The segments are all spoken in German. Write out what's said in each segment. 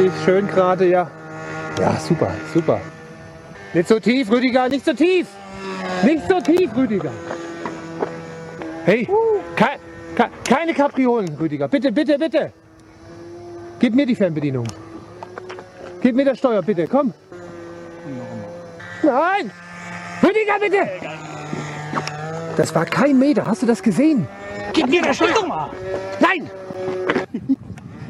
richtig. Schön gerade, ja. Ja, super, super. Nicht so tief, Rüdiger, nicht so tief. Nicht so tief, Rüdiger. Hey, ke ke keine Kapriolen, Rüdiger. Bitte, bitte, bitte. Gib mir die Fernbedienung. Gib mir das Steuer, bitte. Komm. Nein! Rüdiger, bitte! Das war kein Meter. Hast du das gesehen? Gib mir das Steuer! Nein!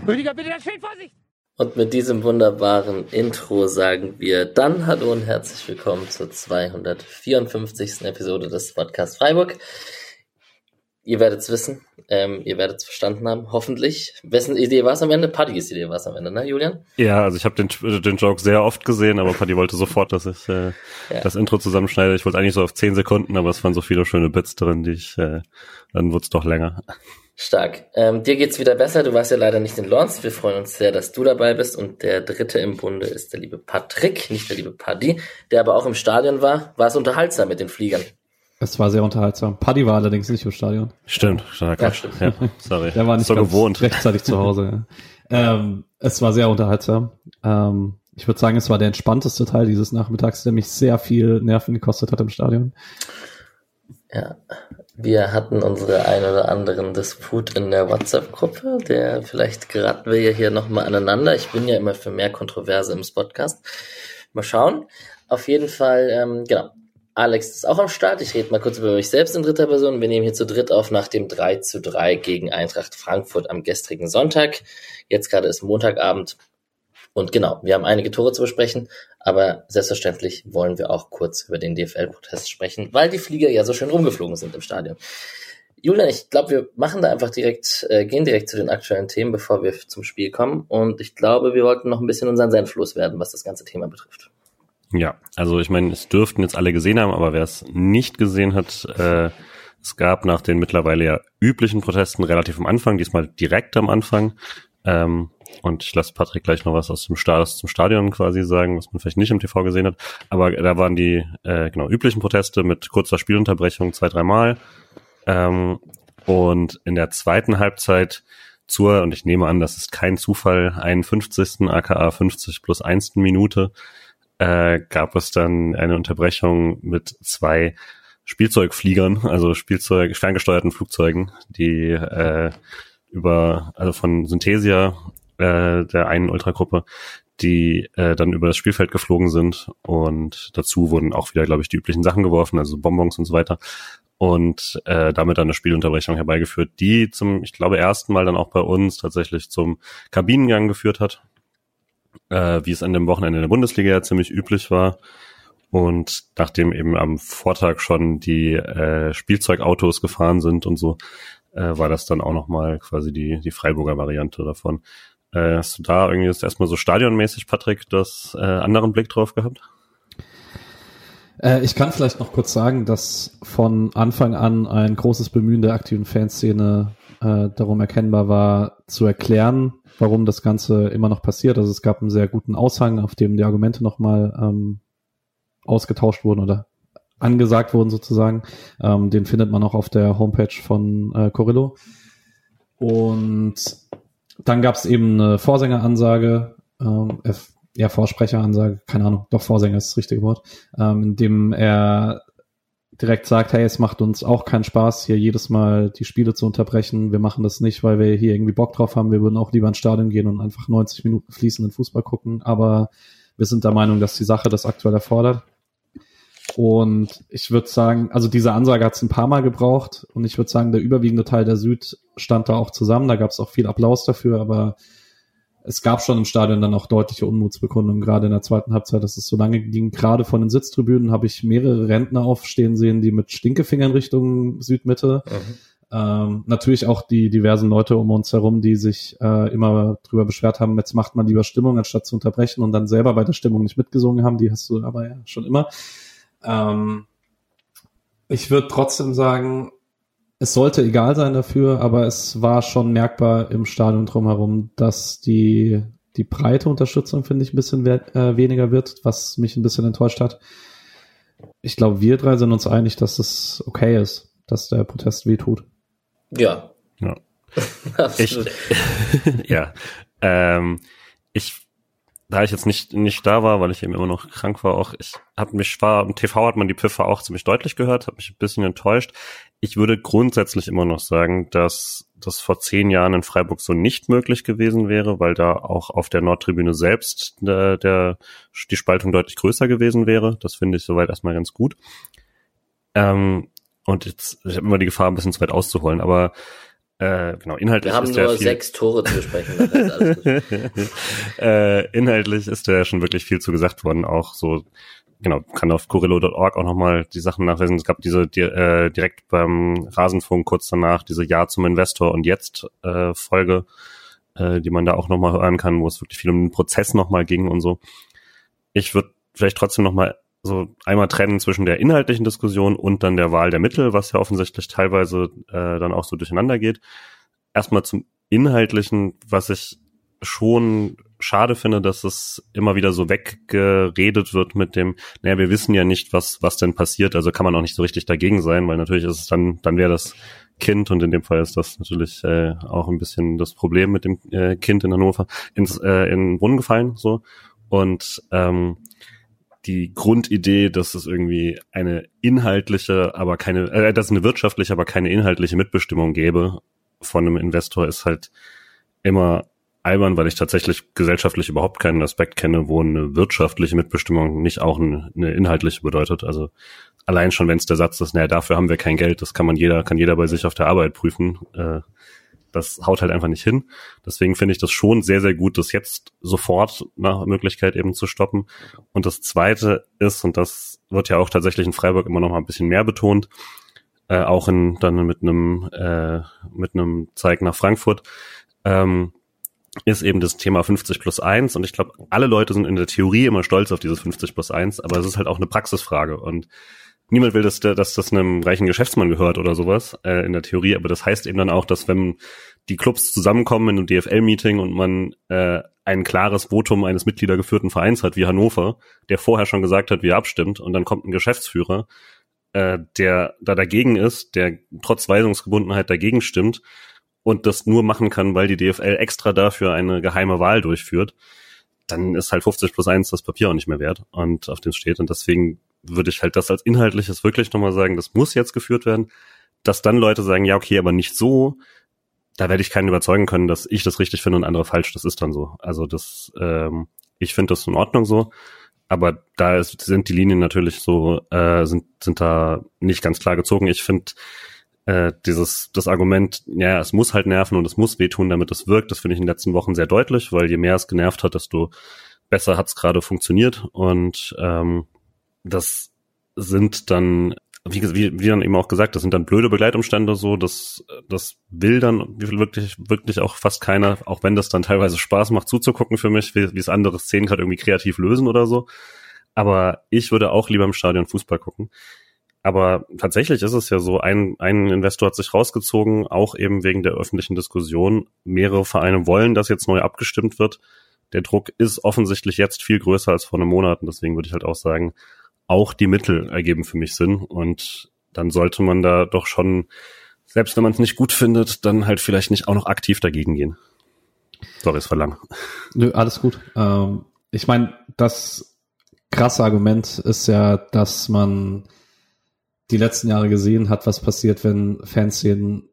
Rüdiger, bitte das Schild, Vorsicht! Und mit diesem wunderbaren Intro sagen wir dann Hallo und herzlich willkommen zur 254. Episode des Podcast Freiburg. Ihr werdet es wissen, ähm, ihr werdet es verstanden haben, hoffentlich. Wessen Idee war es am Ende? Paddys Idee war es am Ende, ne, Julian? Ja, also ich habe den, den Joke sehr oft gesehen, aber Paddy wollte sofort, dass ich äh, ja. das Intro zusammenschneide. Ich wollte eigentlich so auf 10 Sekunden, aber es waren so viele schöne Bits drin, die ich, äh, dann wurde es doch länger. Stark. Ähm, dir geht's wieder besser. Du warst ja leider nicht in Lords. Wir freuen uns sehr, dass du dabei bist. Und der dritte im Bunde ist der liebe Patrick, nicht der liebe Paddy, der aber auch im Stadion war. War es unterhaltsam mit den Fliegern? Es war sehr unterhaltsam. Paddy war allerdings nicht im Stadion. Stimmt, stark. Ja, stimmt. Ja, sorry. Der war nicht so gewohnt. rechtzeitig zu Hause. Ja. Ähm, es war sehr unterhaltsam. Ähm, ich würde sagen, es war der entspannteste Teil dieses Nachmittags, der mich sehr viel Nerven gekostet hat im Stadion. Ja, wir hatten unsere ein oder anderen Disput in der WhatsApp-Gruppe, der vielleicht geraten wir ja hier nochmal aneinander. Ich bin ja immer für mehr Kontroverse im Podcast. Mal schauen. Auf jeden Fall, ähm, genau. Alex ist auch am Start. Ich rede mal kurz über mich selbst in dritter Person. Wir nehmen hier zu dritt auf nach dem 3 zu 3 gegen Eintracht Frankfurt am gestrigen Sonntag. Jetzt gerade ist Montagabend. Und genau, wir haben einige Tore zu besprechen, aber selbstverständlich wollen wir auch kurz über den DFL-Protest sprechen, weil die Flieger ja so schön rumgeflogen sind im Stadion. Julian, ich glaube, wir machen da einfach direkt, äh, gehen direkt zu den aktuellen Themen, bevor wir zum Spiel kommen. Und ich glaube, wir wollten noch ein bisschen unseren Senf loswerden, was das ganze Thema betrifft. Ja, also ich meine, es dürften jetzt alle gesehen haben, aber wer es nicht gesehen hat, äh, es gab nach den mittlerweile ja üblichen Protesten relativ am Anfang, diesmal direkt am Anfang. Ähm, und ich lasse Patrick gleich noch was aus dem Stadion, zum Stadion quasi sagen, was man vielleicht nicht im TV gesehen hat. Aber da waren die äh, genau üblichen Proteste mit kurzer Spielunterbrechung zwei, dreimal. Ähm, und in der zweiten Halbzeit zur, und ich nehme an, das ist kein Zufall, 51. aka 50 plus 1. Minute, äh, gab es dann eine Unterbrechung mit zwei Spielzeugfliegern, also Spielzeug, ferngesteuerten Flugzeugen, die äh, über, also von Synthesia, äh, der einen Ultragruppe, die äh, dann über das Spielfeld geflogen sind und dazu wurden auch wieder, glaube ich, die üblichen Sachen geworfen, also Bonbons und so weiter und äh, damit dann eine Spielunterbrechung herbeigeführt, die zum, ich glaube, ersten Mal dann auch bei uns tatsächlich zum Kabinengang geführt hat äh, wie es an dem Wochenende in der Bundesliga ja ziemlich üblich war. Und nachdem eben am Vortag schon die äh, Spielzeugautos gefahren sind und so, äh, war das dann auch nochmal quasi die, die Freiburger Variante davon. Äh, hast du da irgendwie jetzt erstmal so stadionmäßig, Patrick, das äh, anderen Blick drauf gehabt? Äh, ich kann vielleicht noch kurz sagen, dass von Anfang an ein großes Bemühen der aktiven Fanszene äh, darum erkennbar war, zu erklären, warum das Ganze immer noch passiert. Also es gab einen sehr guten Aushang, auf dem die Argumente nochmal ähm, ausgetauscht wurden oder angesagt wurden sozusagen. Ähm, den findet man auch auf der Homepage von äh, Corillo. Und dann gab es eben eine Vorsängeransage, ähm, ja, Vorsprecheransage, keine Ahnung, doch Vorsänger ist das richtige Wort, ähm, in dem er direkt sagt, hey, es macht uns auch keinen Spaß, hier jedes Mal die Spiele zu unterbrechen. Wir machen das nicht, weil wir hier irgendwie Bock drauf haben. Wir würden auch lieber ins Stadion gehen und einfach 90 Minuten fließenden Fußball gucken. Aber wir sind der Meinung, dass die Sache das aktuell erfordert. Und ich würde sagen, also diese Ansage hat es ein paar Mal gebraucht. Und ich würde sagen, der überwiegende Teil der Süd stand da auch zusammen. Da gab es auch viel Applaus dafür, aber es gab schon im Stadion dann auch deutliche Unmutsbekundungen, gerade in der zweiten Halbzeit, dass es so lange ging. Gerade von den Sitztribünen habe ich mehrere Rentner aufstehen sehen, die mit Stinkefingern Richtung Südmitte. Mhm. Ähm, natürlich auch die diversen Leute um uns herum, die sich äh, immer drüber beschwert haben, jetzt macht man lieber Stimmung, anstatt zu unterbrechen und dann selber bei der Stimmung nicht mitgesungen haben. Die hast du aber ja schon immer. Ähm, ich würde trotzdem sagen, es sollte egal sein dafür, aber es war schon merkbar im Stadion drumherum, dass die, die breite Unterstützung, finde ich, ein bisschen we äh, weniger wird, was mich ein bisschen enttäuscht hat. Ich glaube, wir drei sind uns einig, dass es okay ist, dass der Protest wehtut. Ja. Ja. ich, ja. Ähm, ich da ich jetzt nicht nicht da war, weil ich eben immer noch krank war, auch ich habe mich war im TV hat man die Pfiffe auch ziemlich deutlich gehört, hat mich ein bisschen enttäuscht. Ich würde grundsätzlich immer noch sagen, dass das vor zehn Jahren in Freiburg so nicht möglich gewesen wäre, weil da auch auf der Nordtribüne selbst der, der die Spaltung deutlich größer gewesen wäre. Das finde ich soweit erstmal ganz gut. Ähm, und jetzt ich habe immer die Gefahr, ein bisschen zu weit auszuholen, aber äh, genau, inhaltlich Wir haben ist nur viel, sechs Tore zu besprechen. äh, inhaltlich ist da ja schon wirklich viel zu gesagt worden, auch so, genau, kann auf Corillo.org auch nochmal die Sachen nachlesen. Es gab diese die, äh, direkt beim Rasenfunk kurz danach diese Ja zum Investor und jetzt äh, Folge, äh, die man da auch nochmal hören kann, wo es wirklich viel um den Prozess nochmal ging und so. Ich würde vielleicht trotzdem nochmal so einmal trennen zwischen der inhaltlichen Diskussion und dann der Wahl der Mittel, was ja offensichtlich teilweise äh, dann auch so durcheinander geht. Erstmal zum Inhaltlichen, was ich schon schade finde, dass es immer wieder so weggeredet wird mit dem, naja, wir wissen ja nicht, was, was denn passiert, also kann man auch nicht so richtig dagegen sein, weil natürlich ist es dann, dann wäre das Kind und in dem Fall ist das natürlich äh, auch ein bisschen das Problem mit dem äh, Kind in Hannover ins äh, in den Brunnen gefallen so und ähm, die Grundidee, dass es irgendwie eine inhaltliche, aber keine, äh, dass es eine wirtschaftliche, aber keine inhaltliche Mitbestimmung gäbe von einem Investor, ist halt immer albern, weil ich tatsächlich gesellschaftlich überhaupt keinen Aspekt kenne, wo eine wirtschaftliche Mitbestimmung nicht auch eine, eine inhaltliche bedeutet. Also allein schon, wenn es der Satz ist, naja, dafür haben wir kein Geld, das kann man jeder, kann jeder bei sich auf der Arbeit prüfen. Äh, das haut halt einfach nicht hin. Deswegen finde ich das schon sehr, sehr gut, das jetzt sofort nach Möglichkeit eben zu stoppen. Und das Zweite ist, und das wird ja auch tatsächlich in Freiburg immer noch mal ein bisschen mehr betont, äh, auch in, dann mit einem, äh, mit einem Zeig nach Frankfurt, ähm, ist eben das Thema 50 plus 1. Und ich glaube, alle Leute sind in der Theorie immer stolz auf dieses 50 plus 1, aber es ist halt auch eine Praxisfrage. Und niemand will, dass, dass das einem reichen Geschäftsmann gehört oder sowas äh, in der Theorie, aber das heißt eben dann auch, dass wenn die Clubs zusammenkommen in einem DFL-Meeting und man äh, ein klares Votum eines mitgliedergeführten Vereins hat wie Hannover, der vorher schon gesagt hat, wie er abstimmt, und dann kommt ein Geschäftsführer, äh, der da dagegen ist, der trotz Weisungsgebundenheit dagegen stimmt und das nur machen kann, weil die DFL extra dafür eine geheime Wahl durchführt, dann ist halt 50 plus 1 das Papier auch nicht mehr wert und auf dem steht. Und deswegen würde ich halt das als inhaltliches wirklich nochmal sagen, das muss jetzt geführt werden, dass dann Leute sagen, ja, okay, aber nicht so, da werde ich keinen überzeugen können, dass ich das richtig finde und andere falsch, das ist dann so. Also das, ähm, ich finde das in Ordnung so, aber da ist, sind die Linien natürlich so, äh, sind, sind da nicht ganz klar gezogen. Ich finde, äh, dieses das Argument, ja, es muss halt nerven und es muss wehtun, damit es wirkt, das finde ich in den letzten Wochen sehr deutlich, weil je mehr es genervt hat, desto besser hat es gerade funktioniert und ähm, das sind dann, wie, wie, wie dann eben auch gesagt, das sind dann blöde Begleitumstände so, das, das will dann wirklich, wirklich auch fast keiner, auch wenn das dann teilweise Spaß macht zuzugucken für mich, wie, wie es andere Szenen gerade irgendwie kreativ lösen oder so. Aber ich würde auch lieber im Stadion Fußball gucken. Aber tatsächlich ist es ja so, ein, ein Investor hat sich rausgezogen, auch eben wegen der öffentlichen Diskussion. Mehrere Vereine wollen, dass jetzt neu abgestimmt wird. Der Druck ist offensichtlich jetzt viel größer als vor einem Monat. Und deswegen würde ich halt auch sagen, auch die Mittel ergeben für mich Sinn. Und dann sollte man da doch schon, selbst wenn man es nicht gut findet, dann halt vielleicht nicht auch noch aktiv dagegen gehen. Sorry, es verlangen. Nö, alles gut. Ähm, ich meine, das krasse Argument ist ja, dass man die letzten Jahre gesehen hat, was passiert, wenn Fanszenen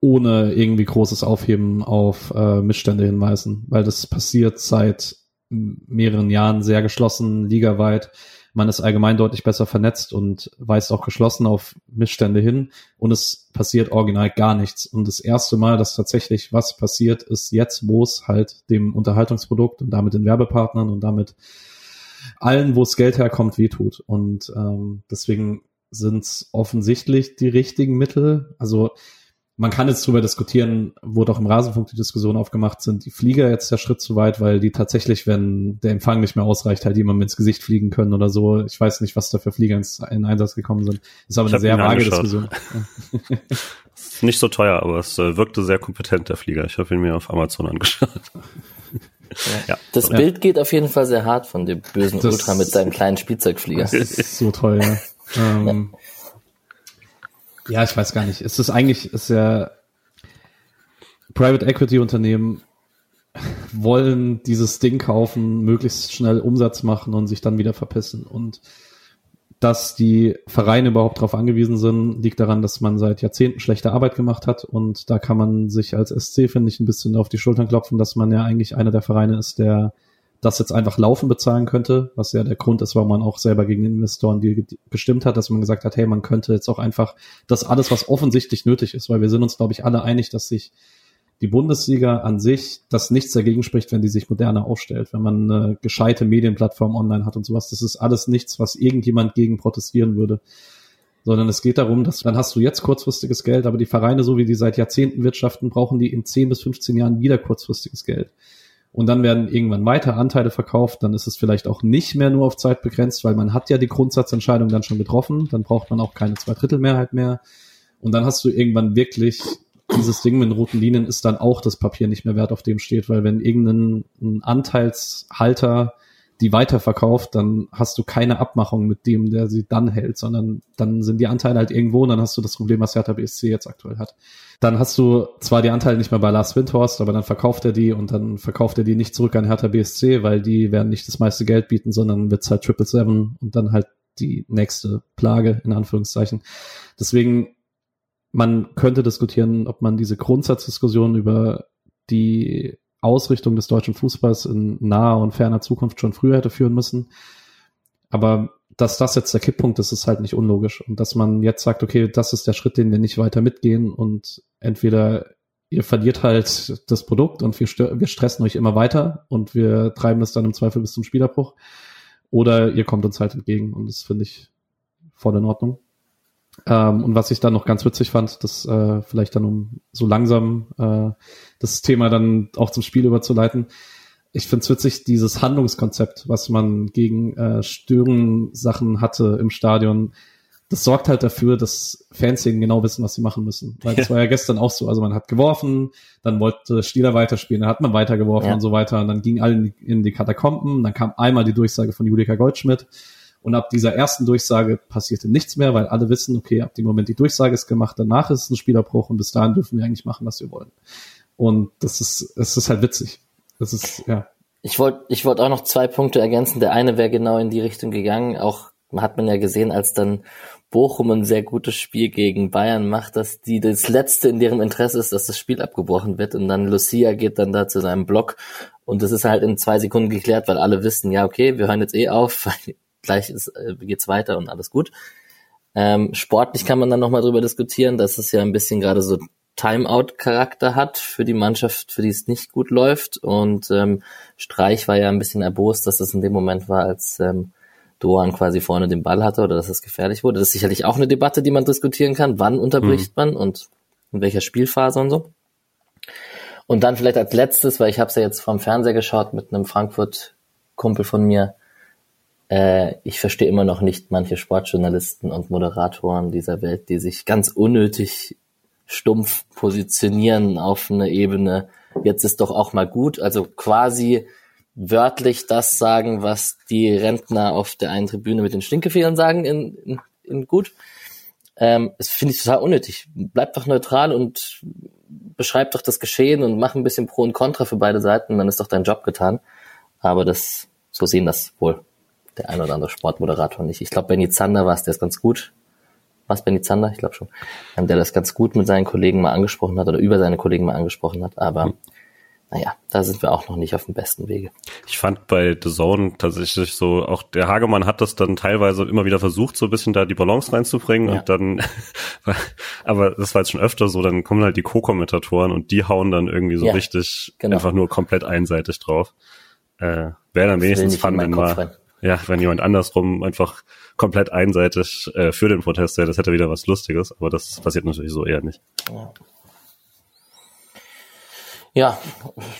ohne irgendwie großes Aufheben auf äh, Missstände hinweisen, weil das passiert seit mehreren Jahren sehr geschlossen, ligaweit. Man ist allgemein deutlich besser vernetzt und weist auch geschlossen auf Missstände hin und es passiert original gar nichts. Und das erste Mal, dass tatsächlich was passiert, ist jetzt, wo es halt dem Unterhaltungsprodukt und damit den Werbepartnern und damit allen, wo es Geld herkommt, wehtut. Und ähm, deswegen sind es offensichtlich die richtigen Mittel. Also man kann jetzt drüber diskutieren, wurde auch im Rasenfunk die Diskussion aufgemacht, sind die Flieger jetzt der Schritt zu weit, weil die tatsächlich, wenn der Empfang nicht mehr ausreicht, halt jemandem ins Gesicht fliegen können oder so. Ich weiß nicht, was da für Flieger ins, in Einsatz gekommen sind. Das ist aber Ich eine sehr vage angeschaut. Diskussion. Nicht so teuer, aber es äh, wirkte sehr kompetent, der Flieger. Ich habe ihn mir auf Amazon angeschaut. ja, Das sorry. Bild geht auf jeden Fall sehr hart von dem bösen Das- Ultra mit seinem kleinen Spielzeugflieger. Das ist so toll, ja. Ähm, ja, ich weiß gar nicht. Es ist eigentlich, ist ja Private Equity Unternehmen wollen dieses Ding kaufen, möglichst schnell Umsatz machen und sich dann wieder verpissen. Und dass die Vereine überhaupt darauf angewiesen sind, liegt daran, dass man seit Jahrzehnten schlechte Arbeit gemacht hat. Und da kann man sich als SC, finde ich, ein bisschen auf die Schultern klopfen, dass man ja eigentlich einer der Vereine ist, der das jetzt einfach laufen bezahlen könnte, was ja der Grund ist, warum man auch selber gegen den Investoren gestimmt hat, dass man gesagt hat, hey, man könnte jetzt auch einfach das alles, was offensichtlich nötig ist, weil wir sind uns, glaube ich, alle einig, dass sich die Bundesliga an sich, dass nichts dagegen spricht, wenn die sich moderner aufstellt, wenn man eine gescheite Medienplattform online hat und sowas. Das ist alles nichts, was irgendjemand gegen protestieren würde. Sondern es geht darum, dass dann hast du jetzt kurzfristiges Geld, aber die Vereine, so wie die seit Jahrzehnten wirtschaften, brauchen die in 10 bis 15 Jahren wieder kurzfristiges Geld. Und dann werden irgendwann weiter Anteile verkauft, dann ist es vielleicht auch nicht mehr nur auf Zeit begrenzt, weil man hat ja die Grundsatzentscheidung dann schon getroffen, dann braucht man auch keine Zweidrittelmehrheit mehr. Und dann hast du irgendwann wirklich dieses Ding mit den roten Linien ist dann auch das Papier nicht mehr wert, auf dem steht, weil wenn irgendein Anteilshalter die weiterverkauft, dann hast du keine Abmachung mit dem, der sie dann hält, sondern dann sind die Anteile halt irgendwo und dann hast du das Problem, was Hertha BSC jetzt aktuell hat. Dann hast du zwar die Anteile nicht mehr bei Lars Windhorst, aber dann verkauft er die und dann verkauft er die nicht zurück an Hertha BSC, weil die werden nicht das meiste Geld bieten, sondern wird's halt Triple Seven und dann halt die nächste Plage, in Anführungszeichen. Deswegen man könnte diskutieren, ob man diese Grundsatzdiskussion über die Ausrichtung des deutschen Fußballs in naher und ferner Zukunft schon früher hätte führen müssen. Aber dass das jetzt der Kipppunkt ist, ist halt nicht unlogisch. Und dass man jetzt sagt, okay, das ist der Schritt, den wir nicht weiter mitgehen und entweder ihr verliert halt das Produkt und wir, wir stressen euch immer weiter und wir treiben es dann im Zweifel bis zum Spielerbruch oder ihr kommt uns halt entgegen und das finde ich voll in Ordnung. Ähm, und was ich dann noch ganz witzig fand, das äh, vielleicht dann um so langsam äh, das Thema dann auch zum Spiel überzuleiten. Ich finde es witzig, dieses Handlungskonzept, was man gegen äh, Stören-Sachen hatte im Stadion, das sorgt halt dafür, dass Fans eben genau wissen, was sie machen müssen. Weil das war ja gestern auch so. Also man hat geworfen, dann wollte Stieler weiterspielen, dann hat man weitergeworfen ja. und so weiter. Und dann gingen alle in die, in die Katakomben, dann kam einmal die Durchsage von Julika Goldschmidt und ab dieser ersten Durchsage passierte nichts mehr, weil alle wissen, okay, ab dem Moment die Durchsage ist gemacht, danach ist es ein Spielerbruch und bis dahin dürfen wir eigentlich machen, was wir wollen. Und das ist, es ist halt witzig. Das ist, ja. Ich wollte ich wollte auch noch zwei Punkte ergänzen. Der eine wäre genau in die Richtung gegangen. Auch hat man ja gesehen, als dann Bochum ein sehr gutes Spiel gegen Bayern macht, dass die das letzte in deren Interesse ist, dass das Spiel abgebrochen wird und dann Lucia geht dann da zu seinem Block und das ist halt in zwei Sekunden geklärt, weil alle wissen, ja okay, wir hören jetzt eh auf, weil gleich ist, äh, geht's weiter und alles gut. Ähm, sportlich kann man dann nochmal drüber diskutieren, dass es ja ein bisschen gerade so Timeout-Charakter hat für die Mannschaft, für die es nicht gut läuft. Und ähm, Streich war ja ein bisschen erbost, dass es in dem Moment war, als ähm, Doan quasi vorne den Ball hatte oder dass es gefährlich wurde. Das ist sicherlich auch eine Debatte, die man diskutieren kann. Wann unterbricht mhm. man und in welcher Spielphase und so. Und dann vielleicht als letztes, weil ich habe es ja jetzt vom Fernseher geschaut mit einem Frankfurt-Kumpel von mir, äh, ich verstehe immer noch nicht manche Sportjournalisten und Moderatoren dieser Welt, die sich ganz unnötig stumpf positionieren auf eine Ebene. Jetzt ist doch auch mal gut. Also quasi wörtlich das sagen, was die Rentner auf der einen Tribüne mit den Stinkefehlern sagen in, in, in gut. Ähm, das finde ich total unnötig. Bleibt doch neutral und beschreibt doch das Geschehen und mach ein bisschen Pro und Contra für beide Seiten, dann ist doch dein Job getan. Aber das, so sehen das wohl der ein oder andere Sportmoderator nicht. Ich glaube, Benny Zander war es, der ist ganz gut. Was Benny Zander? Ich glaube schon. Der das ganz gut mit seinen Kollegen mal angesprochen hat oder über seine Kollegen mal angesprochen hat. Aber naja, da sind wir auch noch nicht auf dem besten Wege. Ich fand bei The Zone tatsächlich so, auch der Hagemann hat das dann teilweise immer wieder versucht, so ein bisschen da die Balance reinzubringen ja. und dann, aber das war jetzt schon öfter so, dann kommen halt die Co-Kommentatoren und die hauen dann irgendwie so ja, richtig genau. einfach nur komplett einseitig drauf. Äh, Wäre dann wenigstens fun, wenn mal, ja, wenn jemand andersrum einfach komplett einseitig äh, für den Protest wäre, das hätte wieder was Lustiges, aber das passiert natürlich so eher nicht. Ja. ja,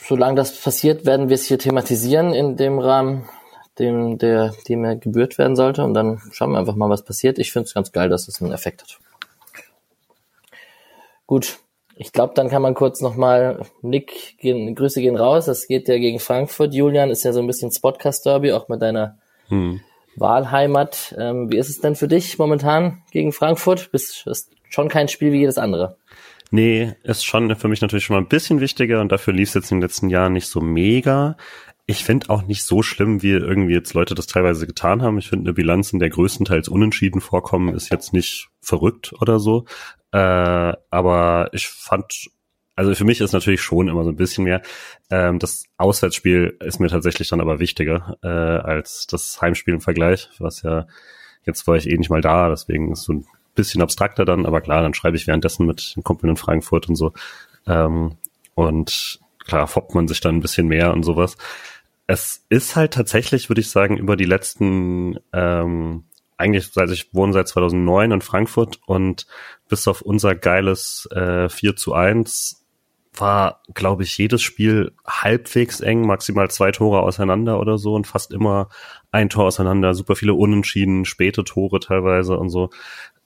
solange das passiert, werden wir es hier thematisieren in dem Rahmen, dem, der, dem er gebührt werden sollte und dann schauen wir einfach mal, was passiert. Ich finde es ganz geil, dass es einen Effekt hat. Gut, ich glaube, dann kann man kurz nochmal, Nick, gehen, Grüße gehen raus, das geht ja gegen Frankfurt. Julian ist ja so ein bisschen Spotcast-Derby, auch mit deiner hm. Wahlheimat. Ähm, wie ist es denn für dich momentan gegen Frankfurt? Bist ist schon kein Spiel wie jedes andere. Nee, ist schon für mich natürlich schon mal ein bisschen wichtiger und dafür lief es jetzt in den letzten Jahren nicht so mega. Ich finde auch nicht so schlimm, wie irgendwie jetzt Leute das teilweise getan haben. Ich finde eine Bilanz, in der größtenteils unentschieden vorkommen, ist jetzt nicht verrückt oder so. Äh, aber ich fand, also für mich ist natürlich schon immer so ein bisschen mehr. Ähm, das Auswärtsspiel ist mir tatsächlich dann aber wichtiger äh, als das Heimspiel im Vergleich, was ja jetzt war ich eh nicht mal da, deswegen ist so ein bisschen abstrakter dann, aber klar, dann schreibe ich währenddessen mit den Kumpeln in Frankfurt und so. Ähm, und klar, foppt man sich dann ein bisschen mehr und sowas. Es ist halt tatsächlich, würde ich sagen, über die letzten, ähm, eigentlich, also ich wohne seit 2009 in Frankfurt und bis auf unser geiles äh, 4 zu 1 war, glaube ich, jedes Spiel halbwegs eng, maximal zwei Tore auseinander oder so und fast immer ein Tor auseinander, super viele Unentschieden, späte Tore teilweise und so.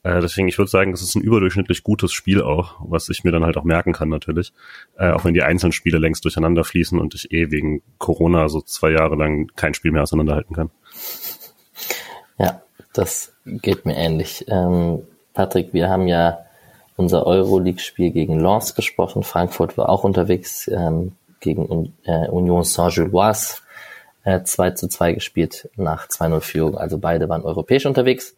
Äh, deswegen, ich würde sagen, es ist ein überdurchschnittlich gutes Spiel auch, was ich mir dann halt auch merken kann natürlich. Äh, auch wenn die einzelnen Spiele längst durcheinander fließen und ich eh wegen Corona so zwei Jahre lang kein Spiel mehr auseinanderhalten kann. Ja, das geht mir ähnlich. Ähm, Patrick, wir haben ja unser Euroleague-Spiel gegen Lens gesprochen. Frankfurt war auch unterwegs ähm, gegen äh, Union Saint-Gilloise äh, 2 zu 2 gespielt nach 2-0 Führung. Also beide waren europäisch unterwegs.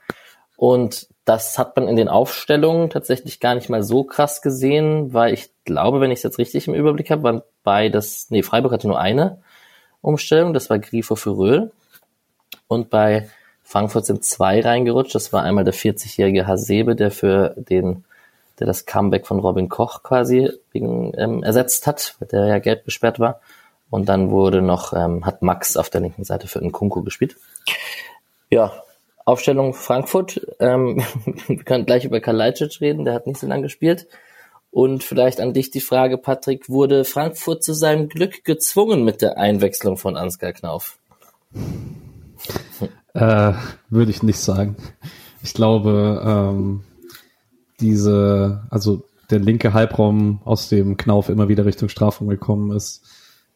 Und das hat man in den Aufstellungen tatsächlich gar nicht mal so krass gesehen, weil ich glaube, wenn ich es jetzt richtig im Überblick habe, waren beides, nee, Freiburg hatte nur eine Umstellung, das war Grifo für Röhl. Und bei Frankfurt sind zwei reingerutscht. Das war einmal der 40-jährige Hasebe, der für den, der das Comeback von Robin Koch quasi wegen, ähm, ersetzt hat, der ja gelb besperrt war. Und dann wurde noch, ähm, hat Max auf der linken Seite für einen Kunku gespielt. Ja, Aufstellung Frankfurt. Ähm, wir können gleich über Kalajdzic reden, der hat nicht so lange gespielt. Und vielleicht an dich die Frage, Patrick, wurde Frankfurt zu seinem Glück gezwungen mit der Einwechslung von Ansgar Knauf? Äh, würde ich nicht sagen. Ich glaube, ähm, diese, also der linke Halbraum, aus dem Knauf immer wieder Richtung Strafung gekommen ist,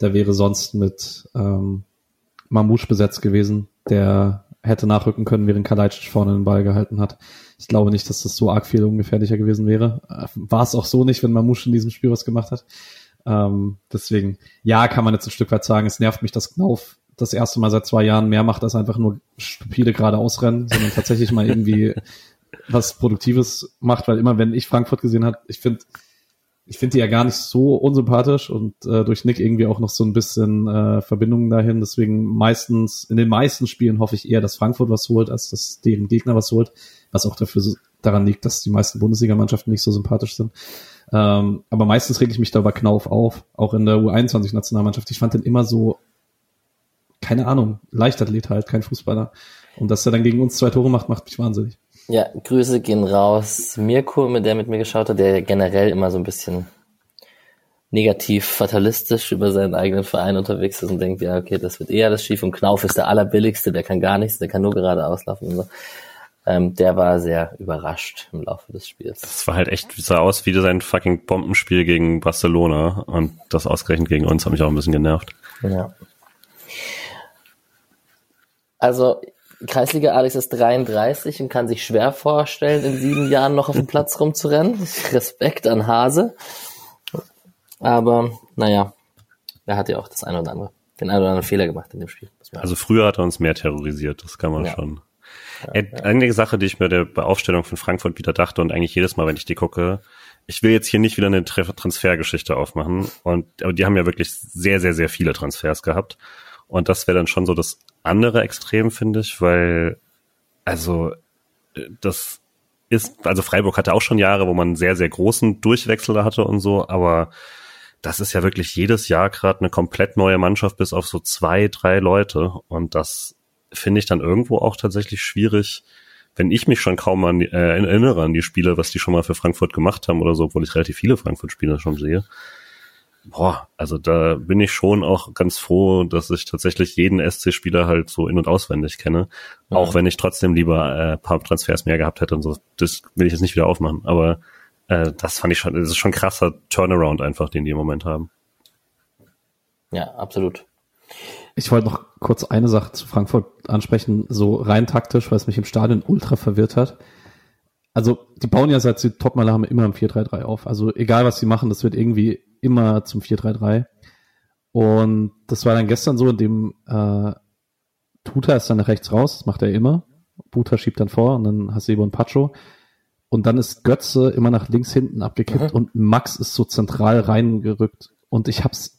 der wäre sonst mit ähm, Mamouche besetzt gewesen, der hätte nachrücken können, während Kalajdzic vorne den Ball gehalten hat. Ich glaube nicht, dass das so arg viel ungefährlicher gewesen wäre. Äh, war es auch so nicht, wenn Mamouche in diesem Spiel was gemacht hat. Ähm, deswegen, ja, kann man jetzt ein Stück weit sagen, es nervt mich, dass Knauf das erste Mal seit zwei Jahren mehr macht, als einfach nur stupide geradeaus rennen, sondern tatsächlich mal irgendwie was Produktives macht, weil immer wenn ich Frankfurt gesehen habe, ich finde, ich finde die ja gar nicht so unsympathisch und äh, durch Nick irgendwie auch noch so ein bisschen äh, Verbindungen dahin. Deswegen meistens, in den meisten Spielen hoffe ich eher, dass Frankfurt was holt, als dass deren Gegner was holt, was auch dafür daran liegt, dass die meisten Bundesligamannschaften nicht so sympathisch sind. Ähm, aber meistens reg ich mich da bei Knauf auf, auch in der U21-Nationalmannschaft. Ich fand den immer so, keine Ahnung, Leichtathlet halt, kein Fußballer. Und dass er dann gegen uns zwei Tore macht, macht mich wahnsinnig. Ja, Grüße gehen raus. Mirko, mit der mit mir geschaut hat, der generell immer so ein bisschen negativ fatalistisch über seinen eigenen Verein unterwegs ist und denkt, ja, okay, das wird eher das schief und Knauf ist der allerbilligste, der kann gar nichts, der kann nur gerade auslaufen und so. Ähm, der war sehr überrascht im Laufe des Spiels. Das war halt echt, sah aus wie sein fucking Bombenspiel gegen Barcelona und das ausgerechnet gegen uns hat mich auch ein bisschen genervt. Ja. Also Kreisliga Alex ist 33 und kann sich schwer vorstellen, in sieben Jahren noch auf dem Platz rumzurennen. Respekt an Hase. Aber naja, er hat ja auch das eine oder andere, den einen oder anderen Fehler gemacht in dem Spiel. Also früher hat er uns mehr terrorisiert, das kann man ja. schon. Ja, ja. Eine Sache, die ich mir der Aufstellung von Frankfurt wieder dachte und eigentlich jedes Mal, wenn ich die gucke, ich will jetzt hier nicht wieder eine Transfergeschichte aufmachen und aber die haben ja wirklich sehr, sehr, sehr viele Transfers gehabt. Und das wäre dann schon so das andere Extrem, finde ich, weil, also, äh, das ist, also Freiburg hatte auch schon Jahre, wo man sehr, sehr großen Durchwechsel hatte und so, aber das ist ja wirklich jedes Jahr gerade eine komplett neue Mannschaft, bis auf so zwei, drei Leute. Und das finde ich dann irgendwo auch tatsächlich schwierig, wenn ich mich schon kaum an äh, erinnere an die Spiele, was die schon mal für Frankfurt gemacht haben oder so, obwohl ich relativ viele Frankfurt-Spiele schon sehe boah, also da bin ich schon auch ganz froh, dass ich tatsächlich jeden SC-Spieler halt so in- und auswendig kenne. Ja. Auch wenn ich trotzdem lieber äh, paar Transfers mehr gehabt hätte und so. Das will ich jetzt nicht wieder aufmachen. Aber äh, das fand ich schon, das ist schon krasser Turnaround einfach, den die im Moment haben. Ja, absolut. Ich wollte noch kurz eine Sache zu Frankfurt ansprechen, so rein taktisch, weil es mich im Stadion ultra verwirrt hat. also die bauen ja seit sie Topmaler haben immer im 4-3-3 auf. Also egal was sie machen, das wird irgendwie immer zum 4-3-3. Und das war dann gestern so, in dem äh, Tuta ist dann nach rechts raus, das macht er immer. Buta schiebt dann vor und dann Hasebo und Pacho. Und dann ist Götze immer nach links hinten abgekippt mhm. und Max ist so zentral reingerückt. Und ich hab's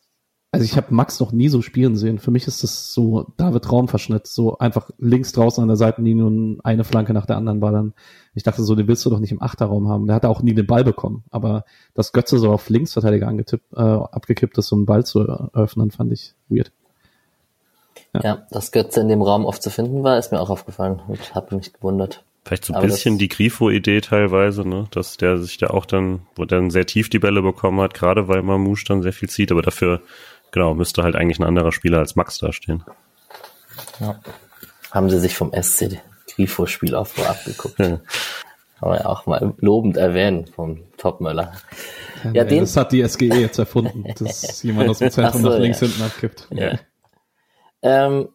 also ich habe Max noch nie so spielen sehen. Für mich ist das so David Raumverschnitt, so einfach links draußen an der Seitenlinie und eine Flanke nach der anderen ballern. Ich dachte so, den willst du doch nicht im Achterraum haben. Der hat auch nie den Ball bekommen. Aber dass Götze so auf Linksverteidiger angetippt, äh, abgekippt ist, um einen Ball zu eröffnen, fand ich weird. Ja. ja, dass Götze in dem Raum oft zu finden war, ist mir auch aufgefallen und habe mich gewundert. Vielleicht so ein Aber bisschen die Grifo-Idee teilweise, ne? dass der sich da auch dann, wo dann sehr tief die Bälle bekommen hat, gerade weil Mamouche dann sehr viel zieht, aber dafür Genau, müsste halt eigentlich ein anderer Spieler als Max dastehen. Ja. Haben sie sich vom SC Grifo-Spielaufbau abgeguckt. Ja. Kann man ja auch mal lobend erwähnen vom Topmöller. Ja, ja das hat die SGE jetzt erfunden, dass jemand aus dem Zentrum so, nach links ja. hinten abkippt. Ja. Ähm,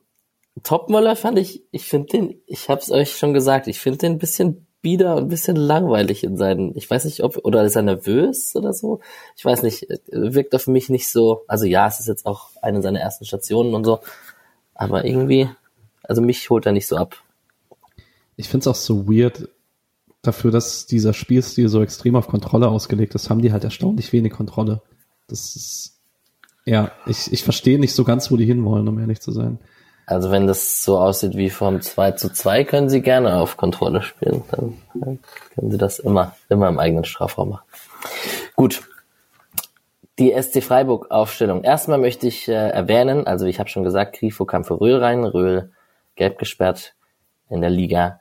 Topmöller fand ich, ich finde den, ich hab's euch schon gesagt, ich finde den ein bisschen bieder und ein bisschen langweilig in seinen, ich weiß nicht, ob, oder ist er nervös oder so? Ich weiß nicht, wirkt auf mich nicht so, also ja, es ist jetzt auch eine seiner ersten Stationen und so, aber irgendwie, also mich holt er nicht so ab. Ich finde es auch so weird, dafür, dass dieser Spielstil so extrem auf Kontrolle ausgelegt ist, haben die halt erstaunlich wenig Kontrolle. Das ist, ja, ich, ich verstehe nicht so ganz, wo die hinwollen, um ehrlich zu sein. Also wenn das so aussieht wie vom 2 zu 2, können Sie gerne auf Kontrolle spielen. Dann, können Sie das immer, immer im eigenen Strafraum machen. Gut. Die SC Freiburg Aufstellung. Erstmal möchte ich äh, erwähnen, also ich habe schon gesagt, Grifo kam für Röhl rein, Röhl gelb gesperrt in der Liga.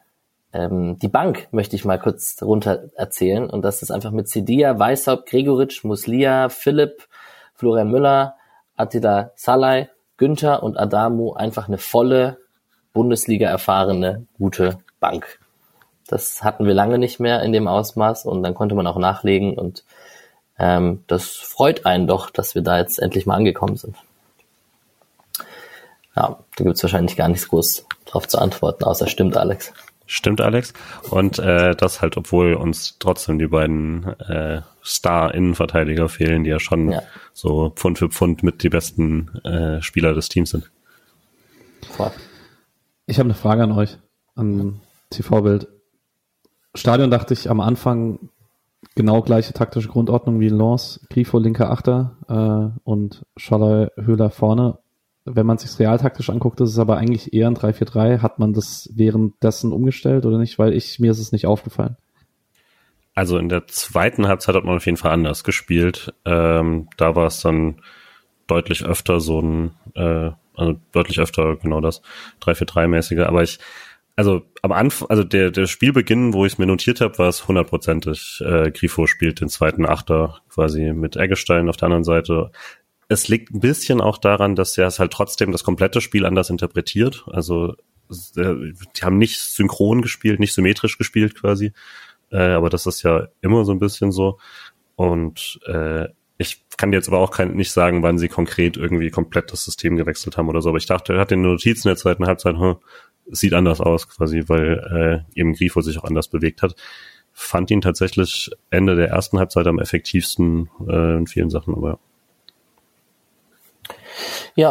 Ähm, die Bank möchte ich mal kurz runter erzählen und das ist einfach mit Cedia, Weishaupt, Gregoritsch, Muslia, Philipp, Florian Müller, Attila Salai, Günther und Adamu einfach eine volle Bundesliga erfahrene, gute Bank. Das hatten wir lange nicht mehr in dem Ausmaß und dann konnte man auch nachlegen und ähm, das freut einen doch, dass wir da jetzt endlich mal angekommen sind. Ja, da gibt's wahrscheinlich gar nichts groß drauf zu antworten, außer stimmt, Alex. Stimmt, Alex. Und äh, das halt, obwohl uns trotzdem die beiden äh, Star-Innenverteidiger fehlen, die ja schon ja. so Pfund für Pfund mit die besten äh, Spieler des Teams sind. Ich habe eine Frage an euch, an TV-Bild. Stadion dachte ich am Anfang genau gleiche taktische Grundordnung wie in Lens, Grifo linker Achter äh, und Schaller Höhler vorne wenn man sich realtaktisch anguckt, ist es aber eigentlich eher ein 3-4-3. Hat man das währenddessen umgestellt oder nicht? Weil ich, mir ist es nicht aufgefallen. Also in der zweiten Halbzeit hat man auf jeden Fall anders gespielt. Ähm, da war es dann deutlich öfter so ein, äh, also deutlich öfter genau das 3-4-3-mäßige. Aber ich, also am Anfang, also der, der Spielbeginn, wo ich es mir notiert habe, war es hundertprozentig. Äh, Grifo spielt den zweiten Achter quasi mit Eggestein auf der anderen Seite es liegt ein bisschen auch daran, dass er es halt trotzdem das komplette Spiel anders interpretiert. Also äh, die haben nicht synchron gespielt, nicht symmetrisch gespielt quasi. Äh, aber das ist ja immer so ein bisschen so. Und äh, ich kann jetzt aber auch kein, nicht sagen, wann sie konkret irgendwie komplett das System gewechselt haben oder so. Aber ich dachte, er hat den Notizen der zweiten Halbzeit, hm, sieht anders aus quasi, weil äh, eben Grifo sich auch anders bewegt hat. Fand ihn tatsächlich Ende der ersten Halbzeit am effektivsten äh, in vielen Sachen, aber ja,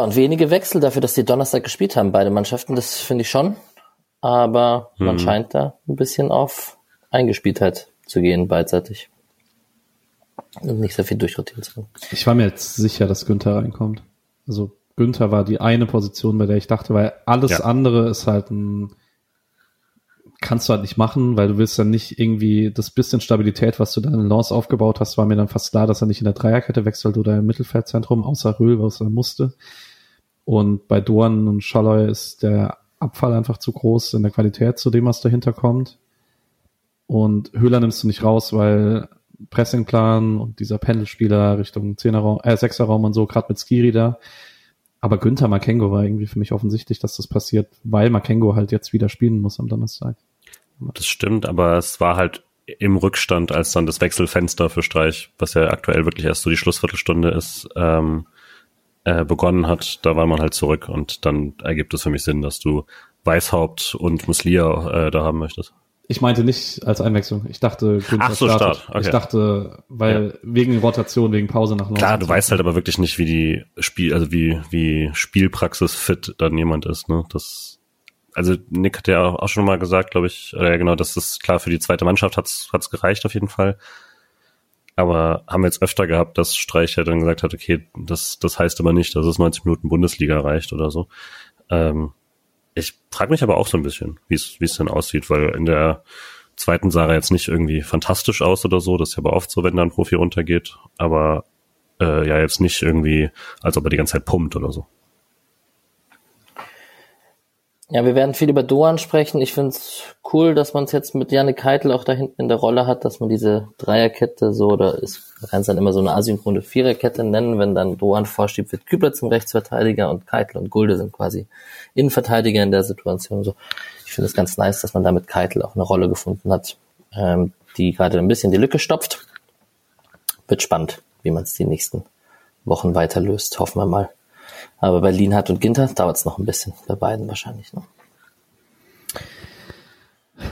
und wenige Wechsel dafür, dass die Donnerstag gespielt haben, beide Mannschaften, das finde ich schon. Aber mhm. man scheint da ein bisschen auf Eingespieltheit zu gehen, beidseitig. Und nicht sehr viel durchrotieren zu können. Ich war mir jetzt sicher, dass Günther reinkommt. Also Günther war die eine Position, bei der ich dachte, weil alles ja. andere ist halt ein kannst du halt nicht machen, weil du willst dann nicht irgendwie das bisschen Stabilität, was du dann in Lance aufgebaut hast, war mir dann fast klar, dass er nicht in der Dreierkette wechselt oder im Mittelfeldzentrum, außer Röhl, was er musste. Und bei Dorn und Schalloy ist der Abfall einfach zu groß in der Qualität zu dem, was dahinter kommt. Und Höhler nimmst du nicht raus, weil Pressingplan und dieser Pendelspieler Richtung Zehnerraum, äh, Sechserraum und so, gerade mit Skiri da. Aber Günther Makengo war irgendwie für mich offensichtlich, dass das passiert, weil Makengo halt jetzt wieder spielen muss am Donnerstag. Das stimmt, aber es war halt im Rückstand, als dann das Wechselfenster für Streich, was ja aktuell wirklich erst so die Schlussviertelstunde ist, ähm, äh, begonnen hat, da war man halt zurück und dann ergibt es für mich Sinn, dass du Weißhaupt und Muslia äh, da haben möchtest. Ich meinte nicht als Einwechslung. Ich dachte, Günther Ach so, startet. Start. Okay. Ich dachte, weil ja. wegen Rotation, wegen Pause nach Klar, du weißt halt aber wirklich nicht, wie die Spiel, also wie, wie Spielpraxis fit dann jemand ist, ne? Das, also Nick hat ja auch schon mal gesagt, glaube ich, ja genau, das ist klar, für die zweite Mannschaft hat's, hat's gereicht auf jeden Fall. Aber haben wir jetzt öfter gehabt, dass Streich ja dann gesagt hat, okay, das, das heißt aber nicht, dass es 90 Minuten Bundesliga reicht oder so. Ähm, ich frage mich aber auch so ein bisschen, wie es wie es denn aussieht, weil in der zweiten sah er jetzt nicht irgendwie fantastisch aus oder so. Das ist ja aber oft so, wenn da ein Profi runtergeht. Aber äh, ja, jetzt nicht irgendwie, als ob er die ganze Zeit pumpt oder so. Ja, wir werden viel über Doan sprechen. Ich finde es cool, dass man es jetzt mit Janik Keitel auch da hinten in der Rolle hat, dass man diese Dreierkette so, oder ist, man kann es dann immer so eine asynchrone Viererkette nennen, wenn dann Doan vorschiebt, wird Kübler zum Rechtsverteidiger und Keitel und Gulde sind quasi Innenverteidiger in der Situation. So, ich finde es ganz nice, dass man da mit Keitel auch eine Rolle gefunden hat, ähm, die gerade ein bisschen die Lücke stopft. Wird spannend, wie man es die nächsten Wochen weiter löst, hoffen wir mal. Aber bei Lienhardt und Ginter dauert es noch ein bisschen, bei beiden wahrscheinlich. Ne?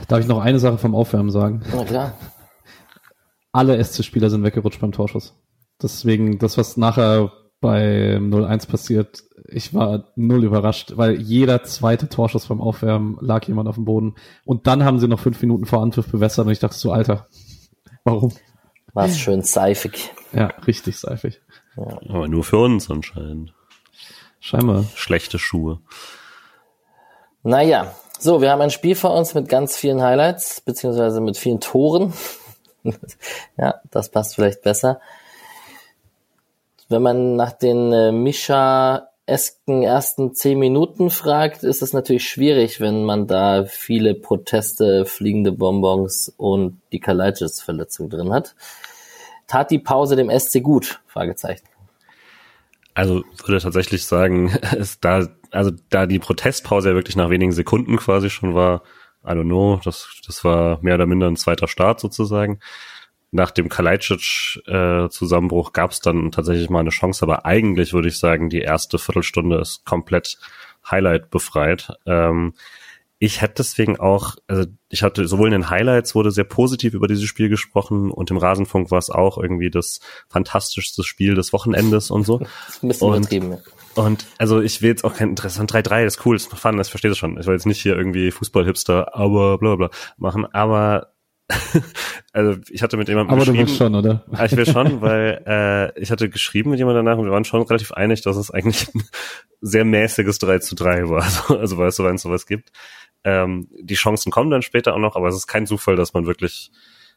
Darf ich noch eine Sache vom Aufwärmen sagen? Na klar. Alle SC-Spieler sind weggerutscht beim Torschuss. Deswegen, das, was nachher bei 0-1 passiert, ich war null überrascht, weil jeder zweite Torschuss beim Aufwärmen lag jemand auf dem Boden. Und dann haben sie noch fünf Minuten vor Anpfiff bewässert und ich dachte so, Alter, warum? War es schön seifig. Ja, richtig seifig. Ja. Aber nur für uns anscheinend. Scheinbar. Schlechte Schuhe. Naja, so, wir haben ein Spiel vor uns mit ganz vielen Highlights, beziehungsweise mit vielen Toren. ja, das passt vielleicht besser. Wenn man nach den äh, Mischa-esken ersten zehn Minuten fragt, ist es natürlich schwierig, wenn man da viele Proteste, fliegende Bonbons und die Kalajdzic-Verletzung drin hat. Tat die Pause dem SC gut? Fragezeichen. Also würde tatsächlich sagen, ist da, also da die Protestpause ja wirklich nach wenigen Sekunden quasi schon war, I don't know, das, das war mehr oder minder ein zweiter Start sozusagen. Nach dem Kalajdzic-Zusammenbruch äh, gab es dann tatsächlich mal eine Chance, aber eigentlich würde ich sagen, die erste Viertelstunde ist komplett Highlight befreit. Ähm, ich hätte deswegen auch, also ich hatte sowohl in den Highlights wurde sehr positiv über dieses Spiel gesprochen und im Rasenfunk war es auch irgendwie das fantastischste Spiel des Wochenendes und so. Das ist ein bisschen und, übertrieben, ja. Und also ich will jetzt auch kein Interesse an 3-3, das ist cool, das ist fun, das verstehe ich schon. Ich will jetzt nicht hier irgendwie Fußball-Hipster, aber bla bla machen, aber also ich hatte mit jemandem Aber du willst schon, oder? Ja, ich will schon, weil äh, ich hatte geschrieben mit jemandem danach und wir waren schon relativ einig, dass es eigentlich ein sehr mäßiges 3 zu 3 war. Also, also weißt du, wenn es sowas gibt. Ähm, die Chancen kommen dann später auch noch, aber es ist kein Zufall, dass man wirklich,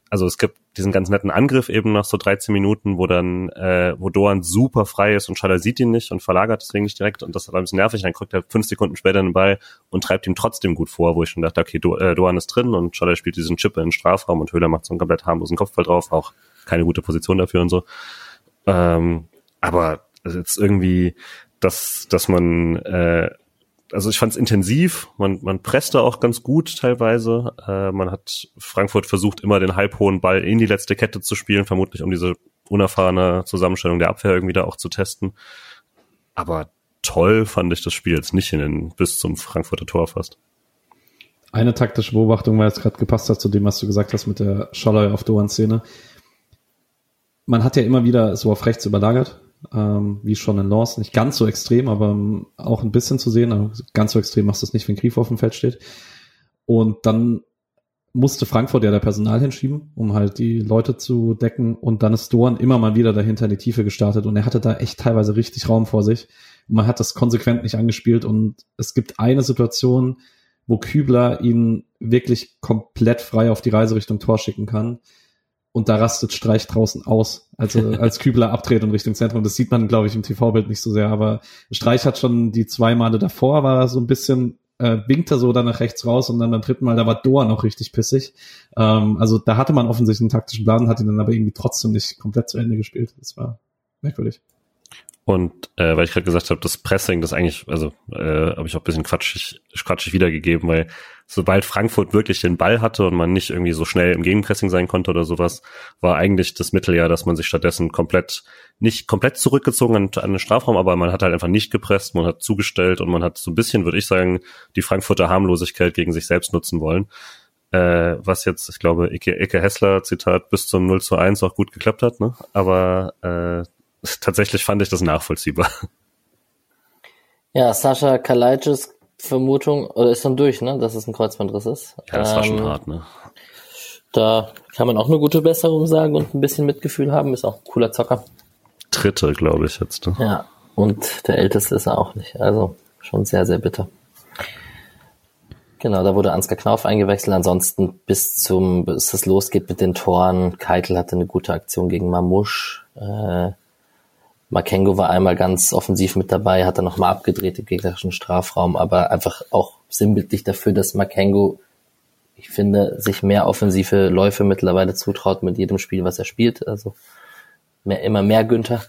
also es gibt diesen ganz netten Angriff eben nach so 13 Minuten, wo dann, äh, wo Doan super frei ist und Schaller sieht ihn nicht und verlagert deswegen nicht direkt und das ist ein bisschen nervig. Dann kriegt er fünf Sekunden später den Ball und treibt ihm trotzdem gut vor, wo ich schon dachte, okay, Do äh, Doan ist drin und Schaller spielt diesen Chip in den Strafraum und Höhler macht so einen komplett harmlosen Kopfball drauf, auch keine gute Position dafür und so. Ähm, aber jetzt irgendwie, dass, dass man äh, also ich fand es intensiv, man, man presste auch ganz gut teilweise. Äh, man hat Frankfurt versucht, immer den halbhohen Ball in die letzte Kette zu spielen, vermutlich um diese unerfahrene Zusammenstellung der Abwehr irgendwie da auch zu testen. Aber toll fand ich das Spiel jetzt nicht in den, bis zum Frankfurter Tor fast. Eine taktische Beobachtung, weil es gerade gepasst hat zu dem, was du gesagt hast mit der Scholler auf Doan-Szene. Man hat ja immer wieder so auf rechts überlagert ähm, wie schon in Laws. Nicht ganz so extrem, aber um, auch ein bisschen zu sehen. Aber ganz so extrem machst du es nicht, wenn Krief auf dem Feld steht. Und dann musste Frankfurt ja der Personal hinschieben, um halt die Leute zu decken. Und dann ist Doan immer mal wieder dahinter in die Tiefe gestartet. Und er hatte da echt teilweise richtig Raum vor sich. Und man hat das konsequent nicht angespielt. Und es gibt eine Situation, wo Kübler ihn wirklich komplett frei auf die Reise Richtung Tor schicken kann und da rastet Streich draußen aus, also als Kübler abdreht und Richtung Zentrum. Das sieht man, glaube ich, im TV-Bild nicht so sehr, aber Streich hat schon die zwei Male davor, war so ein bisschen, äh, winkt er so dann nach rechts raus und dann beim dritten Mal, da war Doa noch richtig pissig. Ähm, also da hatte man offensichtlich einen taktischen Plan, hat ihn dann aber irgendwie trotzdem nicht komplett zu Ende gespielt. Das war merkwürdig. Und äh, weil ich gerade gesagt habe, das Pressing, das eigentlich, also äh, habe ich auch ein bisschen quatschig, quatschig wiedergegeben, weil sobald Frankfurt wirklich den Ball hatte und man nicht irgendwie so schnell im Gegenpressing sein konnte oder sowas, war eigentlich das Mittel ja, dass man sich stattdessen komplett, nicht komplett zurückgezogen an, an den Strafraum, aber man hat halt einfach nicht gepresst, man hat zugestellt und man hat so ein bisschen, würde ich sagen, die Frankfurter Harmlosigkeit gegen sich selbst nutzen wollen. äh, was jetzt, ich glaube, Ike, Ike Hessler, Zitat, bis zum 0 zu 1 auch gut geklappt hat, ne? aber äh, tatsächlich fand ich das nachvollziehbar. Ja, Sascha Kalajdzics Vermutung, oder ist dann durch, ne, dass es ein Kreuzbandriss ist. Ja, das war schon ähm, hart, ne? Da kann man auch eine gute Besserung sagen und ein bisschen Mitgefühl haben, ist auch ein cooler Zocker. Dritte, glaube ich jetzt. Ne? Ja, und der älteste ist er auch nicht. Also schon sehr, sehr bitter. Genau, da wurde Ansgar Knauf eingewechselt. Ansonsten bis zum, bis es losgeht mit den Toren. Keitel hatte eine gute Aktion gegen Mamusch. Äh, Makengo war einmal ganz offensiv mit dabei, hat dann nochmal abgedreht im gegnerischen Strafraum, aber einfach auch sinnbildlich dafür, dass Makengo, ich finde, sich mehr offensive Läufe mittlerweile zutraut mit jedem Spiel, was er spielt. Also mehr, immer mehr Günther.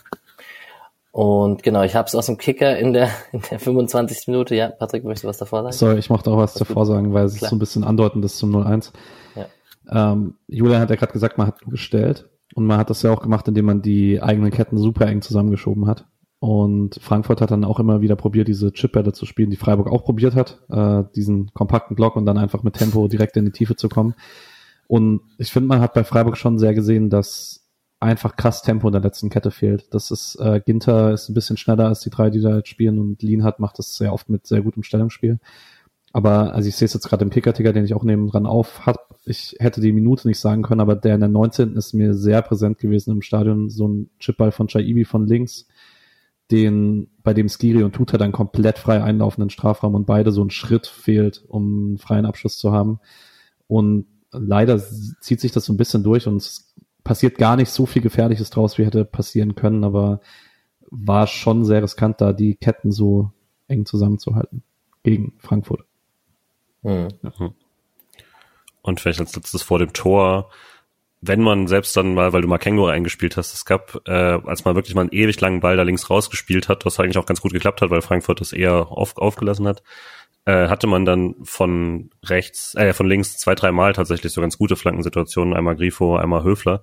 Und genau, ich habe es aus dem Kicker in der, in der 25. Minute. Ja, Patrick, möchtest du was davor sagen? Sorry, ich mochte auch was, was davor sagen, weil es ist so ein bisschen andeutend ist zum 0-1. Ja. Ähm, Julian hat ja gerade gesagt, man hat gestellt. Und man hat das ja auch gemacht, indem man die eigenen Ketten super eng zusammengeschoben hat. Und Frankfurt hat dann auch immer wieder probiert, diese Chipbälle zu spielen, die Freiburg auch probiert hat, äh, diesen kompakten Block und dann einfach mit Tempo direkt in die Tiefe zu kommen. Und ich finde, man hat bei Freiburg schon sehr gesehen, dass einfach krass Tempo in der letzten Kette fehlt. Das ist, äh, Ginter ist ein bisschen schneller als die drei, die da jetzt spielen und Lienhardt macht das sehr oft mit sehr gutem Stellungsspiel. Aber, also ich sehe es jetzt gerade im Kicker-Ticker, den ich auch neben dran auf hab. Ich hätte die Minute nicht sagen können, aber der in der 19. ist mir sehr präsent gewesen im Stadion. So ein Chipball von Chaibi von links, den, bei dem Skiri und Tuta dann komplett frei einlaufenden Strafraum und beide so ein Schritt fehlt, um einen freien Abschluss zu haben. Und leider zieht sich das so ein bisschen durch und es passiert gar nicht so viel Gefährliches draus, wie hätte passieren können, aber war schon sehr riskant, da die Ketten so eng zusammenzuhalten gegen Frankfurt. Mhm. Und vielleicht als letztes vor dem Tor, wenn man selbst dann mal, weil du mal Känguru eingespielt hast, es gab, äh, als man wirklich mal einen ewig langen Ball da links rausgespielt hat, was eigentlich auch ganz gut geklappt hat, weil Frankfurt das eher auf, aufgelassen hat, äh, hatte man dann von rechts, äh, von links zwei, drei Mal tatsächlich so ganz gute Flankensituationen, einmal Grifo, einmal Höfler.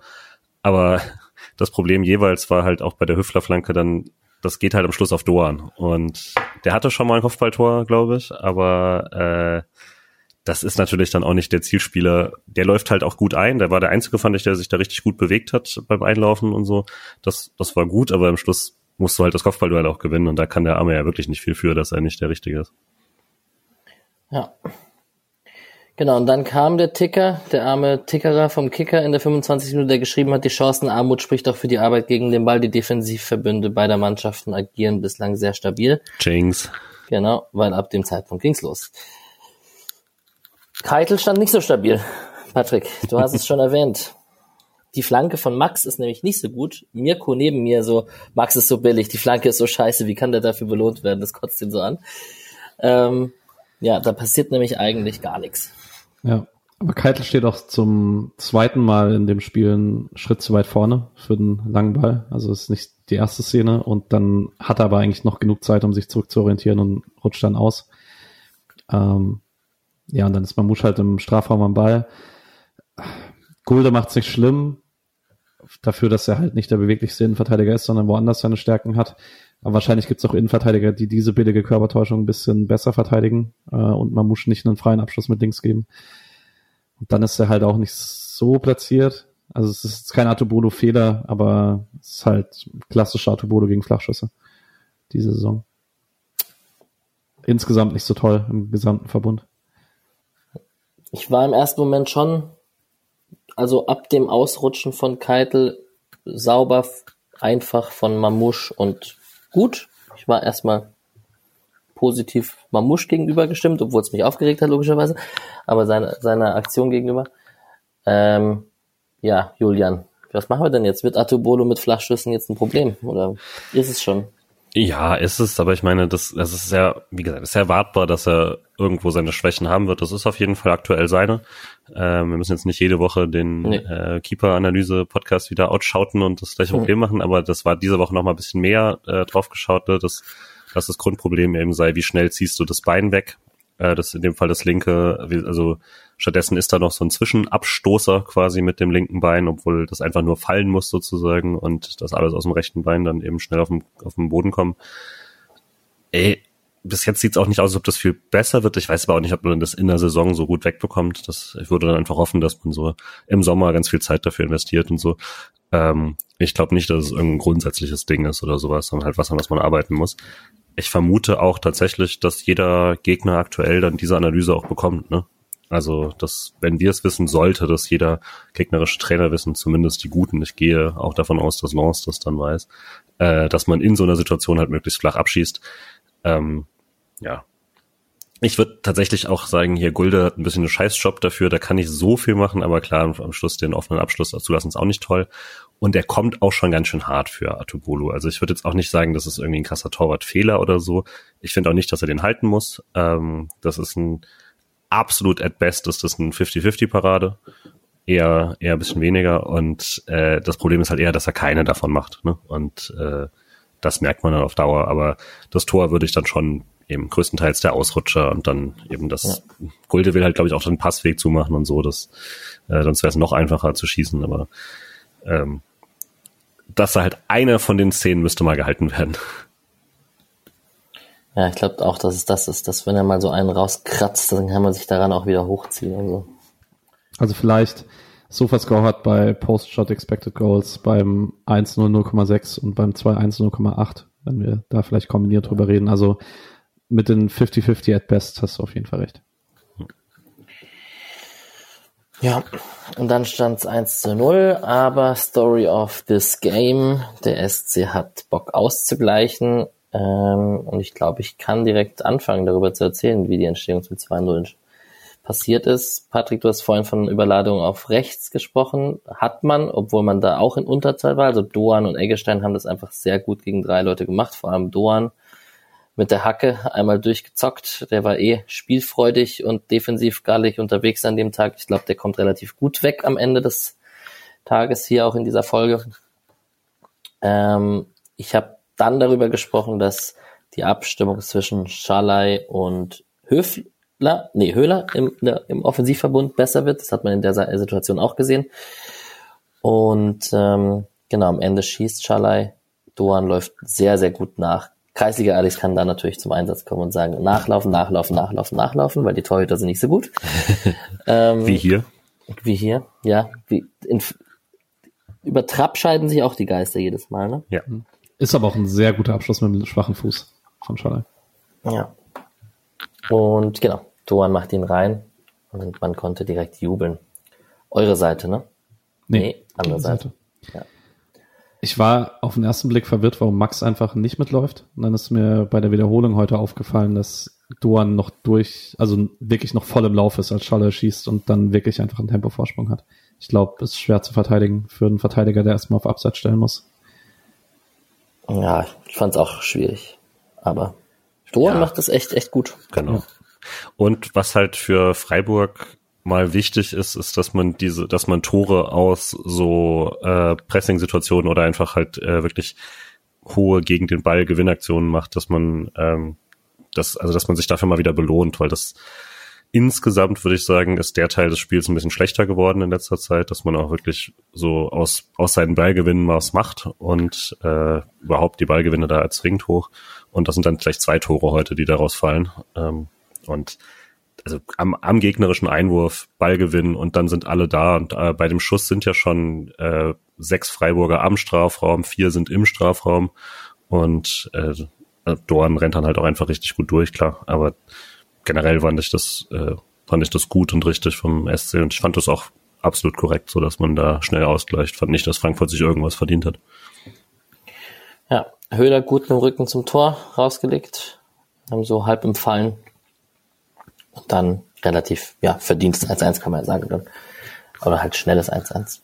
Aber das Problem jeweils war halt auch bei der Höfler-Flanke dann, das geht halt am Schluss auf Doan. Und der hatte schon mal ein Kopfballtor, glaube ich, aber äh, das ist natürlich dann auch nicht der Zielspieler. Der läuft halt auch gut ein. Der war der einzige, fand ich, der sich da richtig gut bewegt hat beim Einlaufen und so. Das, das war gut, aber am Schluss musst du halt das Kopfballduell auch gewinnen und da kann der Arme ja wirklich nicht viel für, dass er nicht der Richtige ist. Ja. Genau, und dann kam der Ticker, der arme Tickerer vom Kicker in der 25. Minute, der geschrieben hat, die Chancenarmut spricht auch für die Arbeit gegen den Ball. Die Defensivverbünde beider Mannschaften agieren bislang sehr stabil. Jinx. Genau, weil ab dem Zeitpunkt ging's los. Keitel stand nicht so stabil. Patrick, du hast es schon erwähnt. Die Flanke von Max ist nämlich nicht so gut. Mirko neben mir so, Max ist so billig, die Flanke ist so scheiße, wie kann der dafür belohnt werden? Das kotzt ihn so an. Ähm, ja, da passiert nämlich eigentlich gar nichts. Ja, aber Keitel steht auch zum zweiten Mal in dem Spiel einen Schritt zu weit vorne für den langen Ball. Also ist nicht die erste Szene und dann hat er aber eigentlich noch genug Zeit, um sich zurückzuorientieren und rutscht dann aus. Ähm, ja, und dann ist Mamouche halt im Strafraum am Ball. Gulde macht's nicht schlimm, dafür, dass er halt nicht der beweglichste Innenverteidiger ist, sondern woanders seine Stärken hat. Aber wahrscheinlich gibt es auch Innenverteidiger, die diese billige Körpertäuschung ein bisschen besser verteidigen äh, und man muss nicht einen freien Abschluss mit links geben. Und dann ist er halt auch nicht so platziert. Also es ist kein Artubolo-Fehler, aber es ist halt klassischer Artubolo gegen Flachschüsse diese Saison. Insgesamt nicht so toll im gesamten Verbund. Ich war im ersten Moment schon, also ab dem Ausrutschen von Keitel sauber, einfach von Mamouche und gut. Ich war erstmal positiv Mamusch gegenüber gestimmt, obwohl es mich aufgeregt hat, logischerweise, aber seine, seiner Aktion gegenüber. Ähm, ja, Julian, was machen wir denn jetzt? Wird Atubolo mit Flachschüssen jetzt ein Problem oder ist es schon? Ja, ist es, aber ich meine, das, das ist sehr, wie gesagt, ist sehr erwartbar, dass er irgendwo seine Schwächen haben wird. Das ist auf jeden Fall aktuell seine. Ähm, wir müssen jetzt nicht jede Woche den nee. äh, Keeper-Analyse-Podcast wieder outschauten und das gleiche hm. Problem machen, aber das war diese Woche noch mal ein bisschen mehr äh, drauf geschaut, ne, dass, dass das Grundproblem eben sei, wie schnell ziehst du das Bein weg. Äh, das in dem Fall das linke, also stattdessen ist da noch so ein Zwischenabstoßer quasi mit dem linken Bein, obwohl das einfach nur fallen muss sozusagen und das alles aus dem rechten Bein dann eben schnell auf dem, auf den Boden kommen. Ey, bis jetzt sieht es auch nicht aus, als ob das viel besser wird. Ich weiß aber auch nicht, ob man das in der Saison so gut wegbekommt. Das, ich würde dann einfach hoffen, dass man so im Sommer ganz viel Zeit dafür investiert und so. Ähm, ich glaube nicht, dass es irgendein grundsätzliches Ding ist oder sowas, sondern halt was, an was man arbeiten muss. Ich vermute auch tatsächlich, dass jeder Gegner aktuell dann diese Analyse auch bekommt. Ne? Also, dass, wenn wir es wissen, sollte dass jeder gegnerische Trainer wissen, zumindest die Guten. Ich gehe auch davon aus, dass Lance das dann weiß, äh, dass man in so einer Situation halt möglichst flach abschießt. Ähm, ja. Ich würde tatsächlich auch sagen, hier Gulde hat ein bisschen einen Scheißjob dafür, da kann ich so viel machen, aber klar, am Schluss den offenen Abschluss zulassen ist auch nicht toll. Und er kommt auch schon ganz schön hart für Atubolu. Also ich würde jetzt auch nicht sagen, das ist irgendwie ein krasser Torwartfehler oder so. Ich finde auch nicht, dass er den halten muss. Ähm, das ist ein absolut at best ist das ein 50-50-Parade. Eher, eher ein bisschen weniger. Und äh, das Problem ist halt eher, dass er keine davon macht. Ne? Und äh, das merkt man dann auf Dauer. Aber das Tor würde ich dann schon eben größtenteils der Ausrutscher und dann eben das ja. Gulde will halt, glaube ich, auch den Passweg zumachen und so, das, äh, sonst wäre es noch einfacher zu schießen, aber ähm, dass da halt eine von den Szenen müsste mal gehalten werden. Ja, ich glaube auch, dass es das ist, dass wenn er mal so einen rauskratzt, dann kann man sich daran auch wieder hochziehen. Also, also vielleicht SofaScore hat bei Post-Shot Expected Goals beim 1-0 0,6 und beim 2-1 0,8, wenn wir da vielleicht kombiniert drüber reden. Also mit den 50-50 at best hast du auf jeden Fall recht. Ja, und dann stand es 1 zu 0, aber Story of this Game, der SC hat Bock auszugleichen ähm, und ich glaube, ich kann direkt anfangen, darüber zu erzählen, wie die Entstehung zum 2-0 passiert ist. Patrick, du hast vorhin von Überladung auf rechts gesprochen. Hat man, obwohl man da auch in Unterzahl war, also Doan und Eggestein haben das einfach sehr gut gegen drei Leute gemacht, vor allem Doan mit der Hacke einmal durchgezockt. Der war eh spielfreudig und defensiv gallig unterwegs an dem Tag. Ich glaube, der kommt relativ gut weg am Ende des Tages hier auch in dieser Folge. Ähm, ich habe dann darüber gesprochen, dass die Abstimmung zwischen Schalay und Höfler, nee, Höhler im, im Offensivverbund besser wird. Das hat man in der Situation auch gesehen. Und ähm, genau, am Ende schießt Schalay. Doan läuft sehr, sehr gut nach, Kreisliga Alex kann da natürlich zum Einsatz kommen und sagen, nachlaufen, nachlaufen, nachlaufen, nachlaufen, weil die Torhüter sind nicht so gut. ähm, wie hier? Wie hier, ja. Wie in, über Trapp scheiden sich auch die Geister jedes Mal, ne? Ja. Ist aber auch ein sehr guter Abschluss mit dem schwachen Fuß von Schalay. Ja. Und genau, Doan macht ihn rein und man konnte direkt jubeln. Eure Seite, ne? Nee, nee andere Seite. Seite. Ja. Ich war auf den ersten Blick verwirrt, warum Max einfach nicht mitläuft. Und dann ist mir bei der Wiederholung heute aufgefallen, dass Duan noch durch, also wirklich noch voll im Lauf ist, als Schaller schießt und dann wirklich einfach einen Tempovorsprung hat. Ich glaube, ist schwer zu verteidigen für einen Verteidiger, der erstmal auf Abseits stellen muss. Ja, ich fand es auch schwierig. Aber Duan ja. macht das echt, echt gut. Genau. Ja. Und was halt für Freiburg mal wichtig ist, ist, dass man diese, dass man Tore aus so äh, Pressing-Situationen oder einfach halt äh, wirklich hohe gegen den Ball Gewinnaktionen macht, dass man ähm, das, also dass man sich dafür mal wieder belohnt, weil das insgesamt würde ich sagen, ist der Teil des Spiels ein bisschen schlechter geworden in letzter Zeit, dass man auch wirklich so aus, aus seinen Ballgewinnen was macht und äh, überhaupt die Ballgewinne da erzwingt hoch. Und das sind dann gleich zwei Tore heute, die daraus fallen. Ähm, und also am, am gegnerischen Einwurf Ball gewinnen und dann sind alle da und äh, bei dem Schuss sind ja schon äh, sechs Freiburger am Strafraum, vier sind im Strafraum und äh, Dorn rennt dann halt auch einfach richtig gut durch, klar, aber generell fand ich das äh, fand ich das gut und richtig vom SC und ich fand das auch absolut korrekt, so dass man da schnell ausgleicht. Fand nicht, dass Frankfurt sich irgendwas verdient hat. Ja, Höhler gut mit dem Rücken zum Tor rausgelegt, haben so halb im Fallen und dann relativ, ja, verdientes 1-1 kann man ja sagen. Oder halt schnelles 1-1.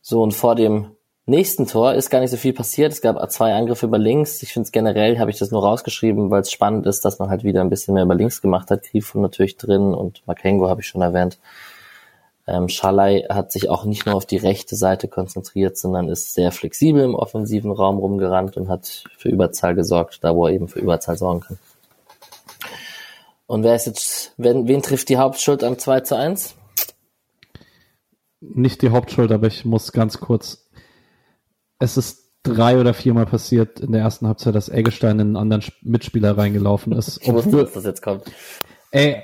So, und vor dem nächsten Tor ist gar nicht so viel passiert. Es gab zwei Angriffe über links. Ich finde es generell, habe ich das nur rausgeschrieben, weil es spannend ist, dass man halt wieder ein bisschen mehr über links gemacht hat. Grifo natürlich drin und Makengo habe ich schon erwähnt. Ähm, Schalay hat sich auch nicht nur auf die rechte Seite konzentriert, sondern ist sehr flexibel im offensiven Raum rumgerannt und hat für Überzahl gesorgt, da wo er eben für Überzahl sorgen kann. Und wer ist jetzt, wen, wen trifft die Hauptschuld am 2 zu 1? Nicht die Hauptschuld, aber ich muss ganz kurz. Es ist drei oder viermal passiert in der ersten Halbzeit, dass Eggestein in einen anderen Mitspieler reingelaufen ist. Ich wusste, dass das jetzt kommt. Ey,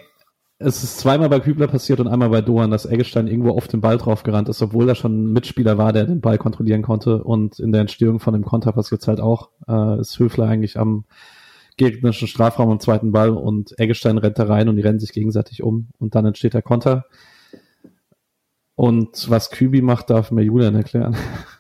es ist zweimal bei Kübler passiert und einmal bei Doan, dass Eggestein irgendwo auf den Ball draufgerannt ist, obwohl er schon ein Mitspieler war, der den Ball kontrollieren konnte. Und in der Entstehung von dem Konter passiert halt auch, äh, ist Höfler eigentlich am gegnerischen Strafraum am zweiten Ball und Eggestein rennt da rein und die rennen sich gegenseitig um und dann entsteht der Konter. Und was Kübi macht, darf mir Julian erklären.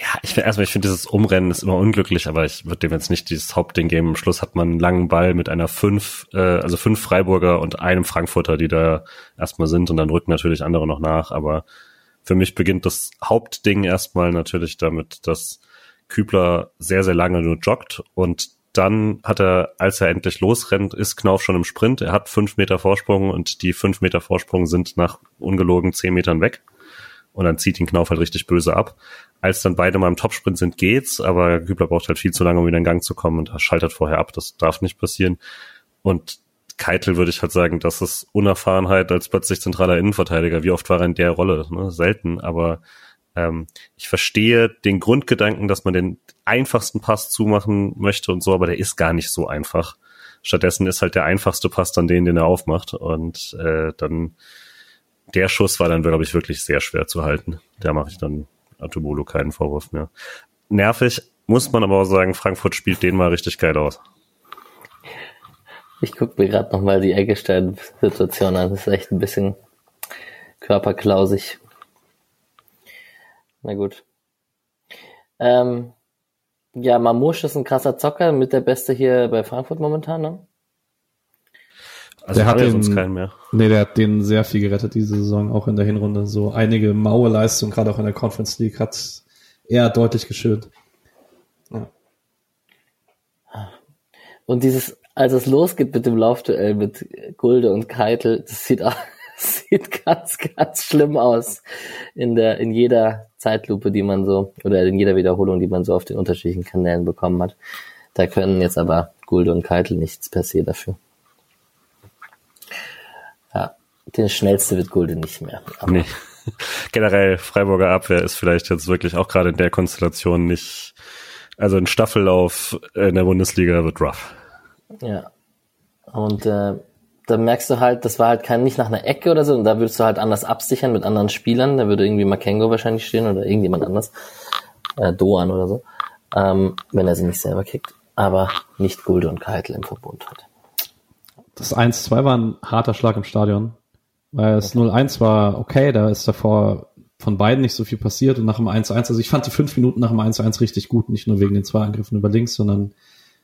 Ja, ich finde erstmal, ich finde dieses Umrennen ist immer unglücklich, aber ich würde dem jetzt nicht dieses Hauptding geben. Am Schluss hat man einen langen Ball mit einer fünf, äh, also fünf Freiburger und einem Frankfurter, die da erstmal sind und dann rücken natürlich andere noch nach. Aber für mich beginnt das Hauptding erstmal natürlich damit, dass Kübler sehr, sehr lange nur joggt und dann hat er, als er endlich losrennt, ist Knauf schon im Sprint. Er hat fünf Meter Vorsprung und die fünf Meter Vorsprung sind nach ungelogen zehn Metern weg. Und dann zieht ihn Knauf halt richtig böse ab als dann beide mal im Topsprint sind, geht's, aber Kübler braucht halt viel zu lange, um wieder in Gang zu kommen und schaltet vorher ab. Das darf nicht passieren. Und Keitel würde ich halt sagen, das ist Unerfahrenheit als plötzlich zentraler Innenverteidiger. Wie oft war er in der Rolle? Ne? Selten, aber ähm, ich verstehe den Grundgedanken, dass man den einfachsten Pass zumachen möchte und so, aber der ist gar nicht so einfach. Stattdessen ist halt der einfachste Pass dann den, den er aufmacht und äh, dann der Schuss war dann, glaube ich, wirklich sehr schwer zu halten. Der mache ich dann Atubolo keinen Vorwurf mehr. Nervig, muss man aber auch sagen, Frankfurt spielt den mal richtig geil aus. Ich gucke mir gerade nochmal die Eggestein-Situation an. Das ist echt ein bisschen körperklausig. Na gut. Ähm, ja, Mamouche ist ein krasser Zocker, mit der Beste hier bei Frankfurt momentan, ne? Also der hat den, sonst keinen mehr. Nee, der hat den sehr viel gerettet diese Saison, auch in der Hinrunde. So einige maue Leistungen, gerade auch in der Conference League, hat er deutlich geschürt. Ja. Und dieses, als es losgeht mit dem Laufduell mit Gulde und Keitel, das sieht auch, sieht ganz, ganz schlimm aus in der, in jeder Zeitlupe, die man so, oder in jeder Wiederholung, die man so auf den unterschiedlichen Kanälen bekommen hat. Da können jetzt aber Gulde und Keitel nichts per se dafür. Ja, der schnellste wird Gulde nicht mehr. Aber nee. Generell Freiburger Abwehr ist vielleicht jetzt wirklich auch gerade in der Konstellation nicht, also ein Staffellauf in der Bundesliga wird rough. Ja. Und äh, da merkst du halt, das war halt kein nicht nach einer Ecke oder so, und da würdest du halt anders absichern mit anderen Spielern. Da würde irgendwie Makengo wahrscheinlich stehen oder irgendjemand anders. Äh, Doan oder so. Ähm, wenn er sie nicht selber kickt. Aber nicht Gulde und Keitel im Verbund hat. Das 1-2 war ein harter Schlag im Stadion. Weil das okay. 0-1 war okay, da ist davor von beiden nicht so viel passiert und nach dem 1-1, also ich fand die fünf Minuten nach dem 1-1 richtig gut, nicht nur wegen den zwei Angriffen über links, sondern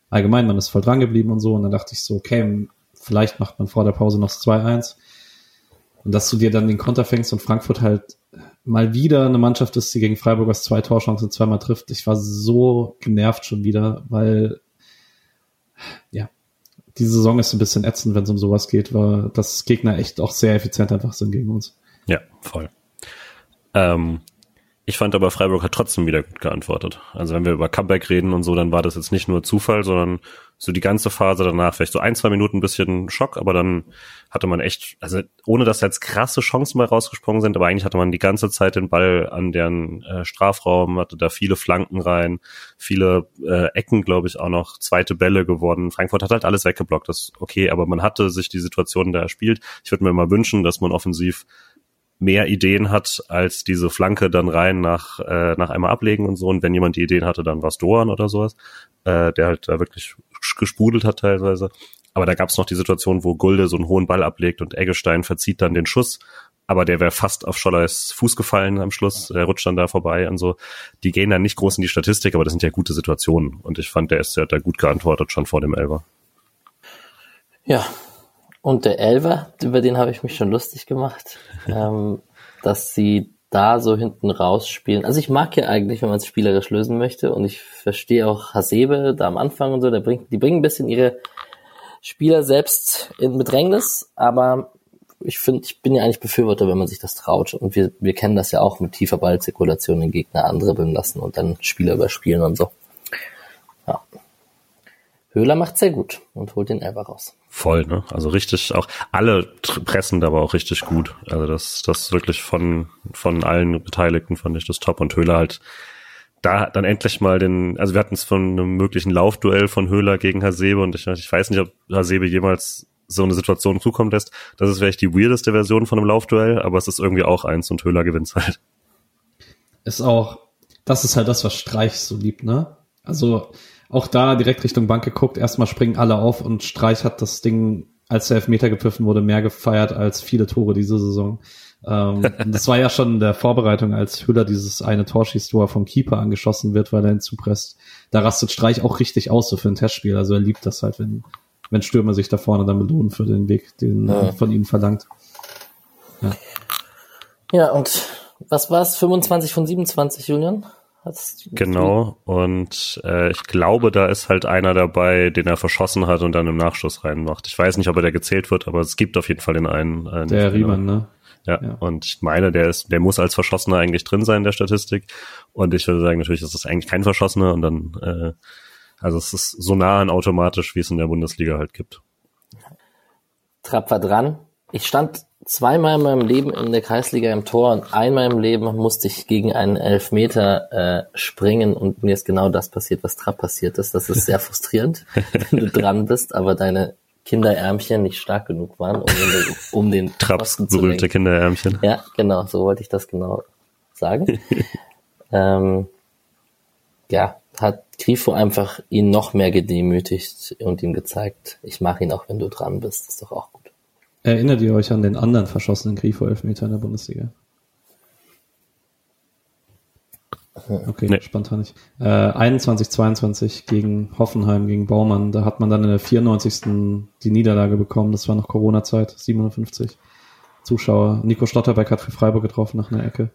allgemein, man ist voll dran geblieben und so und dann dachte ich so, okay, vielleicht macht man vor der Pause noch das 2-1 und dass du dir dann den Konter fängst und Frankfurt halt mal wieder eine Mannschaft ist, die gegen Freiburg aus zwei Torchancen zweimal trifft. Ich war so genervt schon wieder, weil ja, die Saison ist ein bisschen ätzend, wenn es um sowas geht, weil das Gegner echt auch sehr effizient einfach sind gegen uns. Ja, voll. Ähm, ich fand aber Freiburg hat trotzdem wieder gut geantwortet. Also wenn wir über Comeback reden und so, dann war das jetzt nicht nur Zufall, sondern so die ganze Phase danach, vielleicht so ein, zwei Minuten ein bisschen Schock, aber dann hatte man echt, also ohne dass jetzt krasse Chancen mal rausgesprungen sind, aber eigentlich hatte man die ganze Zeit den Ball an deren äh, Strafraum, hatte da viele Flanken rein, viele äh, Ecken, glaube ich, auch noch, zweite Bälle geworden. Frankfurt hat halt alles weggeblockt, das ist okay, aber man hatte sich die Situation da erspielt. Ich würde mir mal wünschen, dass man offensiv mehr Ideen hat als diese Flanke dann rein nach, äh, nach einmal ablegen und so. Und wenn jemand die Ideen hatte, dann war es Doan oder sowas, äh, der halt da wirklich gespudelt hat teilweise. Aber da gab es noch die Situation, wo Gulde so einen hohen Ball ablegt und Eggestein verzieht dann den Schuss. Aber der wäre fast auf Scholleis Fuß gefallen am Schluss. Er rutscht dann da vorbei und so. Die gehen dann nicht groß in die Statistik, aber das sind ja gute Situationen. Und ich fand, der ist ja da gut geantwortet schon vor dem Elber. Ja, und der Elver, über den habe ich mich schon lustig gemacht, ähm, dass sie da so hinten rausspielen. Also ich mag ja eigentlich, wenn man es spielerisch lösen möchte und ich verstehe auch Hasebe da am Anfang und so, der bringt, die bringen ein bisschen ihre Spieler selbst in Bedrängnis, aber ich finde, ich bin ja eigentlich Befürworter, wenn man sich das traut. Und wir, wir kennen das ja auch mit tiefer Ballzirkulation den Gegner andribbeln lassen und dann Spieler überspielen und so. Höhler macht sehr gut und holt den Elber raus. Voll, ne? Also richtig auch, alle pressen da aber auch richtig gut. Also das, das wirklich von, von allen Beteiligten fand ich das top und Höhler halt da dann endlich mal den, also wir hatten es von einem möglichen Laufduell von Höhler gegen Hasebe und ich, ich weiß nicht, ob Hasebe jemals so eine Situation zukommen lässt. Das ist vielleicht die weirdeste Version von einem Laufduell, aber es ist irgendwie auch eins und Höhler gewinnt halt. Ist auch, das ist halt das, was Streich so liebt, ne? Also auch da direkt Richtung Bank geguckt, erstmal springen alle auf und Streich hat das Ding, als der Elfmeter gepfiffen wurde, mehr gefeiert als viele Tore diese Saison. ähm, das war ja schon in der Vorbereitung, als Hüller dieses eine Tor schießt, wo er vom Keeper angeschossen wird, weil er hinzupresst. Da rastet Streich auch richtig aus, so für ein Testspiel. Also er liebt das halt, wenn, wenn Stürmer sich da vorne dann belohnen für den Weg, den ja. von ihnen verlangt. Ja. ja, und was war's? 25 von 27, Julian? Genau, und äh, ich glaube, da ist halt einer dabei, den er verschossen hat und dann im Nachschuss reinmacht. Ich weiß nicht, ob er der gezählt wird, aber es gibt auf jeden Fall den einen. Äh, der Riemann, ne? Ja, ja, und ich meine, der ist, der muss als Verschossener eigentlich drin sein in der Statistik. Und ich würde sagen, natürlich ist das eigentlich kein Verschossener und dann, äh, also es ist so nah an automatisch, wie es in der Bundesliga halt gibt. Trapp war dran. Ich stand zweimal in meinem Leben in der Kreisliga im Tor und einmal im Leben musste ich gegen einen Elfmeter äh, springen und mir ist genau das passiert, was Trapp passiert ist. Das ist sehr frustrierend, wenn du dran bist, aber deine Kinderärmchen nicht stark genug waren, um den, um den Trapps berühmte Kinderärmchen. Ja, genau, so wollte ich das genau sagen. ähm, ja, hat Grifo einfach ihn noch mehr gedemütigt und ihm gezeigt, ich mache ihn auch, wenn du dran bist. Das ist doch auch gut. Erinnert ihr euch an den anderen verschossenen Grifo-Elfmeter in der Bundesliga? Okay, nee. spontan nicht. Äh, 21, 22 gegen Hoffenheim, gegen Baumann. Da hat man dann in der 94. die Niederlage bekommen. Das war noch Corona-Zeit, 750 Zuschauer. Nico Schlotterbeck hat für Freiburg getroffen nach einer Ecke.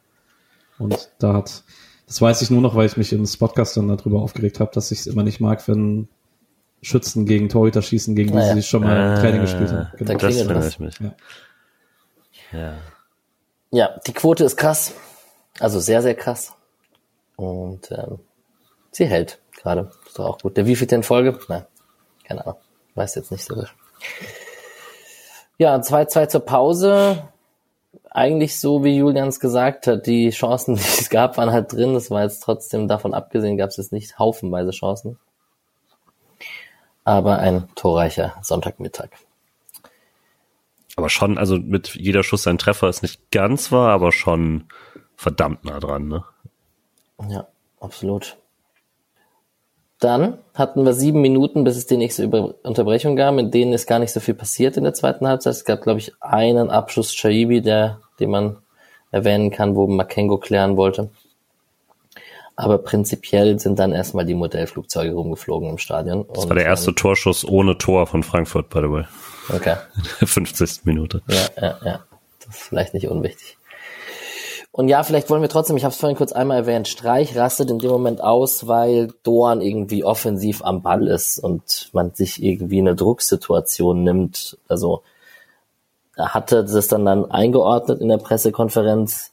Und da hat, das weiß ich nur noch, weil ich mich im Podcast dann darüber aufgeregt habe, dass ich es immer nicht mag, wenn Schützen gegen Torhüter schießen, gegen die naja. sie schon mal äh, Training gespielt haben. Genau. Das erinnere ich mich. Ja. ja. ja, die Quote ist krass. Also sehr, sehr krass. Und ähm, sie hält gerade. Ist doch auch gut. Der wievielte in Folge? Nein, keine Ahnung. Weiß jetzt nicht so. Ja, 2-2 zur Pause. Eigentlich so, wie Julians gesagt hat, die Chancen, die es gab, waren halt drin. Es war jetzt trotzdem davon abgesehen, gab es jetzt nicht haufenweise Chancen aber ein torreicher Sonntagmittag. Aber schon, also mit jeder Schuss ein Treffer ist nicht ganz wahr, aber schon verdammt nah dran, ne? Ja, absolut. Dann hatten wir sieben Minuten, bis es die nächste Über Unterbrechung gab, in denen ist gar nicht so viel passiert in der zweiten Halbzeit. Es gab, glaube ich, einen Abschluss Shaibi, der, den man erwähnen kann, wo Makengo klären wollte. Aber prinzipiell sind dann erstmal die Modellflugzeuge rumgeflogen im Stadion. Das war der erste Torschuss ohne Tor von Frankfurt, by the way. Okay. 50. Minute. Ja, ja, ja. Das ist vielleicht nicht unwichtig. Und ja, vielleicht wollen wir trotzdem, ich habe es vorhin kurz einmal erwähnt, Streich rastet in dem Moment aus, weil Dorn irgendwie offensiv am Ball ist und man sich irgendwie eine Drucksituation nimmt. Also er hatte das dann, dann eingeordnet in der Pressekonferenz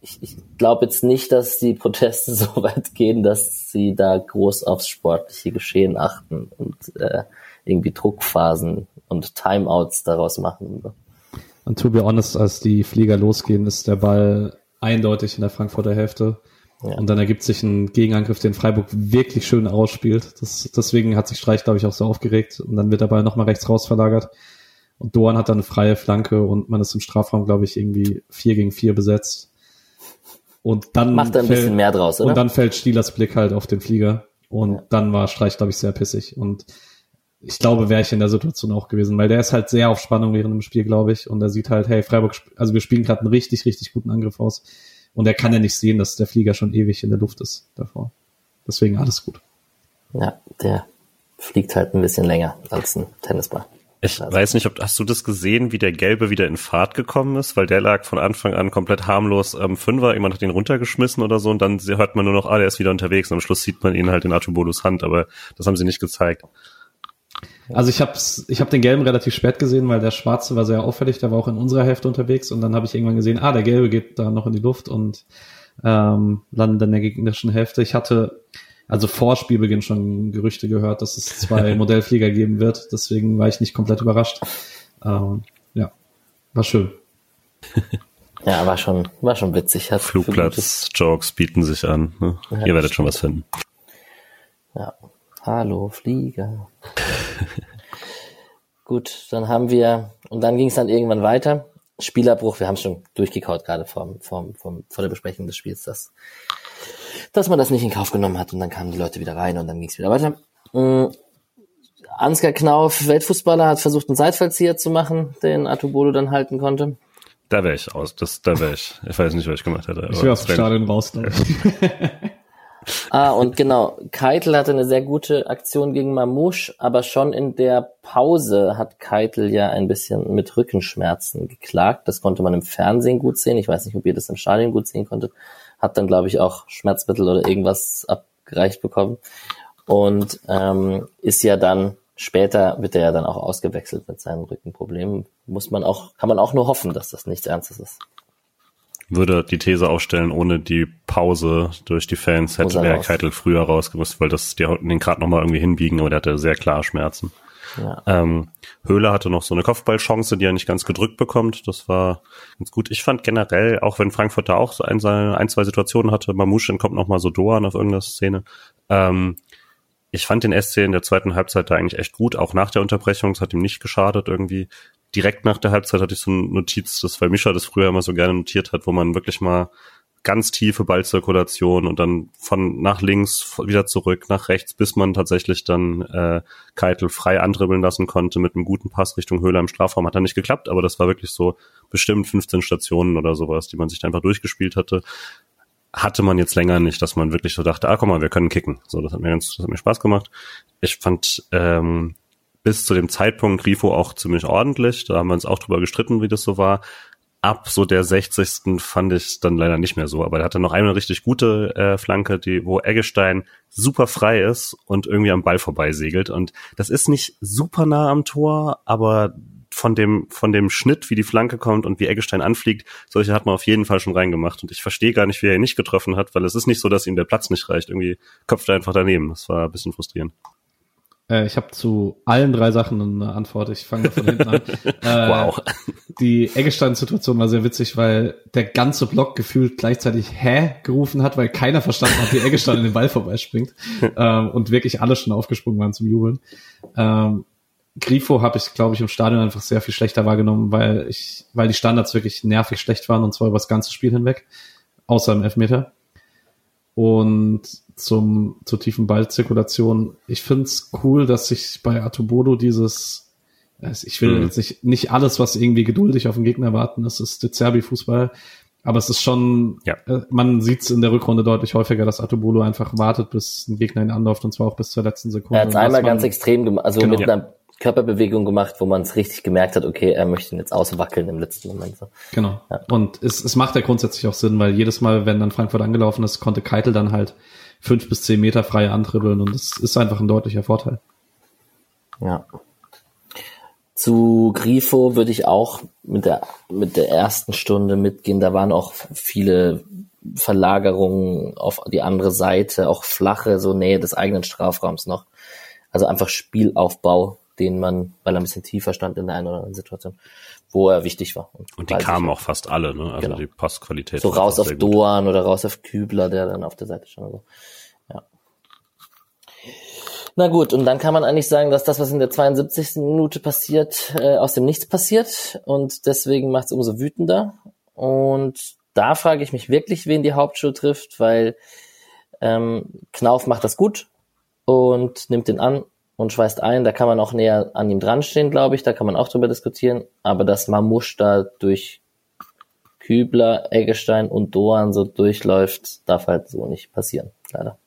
ich, ich glaube jetzt nicht, dass die Proteste so weit gehen, dass sie da groß aufs sportliche Geschehen achten und äh, irgendwie Druckphasen und Timeouts daraus machen. Und to be honest, als die Flieger losgehen, ist der Ball eindeutig in der Frankfurter Hälfte. Ja. Und dann ergibt sich ein Gegenangriff, den Freiburg wirklich schön ausspielt. Das, deswegen hat sich Streich, glaube ich, auch so aufgeregt. Und dann wird der Ball nochmal rechts raus verlagert. Und Doan hat dann eine freie Flanke und man ist im Strafraum, glaube ich, irgendwie vier gegen vier besetzt. Und dann macht er ein fällt, bisschen mehr draus, oder? Und dann fällt Stielers Blick halt auf den Flieger. Und ja. dann war Streich, glaube ich, sehr pissig. Und ich glaube, wäre ich in der Situation auch gewesen, weil der ist halt sehr auf Spannung während dem Spiel, glaube ich. Und er sieht halt, hey, Freiburg, also wir spielen gerade einen richtig, richtig guten Angriff aus. Und er kann ja nicht sehen, dass der Flieger schon ewig in der Luft ist davor. Deswegen alles gut. Ja, der fliegt halt ein bisschen länger als ein Tennisball. Ich also. weiß nicht, ob hast du das gesehen, wie der Gelbe wieder in Fahrt gekommen ist, weil der lag von Anfang an komplett harmlos am Fünfer, jemand hat ihn runtergeschmissen oder so und dann hört man nur noch, ah, der ist wieder unterwegs und am Schluss sieht man ihn halt in Artubolus Hand, aber das haben sie nicht gezeigt. Also ich habe ich hab den Gelben relativ spät gesehen, weil der Schwarze war sehr auffällig, der war auch in unserer Hälfte unterwegs und dann habe ich irgendwann gesehen, ah, der Gelbe geht da noch in die Luft und ähm, landet in der gegnerischen Hälfte. Ich hatte also vor Spielbeginn schon Gerüchte gehört, dass es zwei Modellflieger geben wird. Deswegen war ich nicht komplett überrascht. Ähm, ja, war schön. Ja, war schon, war schon witzig. Hat Flugplatz-Jokes bieten sich an. Ne? Ja, Ihr werdet schon was finden. Ja. Hallo, Flieger. Gut, dann haben wir, und dann ging es dann irgendwann weiter. Spielerbruch, wir haben es schon durchgekaut gerade vom, vom, vom, vor der Besprechung des Spiels, dass, dass man das nicht in Kauf genommen hat und dann kamen die Leute wieder rein und dann ging es wieder weiter. Mm, Ansgar Knauf, Weltfußballer, hat versucht, einen Seitfallzieher zu machen, den Atubolo dann halten konnte. Da wäre ich aus. Das, da wäre ich. Ich weiß nicht, was ich gemacht hätte. Ich will aus dem Stadion raus. Ah, und genau, Keitel hatte eine sehr gute Aktion gegen Mamouche, aber schon in der Pause hat Keitel ja ein bisschen mit Rückenschmerzen geklagt. Das konnte man im Fernsehen gut sehen. Ich weiß nicht, ob ihr das im Stadion gut sehen konntet. Hat dann, glaube ich, auch Schmerzmittel oder irgendwas abgereicht bekommen. Und ähm, ist ja dann, später wird er ja dann auch ausgewechselt mit seinen Rückenproblemen. Muss man auch, kann man auch nur hoffen, dass das nichts Ernstes ist. Würde die These aufstellen, ohne die Pause durch die Fans hätte er der raus. Keitel früher rausgemusst, weil das die den gerade nochmal irgendwie hinbiegen, aber der hatte sehr klar Schmerzen. Ja. Ähm, Höhler hatte noch so eine Kopfballchance, die er nicht ganz gedrückt bekommt. Das war ganz gut. Ich fand generell, auch wenn Frankfurt da auch so ein, ein zwei Situationen hatte, Mamouche kommt noch mal so Doan auf irgendeine Szene. Ähm, ich fand den SC in der zweiten Halbzeit da eigentlich echt gut, auch nach der Unterbrechung. Es hat ihm nicht geschadet irgendwie. Direkt nach der Halbzeit hatte ich so eine Notiz, das weil Mischa das früher immer so gerne notiert hat, wo man wirklich mal ganz tiefe Ballzirkulation und dann von nach links wieder zurück nach rechts, bis man tatsächlich dann äh, Keitel frei andribbeln lassen konnte mit einem guten Pass Richtung Höhler im Strafraum. Hat dann nicht geklappt, aber das war wirklich so bestimmt 15 Stationen oder sowas, die man sich da einfach durchgespielt hatte. Hatte man jetzt länger nicht, dass man wirklich so dachte, ah, guck mal, wir können kicken. So, das hat mir ganz, das hat mir Spaß gemacht. Ich fand ähm, bis zu dem Zeitpunkt Grifo auch ziemlich ordentlich. Da haben wir uns auch drüber gestritten, wie das so war ab so der 60. fand ich dann leider nicht mehr so. Aber er hatte noch eine richtig gute äh, Flanke, die, wo Eggestein super frei ist und irgendwie am Ball vorbeisegelt. Und das ist nicht super nah am Tor, aber von dem, von dem Schnitt, wie die Flanke kommt und wie Eggestein anfliegt, solche hat man auf jeden Fall schon reingemacht. Und ich verstehe gar nicht, wie er ihn nicht getroffen hat, weil es ist nicht so, dass ihm der Platz nicht reicht. Irgendwie köpft er einfach daneben. Das war ein bisschen frustrierend. Äh, ich habe zu allen drei Sachen eine Antwort. Ich fange von hinten an. Äh, Wow. Die Eggestein-Situation war sehr witzig, weil der ganze Block gefühlt gleichzeitig Hä gerufen hat, weil keiner verstanden hat, wie Eggestein in den Ball vorbeispringt. ähm, und wirklich alle schon aufgesprungen waren zum Jubeln. Ähm, Grifo habe ich, glaube ich, im Stadion einfach sehr viel schlechter wahrgenommen, weil ich, weil die Standards wirklich nervig schlecht waren und zwar über das ganze Spiel hinweg, außer im Elfmeter. Und zum, zur tiefen Ballzirkulation. Ich find's cool, dass sich bei Atubodo dieses, ich will Mhm. jetzt nicht, nicht alles, was irgendwie geduldig auf den Gegner warten, das ist der Zerbi-Fußball. Aber es ist schon, Ja. äh, man sieht's in der Rückrunde deutlich häufiger, dass Atubolo einfach wartet, bis ein Gegner ihn anläuft und zwar auch bis zur letzten Sekunde. Er hat es einmal man- ganz extrem gemacht, also Genau. mit einer Körperbewegung gemacht, wo man es richtig gemerkt hat, okay, er möchte ihn jetzt auswackeln im letzten Moment. So. Genau. Ja. Und es, es macht ja grundsätzlich auch Sinn, weil jedes Mal, wenn dann Frankfurt angelaufen ist, konnte Keitel dann halt fünf bis zehn Meter frei antribbeln und das ist einfach ein deutlicher Vorteil. Ja. Zu Grifo würde ich auch mit der, mit der ersten Stunde mitgehen. Da waren auch viele Verlagerungen auf die andere Seite, auch flache, so Nähe des eigenen Strafraums noch. Also einfach Spielaufbau, den man, weil er ein bisschen tiefer stand in der einen oder anderen Situation, wo er wichtig war. Und die weil kamen sich- auch fast alle, ne? Also Genau. die Passqualität. so raus auf gut. Doan oder raus auf Kübler, der dann auf der Seite stand. Also, ja. Na gut, und dann kann man eigentlich sagen, dass das, was in der 72. Minute passiert, äh, aus dem Nichts passiert und deswegen macht es umso wütender. Und da frage ich mich wirklich, wen die Hauptschuld trifft, weil ähm, Knauf macht das gut und nimmt den an und schweißt ein. Da kann man auch näher an ihm dran stehen, glaube ich. Da kann man auch drüber diskutieren. Aber dass Mamusch da durch Kübler, Eggestein und Doan so durchläuft, darf halt so nicht passieren, leider.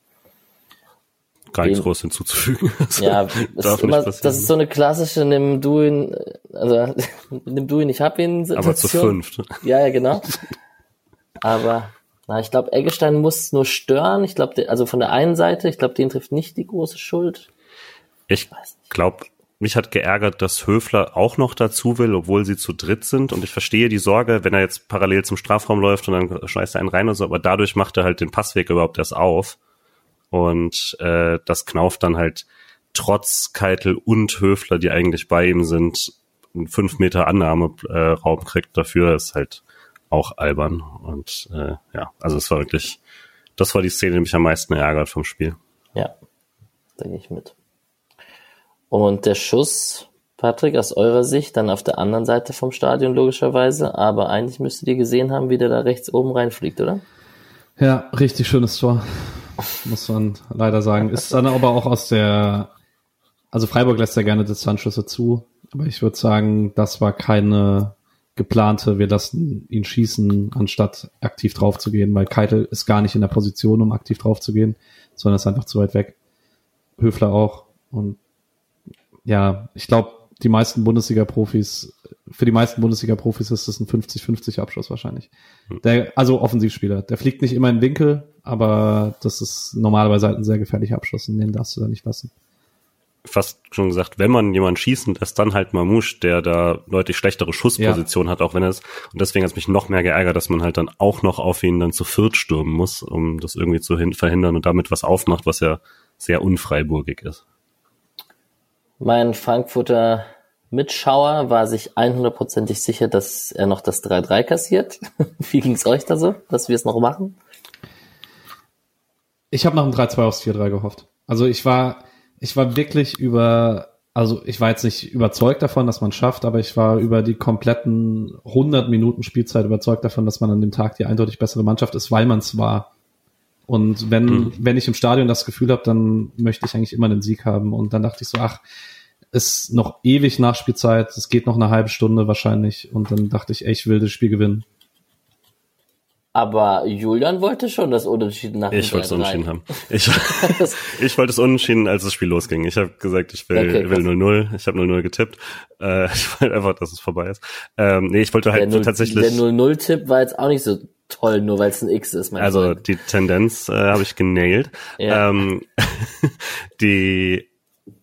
Gar nichts groß hinzuzufügen. Ja, es Darf ist immer, das ist so eine klassische nimm du ihn, also nimm du ihn, ich hab ihn Aber zu Situation. fünft. Ja, ja, genau. Aber na, ich glaube, Eggestein muss nur stören. Ich glaube, also von der einen Seite, ich glaube, den trifft nicht die große Schuld. Ich glaube, mich hat geärgert, dass Höfler auch noch dazu will, obwohl sie zu dritt sind. Und ich verstehe die Sorge, wenn er jetzt parallel zum Strafraum läuft und dann schmeißt er einen rein und so, aber dadurch macht er halt den Passweg überhaupt erst auf. Und äh, das Knauf dann halt trotz Keitel und Höfler, die eigentlich bei ihm sind, einen fünf Meter Annahmeraum kriegt. Dafür ist halt auch albern. Und äh, ja, also es war wirklich, das war die Szene, die mich am meisten ärgert vom Spiel. Ja, gehe ich mit. Und der Schuss, Patrick, aus eurer Sicht, dann auf der anderen Seite vom Stadion logischerweise, aber eigentlich müsstet ihr gesehen haben, wie der da rechts oben reinfliegt, oder? Ja, richtig schönes Tor. Muss man leider sagen. Ist dann aber auch aus der, also Freiburg lässt ja gerne Distanzschüsse zu, aber ich würde sagen, das war keine geplante, wir lassen ihn schießen, anstatt aktiv drauf zu gehen, weil Keitel ist gar nicht in der Position, um aktiv drauf zu gehen, sondern ist einfach zu weit weg. Höfler auch. Und ja, ich glaube, die meisten Bundesliga-Profis, für die meisten Bundesliga-Profis ist es ein 50-50 Abschluss wahrscheinlich. Hm. Der, also Offensivspieler. Der fliegt nicht immer in Winkel, aber das ist normalerweise halt ein sehr gefährlicher Abschluss und den darfst du da nicht lassen fast schon gesagt, wenn man jemanden schießen lässt, dann halt Mamouche, der da deutlich schlechtere Schussposition ja. hat, auch wenn er es. Und deswegen hat es mich noch mehr geärgert, dass man halt dann auch noch auf ihn dann zu viert stürmen muss, um das irgendwie zu verhindern und damit was aufmacht, was ja sehr unfreiburgig ist. Mein Frankfurter Mitschauer war sich 100%ig sicher, dass er noch das 3-3 kassiert. Wie ging's euch da so, dass wir es noch machen? Ich habe nach dem 3-2 aufs 4-3 gehofft. Also ich war, ich war wirklich über, also ich war jetzt nicht überzeugt davon, dass man schafft, aber ich war über die kompletten 100 Minuten Spielzeit überzeugt davon, dass man an dem Tag die eindeutig bessere Mannschaft ist, weil man es war. Und wenn, mhm. wenn ich im Stadion das Gefühl habe, dann möchte ich eigentlich immer einen Sieg haben. Und dann dachte ich so, ach, ist noch ewig Nachspielzeit, es geht noch eine halbe Stunde wahrscheinlich. Und dann dachte ich, ey, ich will das Spiel gewinnen. Aber Julian wollte schon das Unentschieden nach Ich wollte es Unentschieden haben. Ich, ich wollte es Unentschieden, als das Spiel losging. Ich habe gesagt, ich will 0-0. Okay, will ich habe 0-0 getippt. Äh, ich wollte einfach, dass es vorbei ist. Ähm, nee, ich wollte halt der tatsächlich... Der 0-0-Tipp war jetzt auch nicht so toll, nur weil es ein X ist. also Freund. die Tendenz äh, habe ich genailt. Ja. Ähm, die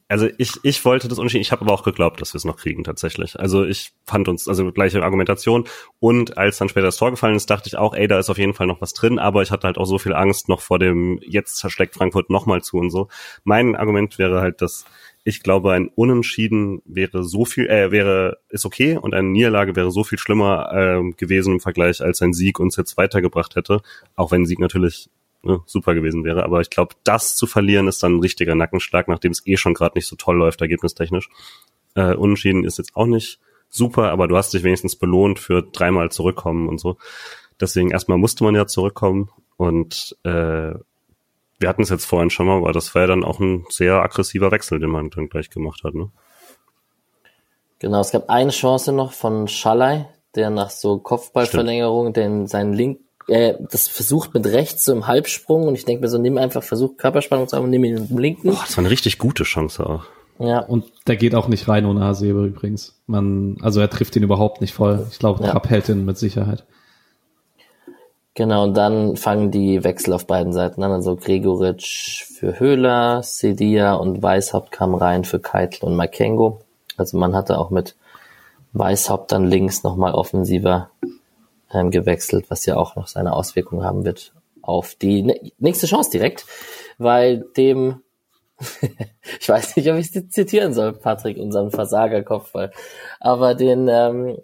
also ich, ich wollte das Unentschieden, ich habe aber auch geglaubt, dass wir es noch kriegen tatsächlich. Also ich fand uns, also gleiche Argumentation. Und als dann später das Tor gefallen ist, dachte ich auch, ey, da ist auf jeden Fall noch was drin, aber ich hatte halt auch so viel Angst noch vor dem, jetzt schlägt Frankfurt nochmal zu und so. Mein Argument wäre halt, dass ich glaube, ein Unentschieden wäre so viel, äh, wäre, ist okay und eine Niederlage wäre so viel schlimmer äh, gewesen im Vergleich, als ein Sieg uns jetzt weitergebracht hätte. Auch wenn Sieg natürlich ne, super gewesen wäre. Aber ich glaube, das zu verlieren ist dann ein richtiger Nackenschlag, nachdem es eh schon gerade nicht so toll läuft, ergebnistechnisch. Äh, Unentschieden ist jetzt auch nicht super, aber du hast dich wenigstens belohnt für dreimal zurückkommen und so. Deswegen erstmal musste man ja zurückkommen und äh, wir hatten es jetzt vorhin schon mal, aber das war ja dann auch ein sehr aggressiver Wechsel, den man dann gleich gemacht hat. Ne? Genau, es gab eine Chance noch von Schalay, der nach so Kopfballverlängerung den seinen Link äh, das versucht mit rechts so im Halbsprung und ich denke mir so, nimm einfach, versuch Körperspannung zu haben und nimm ihn mit dem linken. Boah, das war eine richtig gute Chance auch. Ja. Und der geht auch nicht rein ohne Hasebe übrigens. Man, also er trifft ihn überhaupt nicht voll. Ich glaube, ja. Trapp hält ihn mit Sicherheit. Genau, und dann fangen die Wechsel auf beiden Seiten an. Also Gregoritsch für Höhler, Sedia und Weishaupt kam rein für Keitel und Makengo. Also man hatte auch mit Weishaupt dann links nochmal offensiver ähm, gewechselt, was ja auch noch seine Auswirkungen haben wird auf die nächste Chance direkt, weil dem, ich weiß nicht, ob ich es zitieren soll, Patrick, unseren Versagerkopfball, aber den, ähm,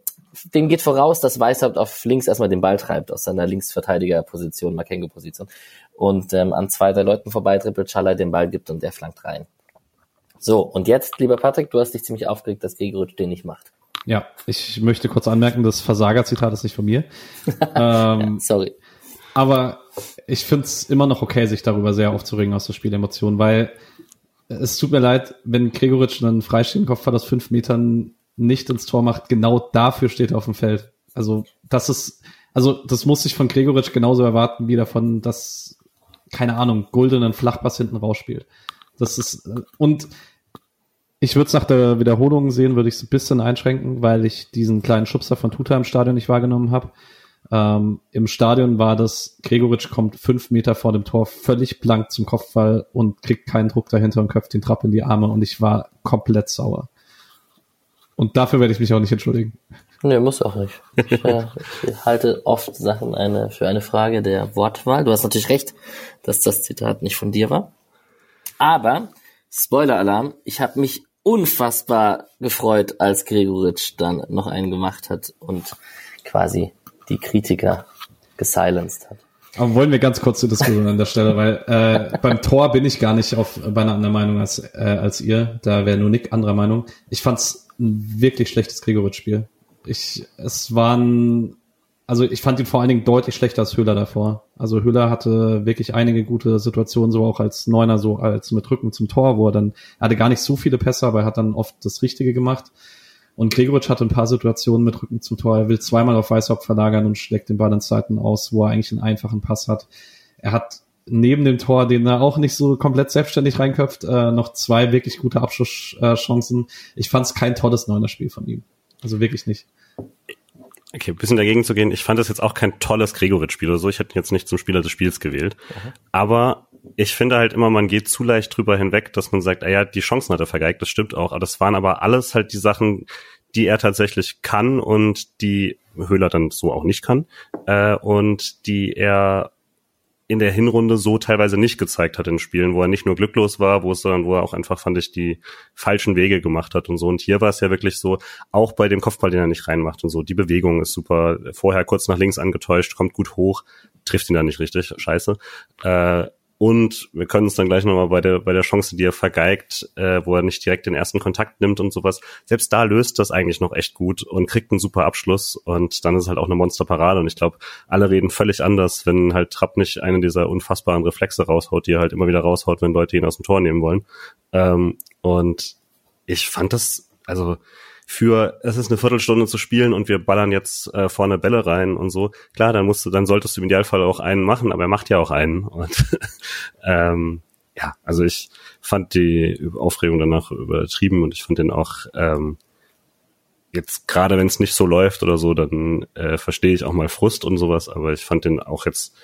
dem geht voraus, dass Weißhaupt auf links erstmal den Ball treibt aus seiner Linksverteidigerposition, Makengo-Position und ähm, an zwei der Leuten vorbei trippelt, Schaller den Ball gibt und der flankt rein. So, und jetzt, lieber Patrick, du hast dich ziemlich aufgeregt, dass Gregoritsch den nicht macht. Ja, ich möchte kurz anmerken, das Versager-Zitat ist nicht von mir. ähm, Sorry. Aber ich finde es immer noch okay, sich darüber sehr aufzuregen aus der Spielemotion, weil es tut mir leid, wenn Gregoritsch einen freistehenden Kopfball aus fünf Metern nicht ins Tor macht, genau dafür steht er auf dem Feld. Also das ist, also das muss ich von Gregoritsch genauso erwarten, wie davon, dass, keine Ahnung, Gulden einen Flachpass hinten rausspielt. Das ist, und ich würde es nach der Wiederholung sehen, würde ich es ein bisschen einschränken, weil ich diesen kleinen Schubser von Tuta im Stadion nicht wahrgenommen habe. Ähm, Im Stadion war das, Gregoritsch kommt fünf Meter vor dem Tor völlig blank zum Kopfball und kriegt keinen Druck dahinter und köpft den Trapp in die Arme und ich war komplett sauer. Und dafür werde ich mich auch nicht entschuldigen. Nee, muss auch nicht. Ich, äh, ich halte oft Sachen eine, für eine Frage der Wortwahl. Du hast natürlich recht, dass das Zitat nicht von dir war. Aber, Spoiler-Alarm, ich habe mich unfassbar gefreut, als Gregoritsch dann noch einen gemacht hat und quasi die Kritiker gesilenced hat. Aber wollen wir ganz kurz zur Diskussion an der Stelle, weil äh, beim Tor bin ich gar nicht auf bei einer anderen Meinung als äh, als ihr. Da wäre nur Nick anderer Meinung. Ich fand's ein wirklich schlechtes Gregoritsch-Spiel. Ich es waren also ich fand ihn vor allen Dingen deutlich schlechter als Höhler davor. Also Höhler hatte wirklich einige gute Situationen, so auch als Neuner, so als mit Rücken zum Tor, wo er dann, er hatte gar nicht so viele Pässe, aber er hat dann oft das Richtige gemacht. Und Gregoritsch hatte ein paar Situationen mit Rücken zum Tor. Er will zweimal auf Weißhaupt verlagern und schlägt den Ball in Zeiten aus, wo er eigentlich einen einfachen Pass hat. Er hat neben dem Tor, den er auch nicht so komplett selbstständig reinköpft, äh, noch zwei wirklich gute Abschlusschancen. Ich fand es kein tolles Neuner-Spiel von ihm. Also wirklich nicht. Okay, ein bisschen dagegen zu gehen. Ich fand das jetzt auch kein tolles Gregoritsch-Spiel oder so. Ich hätte ihn jetzt nicht zum Spieler des Spiels gewählt. Mhm. Aber ich finde halt immer, man geht zu leicht drüber hinweg, dass man sagt, ah ja, die Chancen hat er vergeigt. Das stimmt auch. Aber das waren aber alles halt die Sachen, die er tatsächlich kann und die Höhler dann so auch nicht kann. Äh, und die er in der Hinrunde so teilweise nicht gezeigt hat in Spielen, wo er nicht nur glücklos war, wo es sondern wo er auch einfach, fand ich, die falschen Wege gemacht hat und so. Und hier war es ja wirklich so, auch bei dem Kopfball, den er nicht reinmacht und so, die Bewegung ist super, vorher kurz nach links angetäuscht, kommt gut hoch, trifft ihn da nicht richtig, scheiße. Äh, und wir können es dann gleich nochmal bei der, bei der Chance, die er vergeigt, äh, wo er nicht direkt den ersten Kontakt nimmt und sowas. Selbst da löst das eigentlich noch echt gut und kriegt einen super Abschluss. Und dann ist es halt auch eine Monsterparade. Und ich glaube, alle reden völlig anders, wenn halt Trapp nicht einen dieser unfassbaren Reflexe raushaut, die er halt immer wieder raushaut, wenn Leute ihn aus dem Tor nehmen wollen. Ähm, und ich fand das, also für es ist eine Viertelstunde zu spielen und wir ballern jetzt äh, vorne Bälle rein und so. Klar, dann musst du, dann solltest du im Idealfall auch einen machen, aber er macht ja auch einen. Und ähm, ja, also ich fand die Aufregung danach übertrieben und ich fand den auch ähm, jetzt gerade wenn es nicht so läuft oder so, dann äh, verstehe ich auch mal Frust und sowas, aber ich fand den auch jetzt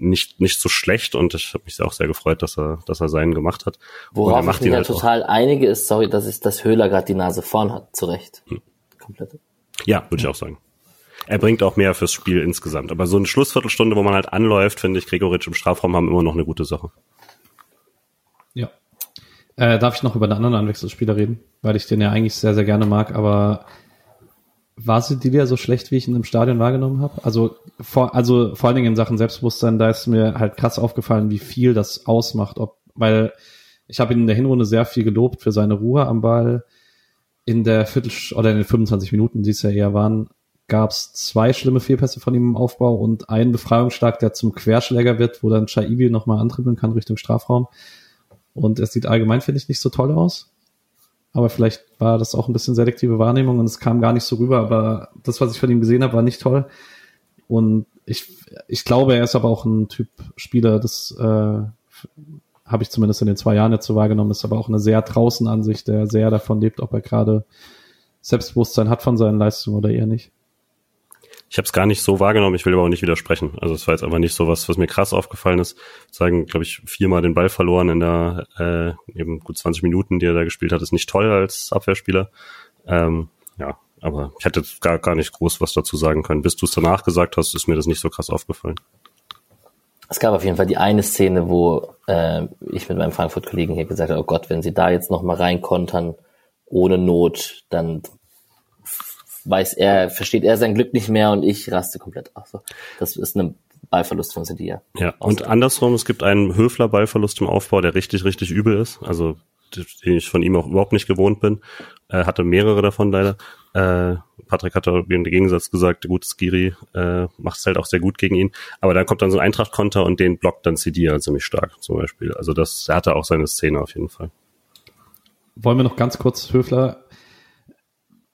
nicht, nicht so schlecht und ich habe mich auch sehr gefreut, dass er, dass er seinen gemacht hat. Worauf ich mir halt total einige ist, sorry, dass ich das Höhler gerade die Nase vorn hat, zurecht. Hm. Komplett. Ja, würde ich auch sagen. Er bringt auch mehr fürs Spiel insgesamt. Aber so eine Schlussviertelstunde, wo man halt anläuft, finde ich, Gregoritsch im Strafraum haben immer noch eine gute Sache. Ja. Äh, darf ich noch über einen anderen Anwechselspieler reden? Weil ich den ja eigentlich sehr, sehr gerne mag, aber war Sedilia so schlecht, wie ich ihn im Stadion wahrgenommen habe? Also vor, also vor allen Dingen in Sachen Selbstbewusstsein, da ist mir halt krass aufgefallen, wie viel das ausmacht. Ob, weil ich habe ihn in der Hinrunde sehr viel gelobt für seine Ruhe am Ball. In der Viertel oder in den 25 Minuten, die es ja eher waren, gab es zwei schlimme Fehlpässe von ihm im Aufbau und einen Befreiungsschlag, der zum Querschläger wird, wo dann Shaibi nochmal antribbeln kann Richtung Strafraum. Und es sieht allgemein, finde ich, nicht so toll aus aber vielleicht war das auch ein bisschen selektive Wahrnehmung und es kam gar nicht so rüber, aber das, was ich von ihm gesehen habe, war nicht toll. Und ich, ich glaube, er ist aber auch ein Typ Spieler, das äh, habe ich zumindest in den zwei Jahren jetzt so wahrgenommen, ist aber auch eine sehr draußen Ansicht, der sehr davon lebt, ob er gerade Selbstbewusstsein hat von seinen Leistungen oder eher nicht. Ich habe es gar nicht so wahrgenommen, ich will aber auch nicht widersprechen. Also es war jetzt einfach nicht so was, was mir krass aufgefallen ist. Sagen, glaube ich, viermal den Ball verloren in der äh, eben gut 20 Minuten, die er da gespielt hat, ist nicht toll als Abwehrspieler. Ähm, ja, aber ich hätte gar, gar nicht groß was dazu sagen können. Bis du es danach gesagt hast, ist mir das nicht so krass aufgefallen. Es gab auf jeden Fall die eine Szene, wo äh, ich mit meinem Frankfurt-Kollegen hier gesagt habe, oh Gott, wenn sie da jetzt noch mal reinkontern, ohne Not, dann weiß er, versteht er sein Glück nicht mehr und ich raste komplett aus. Das ist ein Ballverlust von Sedia. Ja, und andersrum, es gibt einen Höfler-Ballverlust im Aufbau, der richtig, richtig übel ist. Also, den ich von ihm auch überhaupt nicht gewohnt bin. Er hatte mehrere davon leider. Äh, Patrick hatte im Gegensatz gesagt, gut, Skiri äh, macht es halt auch sehr gut gegen ihn. Aber dann kommt dann so ein Eintracht-Konter und den blockt dann Sedia ziemlich stark zum Beispiel. Also das, er hatte auch seine Szene auf jeden Fall. Wollen wir noch ganz kurz Höfler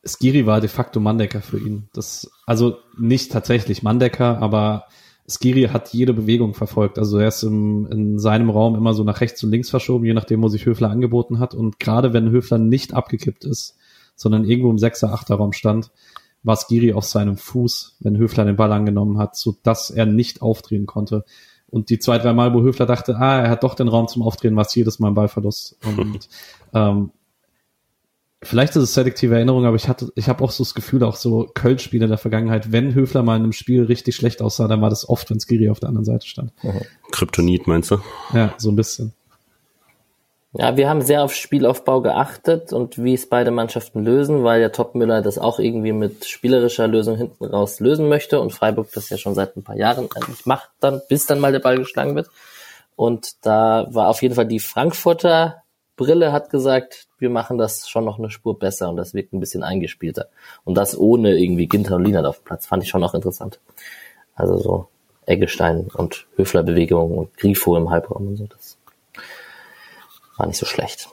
Skiri war de facto Mandecker für ihn. Das, also nicht tatsächlich Mandecker, aber Skiri hat jede Bewegung verfolgt. Also er ist im, in seinem Raum immer so nach rechts und links verschoben, je nachdem, wo sich Höfler angeboten hat. Und gerade wenn Höfler nicht abgekippt ist, sondern irgendwo im 6er, 8er Raum stand, war Skiri auf seinem Fuß, wenn Höfler den Ball angenommen hat, so dass er nicht aufdrehen konnte. Und die zwei, drei Mal, wo Höfler dachte, ah, er hat doch den Raum zum Aufdrehen, war es jedes Mal ein Ballverlust. Und ähm, Vielleicht ist es selektive Erinnerung, aber ich hatte, ich habe auch so das Gefühl, auch so Köln-Spiele der Vergangenheit, wenn Höfler mal in einem Spiel richtig schlecht aussah, dann war das oft, wenn Skiri auf der anderen Seite stand. Kryptonit meinst du? Ja, so ein bisschen. Ja, wir haben sehr auf Spielaufbau geachtet und wie es beide Mannschaften lösen, weil ja Topmüller das auch irgendwie mit spielerischer Lösung hinten raus lösen möchte und Freiburg das ja schon seit ein paar Jahren eigentlich macht, dann, bis dann mal der Ball geschlagen wird. Und da war auf jeden Fall die Frankfurter Brille hat gesagt, wir machen das schon noch eine Spur besser und das wirkt ein bisschen eingespielter. Und das ohne irgendwie Ginter und Lienert auf dem Platz, fand ich schon auch interessant. Also so Eggestein und Höfler-Bewegungen und Grifo im Halbraum und so, das war nicht so schlecht.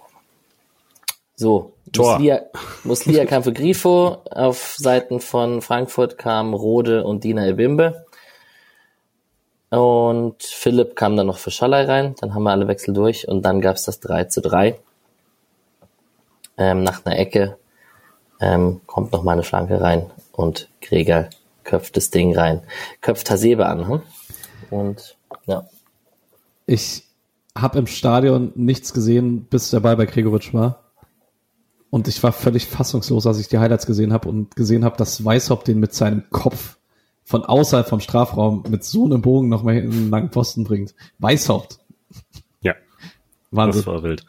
So, Tor. Muslia, Muslia kam für Grifo, auf Seiten von Frankfurt kamen Rode und Dina Ebimbe. Und Philipp kam dann noch für Schallei rein, dann haben wir alle Wechsel durch und dann gab's das 3 zu 3. Ähm, nach einer Ecke ähm, kommt noch mal eine Flanke rein und Gregor köpft das Ding rein. Köpft Hasebe an. Hm? Und ja, Ich habe im Stadion nichts gesehen, bis der Ball bei Gregoritsch war. Und ich war völlig fassungslos, als ich die Highlights gesehen habe und gesehen habe, dass Weißhaupt den mit seinem Kopf von außerhalb vom Strafraum mit so einem Bogen nochmal in einen langen Posten bringt. Weißhaupt. Ja, das Wahnsinn. war wild.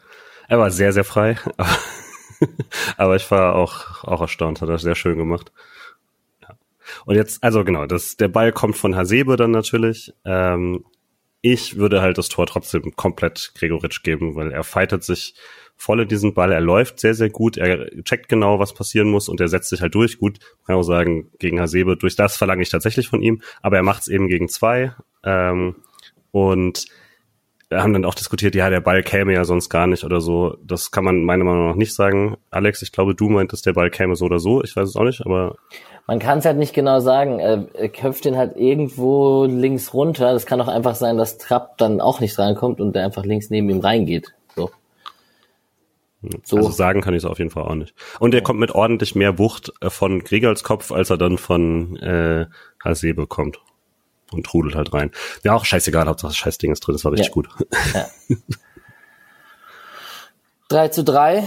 Er war sehr, sehr frei, aber, aber ich war auch, auch erstaunt, hat er sehr schön gemacht. Ja. Und jetzt, also genau, das, der Ball kommt von Hasebe dann natürlich. Ähm, ich würde halt das Tor trotzdem komplett Gregoritsch geben, weil er fightet sich voll in diesen Ball, er läuft sehr, sehr gut, er checkt genau, was passieren muss und er setzt sich halt durch. Gut, kann auch sagen, gegen Hasebe, durch das verlange ich tatsächlich von ihm, aber er macht es eben gegen zwei. Ähm, und haben dann auch diskutiert, ja, der Ball käme ja sonst gar nicht oder so. Das kann man meiner Meinung nach nicht sagen. Alex, ich glaube, du meintest, der Ball käme so oder so. Ich weiß es auch nicht, aber man kann es halt nicht genau sagen. Er köpft den halt irgendwo links runter. Das kann auch einfach sein, dass Trapp dann auch nicht reinkommt und der einfach links neben ihm reingeht. So. So. also sagen kann ich es auf jeden Fall auch nicht. Und er kommt mit ordentlich mehr Wucht äh, von Gregals Kopf, als er dann von äh, Hasebe kommt. Und trudelt halt rein. Ja, auch scheißegal, Hauptsache das Scheißding ist drin, das war richtig Ja. gut. Ja. 3 zu 3.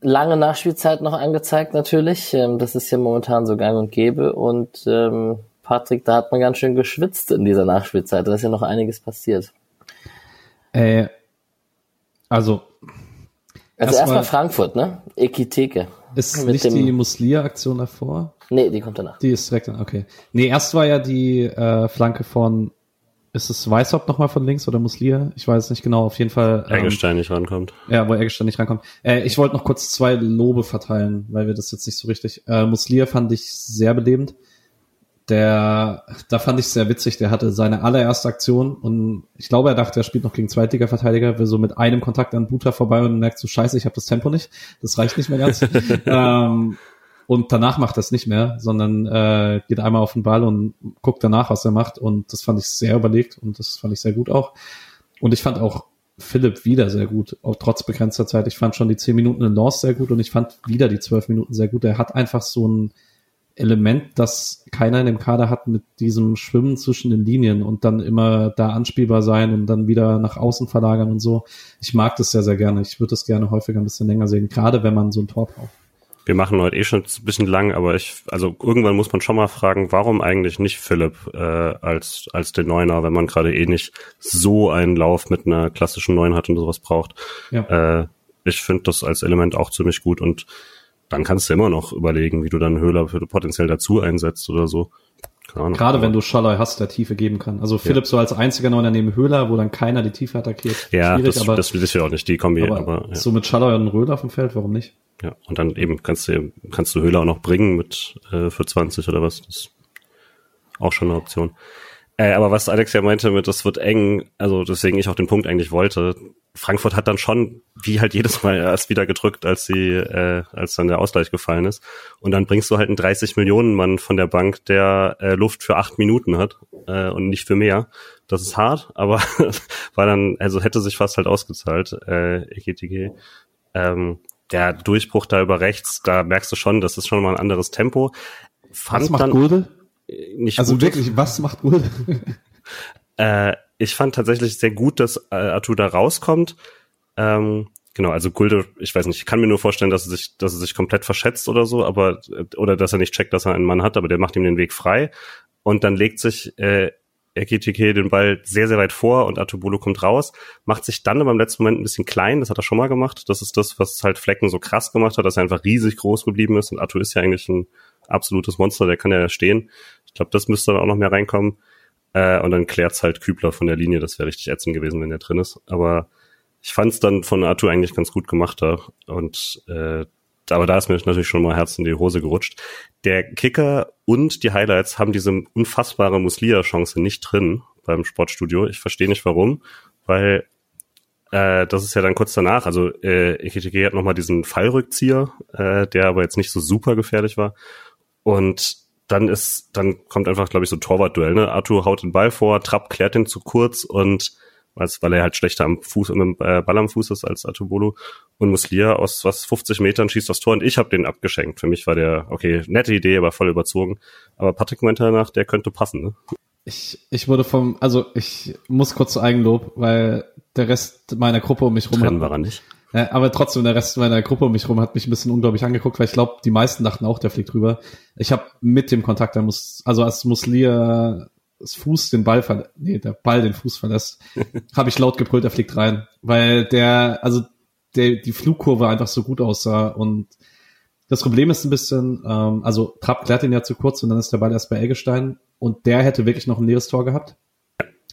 Lange Nachspielzeit noch angezeigt natürlich. Ähm, Das ist ja momentan so gang und gäbe. Und ähm, Patrick, da hat man ganz schön geschwitzt in dieser Nachspielzeit. Da ist ja noch einiges passiert. Äh, also Also Erstmal- erstmal Frankfurt, ne? Ekiteke. ist Mit nicht dem- die Muslia-Aktion davor? Nee, die kommt danach. Die ist direkt dann, okay. Nee, erst war ja die äh, Flanke von, ist es Weißhaupt nochmal von links oder Muslia? Ich weiß es nicht genau, auf jeden Fall. ähm, Eggestein nicht rankommt. Ja, wo Eggestein nicht rankommt. Äh, ich wollte noch kurz zwei Lobe verteilen, weil wir das jetzt nicht so richtig. Äh, Muslia fand ich sehr belebend. Der, da fand ich sehr witzig, der hatte seine allererste Aktion und ich glaube, er dachte, er spielt noch gegen Zweitliga-Verteidiger, will so mit einem Kontakt an Buta vorbei und merkt so, scheiße, ich habe das Tempo nicht, das reicht nicht mehr ganz. ähm, und danach macht er es nicht mehr, sondern äh, geht einmal auf den Ball und guckt danach, was er macht und das fand ich sehr überlegt und das fand ich sehr gut auch. Und ich fand auch Philipp wieder sehr gut, auch trotz begrenzter Zeit. Ich fand schon die 10 Minuten in Lost sehr gut und ich fand wieder die 12 Minuten sehr gut. Er hat einfach so ein Element, das keiner in dem Kader hat mit diesem Schwimmen zwischen den Linien und dann immer da anspielbar sein und dann wieder nach außen verlagern und so. Ich mag das sehr, sehr gerne. Ich würde das gerne häufiger ein bisschen länger sehen, gerade wenn man so ein Tor braucht. Wir machen heute eh schon ein bisschen lang, aber ich, also irgendwann muss man schon mal fragen, warum eigentlich nicht Philipp äh, als als den Neuner, wenn man gerade eh nicht so einen Lauf mit einer klassischen Neun hat und sowas braucht. Ja. Äh, ich finde das als Element auch ziemlich gut und dann kannst du immer noch überlegen, wie du dann Höhler für potenziell dazu einsetzt oder so. Gerade wenn du Schalloy hast, der Tiefe geben kann. Also Philipp so als einziger Neuner neben Höhler, wo dann keiner die Tiefe attackiert. ja, Schwierig, das, aber, das will ich ja auch nicht, die Kombi, aber, aber, ja. so mit Schalloy und Röhl auf dem Feld, warum nicht? Ja, und dann eben kannst du kannst du Höhler auch noch bringen mit äh, für 20 oder was. Das ist auch schon eine Option. Äh, aber was Alex ja meinte mit, das wird eng, also deswegen ich auch den Punkt eigentlich wollte. Frankfurt hat dann schon, wie halt jedes Mal erst wieder gedrückt, als sie, äh, als dann der Ausgleich gefallen ist. Und dann bringst du halt einen 30 Millionen Mann von der Bank, der äh, Luft für acht Minuten hat äh, und nicht für mehr. Das ist hart, aber war dann, also hätte sich fast halt ausgezahlt, äh, EGTG. Ähm, der Durchbruch da über rechts, da merkst du schon, das ist schon mal ein anderes Tempo. Fand Was macht dann Gulde? Nicht Also gut. wirklich, was macht Gulde? Äh, ich fand tatsächlich sehr gut, dass äh, Arthur da rauskommt. Ähm, genau, also Gulde, ich weiß nicht, ich kann mir nur vorstellen, dass er sich, dass er sich komplett verschätzt oder so, aber oder dass er nicht checkt, dass er einen Mann hat, aber der macht ihm den Weg frei und dann legt sich äh, Ekitike den Ball sehr, sehr weit vor und Atubolo kommt raus, macht sich dann aber im letzten Moment ein bisschen klein, das hat er schon mal gemacht. Das ist das, was halt Flecken so krass gemacht hat, dass er einfach riesig groß geblieben ist und Atu ist ja eigentlich ein absolutes Monster, der kann ja stehen. Ich glaube, das müsste dann auch noch mehr reinkommen. Äh, und dann klärt's halt Kübler von der Linie, das wäre richtig ätzend gewesen, wenn der drin ist. Aber ich fand's dann von Atu eigentlich ganz gut gemacht da. Und äh, aber da ist mir natürlich schon mal Herz in die Hose gerutscht. Der Kicker und die Highlights haben diese unfassbare Muslia-Chance nicht drin beim Sportstudio. Ich verstehe nicht warum, weil äh, das ist ja dann kurz danach. Also äh, Ekitike hat nochmal diesen Fallrückzieher, äh, der aber jetzt nicht so super gefährlich war. Und dann ist, dann kommt einfach, glaube ich, so ein Torwartduell. Ne? Arthur haut den Ball vor, Trapp klärt den zu kurz und weil er halt schlechter am Fuß mit dem äh, Ball am Fuß ist als Atubolo und Muslia aus was 50 Metern schießt das Tor und ich habe den abgeschenkt. Für mich war der okay, nette Idee, aber voll überzogen. Aber Patrick meinte danach, der könnte passen. Ne? Ich, ich wurde vom, also ich muss kurz zu Eigenlob, weil der Rest meiner Gruppe um mich rum Trennen hat, war er nicht. Ja, aber trotzdem, der Rest meiner Gruppe um mich rum hat mich ein bisschen unglaublich angeguckt, weil ich glaube, die meisten dachten auch, der fliegt drüber. Ich habe mit dem Kontakt, der muss, also als Muslia das Fuß den Ball verlässt, nee, der Ball den Fuß verlässt, habe ich laut gebrüllt, er fliegt rein. Weil der, also der, die Flugkurve einfach so gut aussah und das Problem ist ein bisschen, ähm, also Trapp klärt ihn ja zu kurz und dann ist der Ball erst bei Eggestein und der hätte wirklich noch ein leeres Tor gehabt.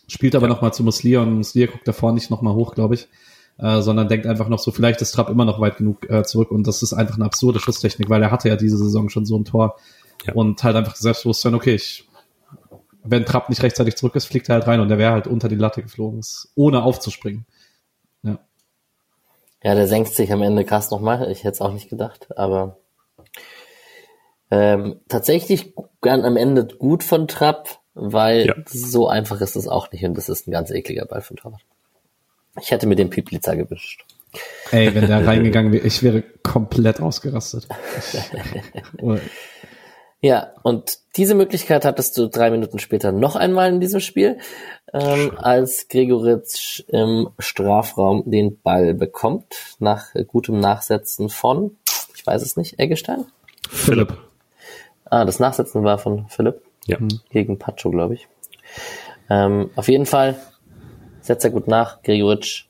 Spielt aber ja. nochmal zu Muslia und Muslia guckt davor nicht nochmal hoch, glaube ich, äh, sondern denkt einfach noch so, vielleicht ist Trapp immer noch weit genug äh, zurück und das ist einfach eine absurde Schusstechnik, weil er hatte ja diese Saison schon so ein Tor ja. und halt einfach Selbstbewusstsein, okay, ich wenn Trapp nicht rechtzeitig zurück ist, fliegt er halt rein und der wäre halt unter die Latte geflogen, ohne aufzuspringen. Ja. Ja, der senkt sich am Ende krass nochmal. Ich hätte es auch nicht gedacht, aber ähm, tatsächlich gern am Ende gut von Trapp, weil ja. so einfach ist es auch nicht und das ist ein ganz ekliger Ball von Trapp. Ich hätte mir den Pieplitzer gewischt. Ey, wenn der reingegangen wäre, ich wäre komplett ausgerastet. Ja, und diese Möglichkeit hattest du drei Minuten später noch einmal in diesem Spiel, ähm, als Gregoritsch im Strafraum den Ball bekommt, nach gutem Nachsetzen von, ich weiß es nicht, Eggestein? Philipp. Ah, das Nachsetzen war von Philipp. Ja. Gegen Pacho, glaube ich. Ähm, auf jeden Fall setzt er gut nach. Gregoritsch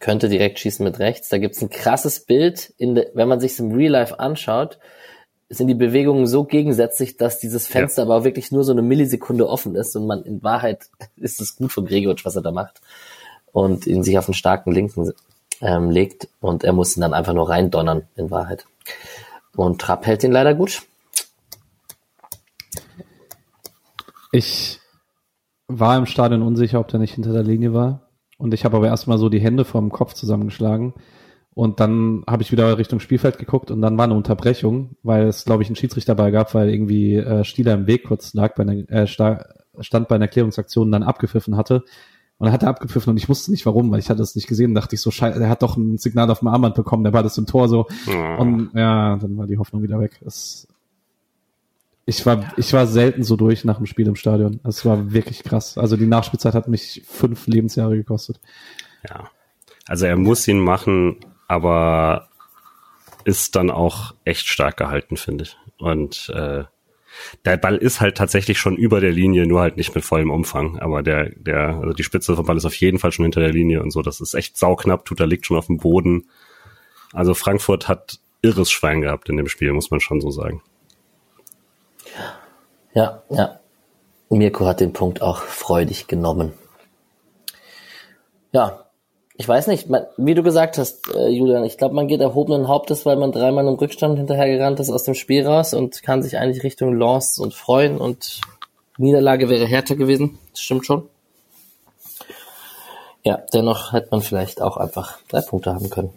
könnte direkt schießen mit rechts. Da gibt's ein krasses Bild, de, wenn man sich im Real Life anschaut, sind die Bewegungen so gegensätzlich, dass dieses Fenster ja. aber wirklich nur so eine Millisekunde offen ist und man in Wahrheit ist es gut von Gregoric, was er da macht und ihn sich auf einen starken Linken ähm, legt und er muss ihn dann einfach nur reindonnern in Wahrheit. Und Trapp hält ihn leider gut. Ich war im Stadion unsicher, ob der nicht hinter der Linie war. Und ich habe aber erstmal so die Hände vom Kopf zusammengeschlagen und dann habe ich wieder Richtung Spielfeld geguckt und dann war eine Unterbrechung, weil es, glaube ich, einen Schiedsrichter dabei gab, weil irgendwie äh, Stieler im Weg kurz lag bei einer, äh, stand bei einer Klärungsaktion und dann abgepfiffen hatte. Und dann hat er abgepfiffen und ich wusste nicht warum, weil ich hatte es nicht gesehen. dachte ich so, scheiße, er hat doch ein Signal auf dem Armband bekommen, der war das im Tor so. Ja. Und ja, dann war die Hoffnung wieder weg. Es, ich war, ich war selten so durch nach dem Spiel im Stadion. Es war wirklich krass. Also die Nachspielzeit hat mich fünf Lebensjahre gekostet. Ja. Also er muss ihn machen, aber ist dann auch echt stark gehalten, finde ich. Und äh, der Ball ist halt tatsächlich schon über der Linie, nur halt nicht mit vollem Umfang. Aber der, der, also die Spitze vom Ball ist auf jeden Fall schon hinter der Linie und so. Das ist echt sauknapp. Tuta liegt schon auf dem Boden. Also Frankfurt hat irres Schwein gehabt in dem Spiel, muss man schon so sagen. Ja, ja. Mirko hat den Punkt auch freudig genommen. Ja, ich weiß nicht, wie du gesagt hast, äh, Julian, ich glaube, man geht erhobenen Hauptes, weil man dreimal im Rückstand hinterhergerannt ist aus dem Spiel raus und kann sich eigentlich Richtung Lance und freuen und Niederlage wäre härter gewesen. Das stimmt schon. Ja, dennoch hätte man vielleicht auch einfach drei Punkte haben können.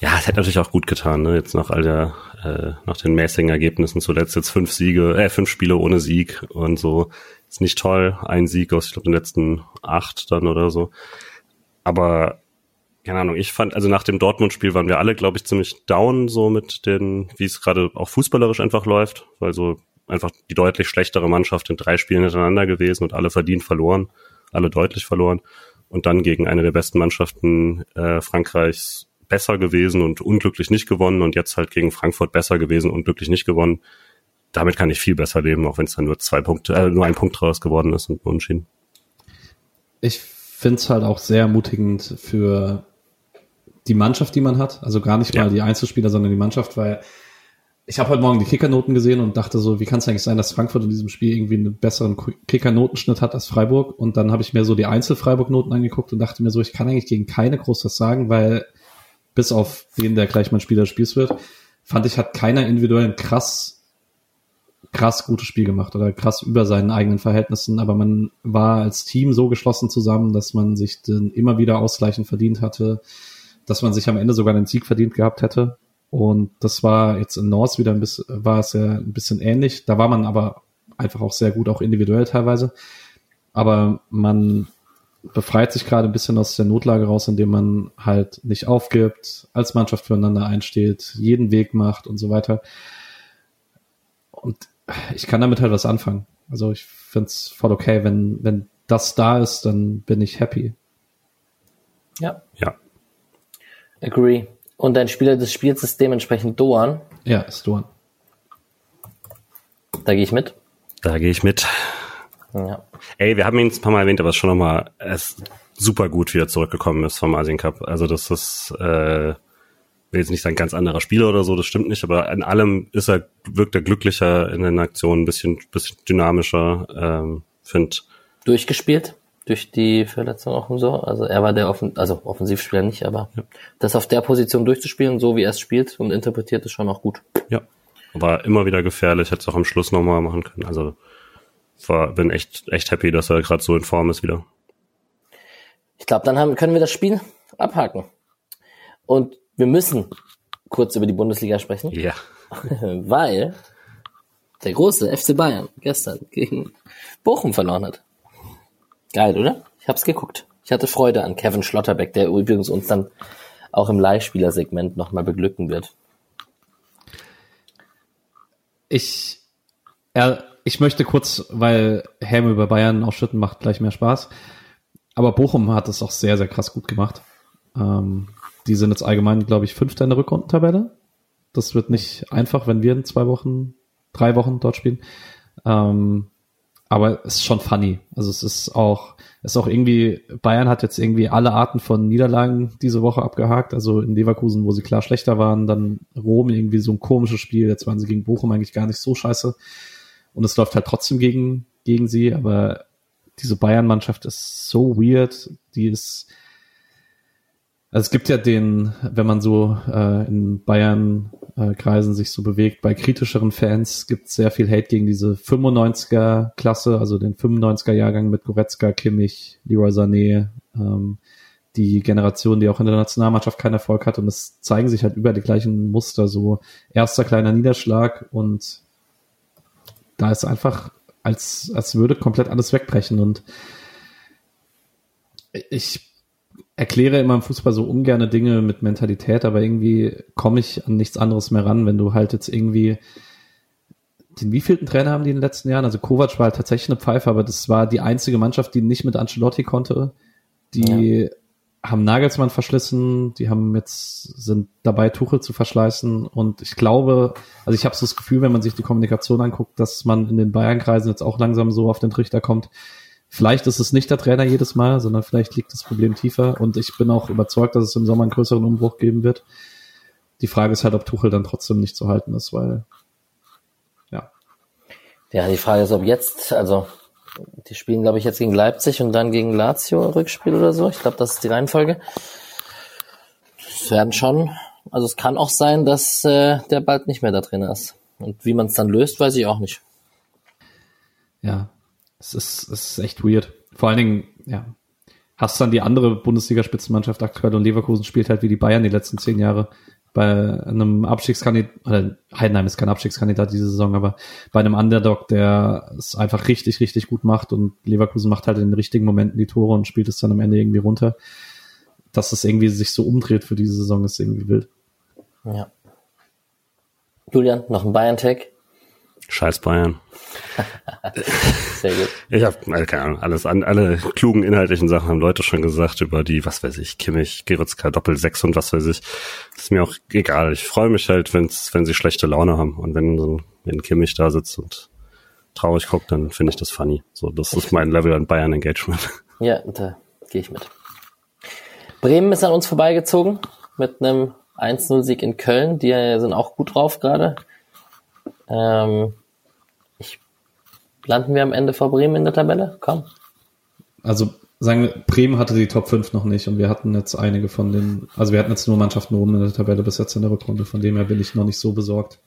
Ja, es hätte natürlich auch gut getan, ne? Jetzt nach all der, äh, nach den mäßigen Ergebnissen zuletzt jetzt fünf Siege, äh, fünf Spiele ohne Sieg und so. Ist nicht toll. Ein Sieg aus, ich glaube, den letzten acht dann oder so. Aber keine Ahnung, ich fand, also nach dem Dortmund-Spiel waren wir alle, glaube ich, ziemlich down, so mit den, wie es gerade auch fußballerisch einfach läuft, weil so einfach die deutlich schlechtere Mannschaft in drei Spielen hintereinander gewesen und alle verdient verloren, alle deutlich verloren und dann gegen eine der besten Mannschaften äh, Frankreichs besser gewesen und unglücklich nicht gewonnen und jetzt halt gegen Frankfurt besser gewesen und glücklich nicht gewonnen damit kann ich viel besser leben, auch wenn es dann nur zwei Punkte, äh, nur ein Punkt draus geworden ist und unentschieden. Ich finde es halt auch sehr ermutigend für die Mannschaft, die man hat. Also gar nicht ja. mal die Einzelspieler, sondern die Mannschaft, weil ich habe heute Morgen die Kickernoten gesehen und dachte so, wie kann es eigentlich sein, dass Frankfurt in diesem Spiel irgendwie einen besseren Kickernotenschnitt hat als Freiburg? Und dann habe ich mir so die Einzel-Freiburg-Noten angeguckt und dachte mir so, ich kann eigentlich gegen keine groß was sagen, weil bis auf den, der gleich mein Spieler spiels wird, fand ich, hat keiner individuell ein krass, krass gutes Spiel gemacht oder krass über seinen eigenen Verhältnissen, aber man war als Team so geschlossen zusammen, dass man sich den immer wieder Ausgleichen verdient hatte, dass man sich am Ende sogar den Sieg verdient gehabt hätte. Und das war jetzt in North wieder ein bisschen, war es ja ein bisschen ähnlich. Da war man aber einfach auch sehr gut, auch individuell teilweise. Aber man befreit sich gerade ein bisschen aus der Notlage raus, indem man halt nicht aufgibt, als Mannschaft füreinander einsteht, jeden Weg macht und so weiter. Und ich kann damit halt was anfangen. Also ich finde es voll okay, wenn, wenn das da ist, dann bin ich happy. Ja. Ja. Agree. Und dein Spieler des Spiels ist dementsprechend Doan. Ja, ist Doan. Da gehe ich mit. Da gehe ich mit. Ja. Ey, wir haben ihn ein paar Mal erwähnt, aber schon nochmal, er ist super gut wieder zurückgekommen ist vom Asien Cup. Also das ist, äh, will jetzt nicht sein ganz anderer Spieler oder so, das stimmt nicht, aber in allem ist er, wirkt er glücklicher in den Aktionen, ein bisschen, bisschen dynamischer, ähm, find. Durchgespielt? durch die Verletzung auch und so. Also er war der Offen also Offensivspieler nicht, aber ja. das auf der Position durchzuspielen, so wie er es spielt und interpretiert, ist schon auch gut. Ja. War immer wieder gefährlich, hätte es auch am Schluss nochmal machen können. Also war, bin echt, echt happy, dass er gerade so in Form ist wieder. Ich glaube, dann haben, können wir das Spiel abhaken. Und wir müssen kurz über die Bundesliga sprechen. Ja. Weil der große FC Bayern gestern gegen Bochum verloren hat. Geil, oder? Ich hab's geguckt. Ich hatte Freude an Kevin Schlotterbeck, der übrigens uns dann auch im Live-Spieler-Segment nochmal beglücken wird. Ich, er, ich möchte kurz, weil Helme über Bayern ausschütten macht gleich mehr Spaß. Aber Bochum hat es auch sehr, sehr krass gut gemacht. Ähm, die sind jetzt allgemein, glaube ich, Fünfter in der Rückrundentabelle. Das wird nicht einfach, wenn wir in zwei Wochen, drei Wochen dort spielen. Ähm, aber es ist schon funny. Also es ist auch, es ist auch irgendwie, Bayern hat jetzt irgendwie alle Arten von Niederlagen diese Woche abgehakt. Also in Leverkusen, wo sie klar schlechter waren, dann Rom irgendwie so ein komisches Spiel. Jetzt waren sie gegen Bochum eigentlich gar nicht so scheiße. Und es läuft halt trotzdem gegen, gegen sie. Aber diese Bayern-Mannschaft ist so weird. Die ist, also es gibt ja den, wenn man so äh, in Bayern-Kreisen äh, sich so bewegt, bei kritischeren Fans gibt es sehr viel Hate gegen diese 95er-Klasse, also den 95er-Jahrgang mit Goretzka, Kimmich, Leroy Sané, ähm, die Generation, die auch in der Nationalmannschaft keinen Erfolg hat. Und es zeigen sich halt über die gleichen Muster, so erster kleiner Niederschlag und da ist einfach, als, als würde komplett alles wegbrechen. Und ich erkläre immer im Fußball so ungerne Dinge mit Mentalität, aber irgendwie komme ich an nichts anderes mehr ran, wenn du halt jetzt irgendwie den wievielten Trainer haben die in den letzten Jahren? Also Kovac war halt tatsächlich eine Pfeife, aber das war die einzige Mannschaft, die nicht mit Ancelotti konnte. Die ja. Haben Nagelsmann verschlissen, die haben jetzt, sind dabei, Tuchel zu verschleißen und ich glaube, also ich habe so das Gefühl, wenn man sich die Kommunikation anguckt, dass man in den Bayern-Kreisen jetzt auch langsam so auf den Trichter kommt, Vielleicht ist es nicht der Trainer jedes Mal, sondern vielleicht liegt das Problem tiefer. Und ich bin auch überzeugt, dass es im Sommer einen größeren Umbruch geben wird. Die Frage ist halt, ob Tuchel dann trotzdem nicht zu halten ist, weil ja. Ja, die Frage ist, ob jetzt, also die spielen, glaube ich, jetzt gegen Leipzig und dann gegen Lazio Rückspiel oder so. Ich glaube, das ist die Reihenfolge. Es werden schon, also es kann auch sein, dass äh, der bald nicht mehr da drin ist. Und wie man es dann löst, weiß ich auch nicht. Ja, es ist, es ist echt weird. Vor allen Dingen, ja, hast dann die andere Bundesliga-Spitzenmannschaft aktuell und Leverkusen spielt halt wie die Bayern die letzten zehn Jahre. Bei einem Abstiegskandidat, oder Heidenheim ist kein Abstiegskandidat diese Saison, aber bei einem Underdog, der es einfach richtig, richtig gut macht und Leverkusen macht halt in den richtigen Momenten die Tore und spielt es dann am Ende irgendwie runter. Dass es irgendwie sich so umdreht für diese Saison ist irgendwie wild. Ja. Julian, noch ein Bayern-Tag? Scheiß Bayern. Sehr gut. Ich habe keine Ahnung, alles an, alle klugen inhaltlichen Sachen haben Leute schon gesagt über die, was weiß ich, Kimmich, Geritzka, Doppel 6 und was weiß ich. ist mir auch egal. Ich freue mich halt, wenn's, wenn sie schlechte Laune haben und wenn so wenn Kimmich da sitzt und traurig guckt, dann finde ich das funny. So, das ist mein Level an Bayern Engagement. Ja, da gehe ich mit. Bremen ist an uns vorbeigezogen mit einem 1-0-Sieg in Köln. Die sind auch gut drauf gerade. Ähm, ich, landen wir am Ende vor Bremen in der Tabelle? Komm. Also sagen wir, Bremen hatte die Top 5 noch nicht und wir hatten jetzt einige von den, also wir hatten jetzt nur Mannschaften oben in der Tabelle bis jetzt in der Rückrunde, von dem her bin ich noch nicht so besorgt.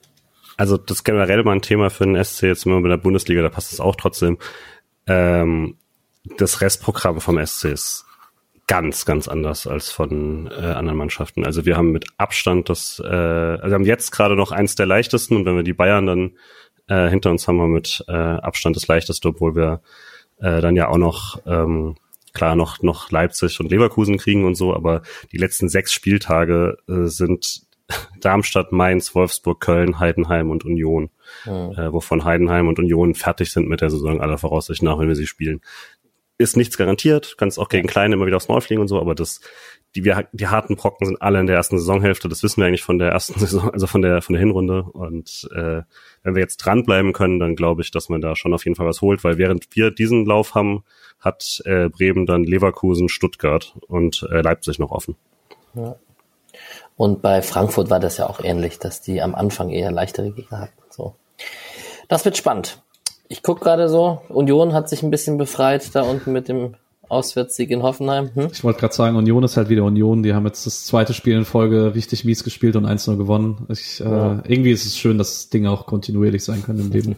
Also das ist generell mal ein Thema für den SC jetzt immer mit der Bundesliga, da passt es auch trotzdem. Ähm, das Restprogramm vom SC ist ganz, ganz anders als von äh, anderen Mannschaften. Also wir haben mit Abstand das, äh, also wir haben jetzt gerade noch eins der leichtesten und wenn wir die Bayern dann äh, hinter uns haben, wir mit äh, Abstand das leichteste, obwohl wir äh, dann ja auch noch ähm, klar noch noch Leipzig und Leverkusen kriegen und so, aber die letzten sechs Spieltage äh, sind Darmstadt, Mainz, Wolfsburg, Köln, Heidenheim und Union, mhm. äh, wovon Heidenheim und Union fertig sind mit der Saison aller Voraussicht nach, wenn wir sie spielen ist nichts garantiert, kannst auch gegen Kleine immer wieder aufs Maul fliegen und so, aber das, die, wir, die harten Brocken sind alle in der ersten Saisonhälfte, das wissen wir eigentlich von der ersten Saison, also von der, von der Hinrunde. Und äh, wenn wir jetzt dranbleiben können, dann glaube ich, dass man da schon auf jeden Fall was holt, weil während wir diesen Lauf haben, hat äh, Bremen dann Leverkusen, Stuttgart und äh, Leipzig noch offen. Ja. Und bei Frankfurt war das ja auch ähnlich, dass die am Anfang eher leichtere Gegner hatten. So. Das wird spannend. Ich guck gerade so, Union hat sich ein bisschen befreit da unten mit dem Auswärtssieg in Hoffenheim. Hm? Ich wollte gerade sagen, Union ist halt wieder Union. Die haben jetzt das zweite Spiel in Folge richtig mies gespielt und 1-0 gewonnen. Ich, ja. äh, irgendwie ist es schön, dass Dinge auch kontinuierlich sein können im Leben.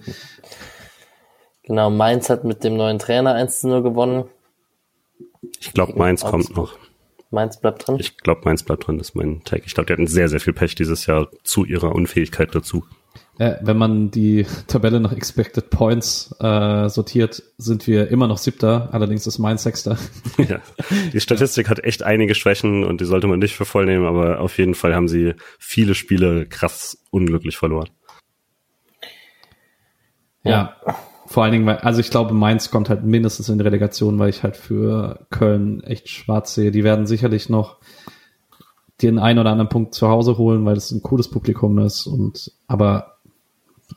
genau, Mainz hat mit dem neuen Trainer 1-0 gewonnen. Ich glaube, Mainz kommt noch. Mainz bleibt drin? Ich glaube, Mainz bleibt drin, das ist mein Take. Ich glaube, die hatten sehr, sehr viel Pech dieses Jahr zu ihrer Unfähigkeit dazu. Äh, wenn man die Tabelle nach Expected Points äh, sortiert, sind wir immer noch siebter, allerdings ist mein Sechster. Ja, die Statistik hat echt einige Schwächen und die sollte man nicht für voll nehmen, aber auf jeden Fall haben sie viele Spiele krass unglücklich verloren. Ja, vor allen Dingen, weil, also ich glaube, Mainz kommt halt mindestens in die Relegation, weil ich halt für Köln echt schwarz sehe. Die werden sicherlich noch den einen oder anderen Punkt zu Hause holen, weil es ein cooles Publikum ist und aber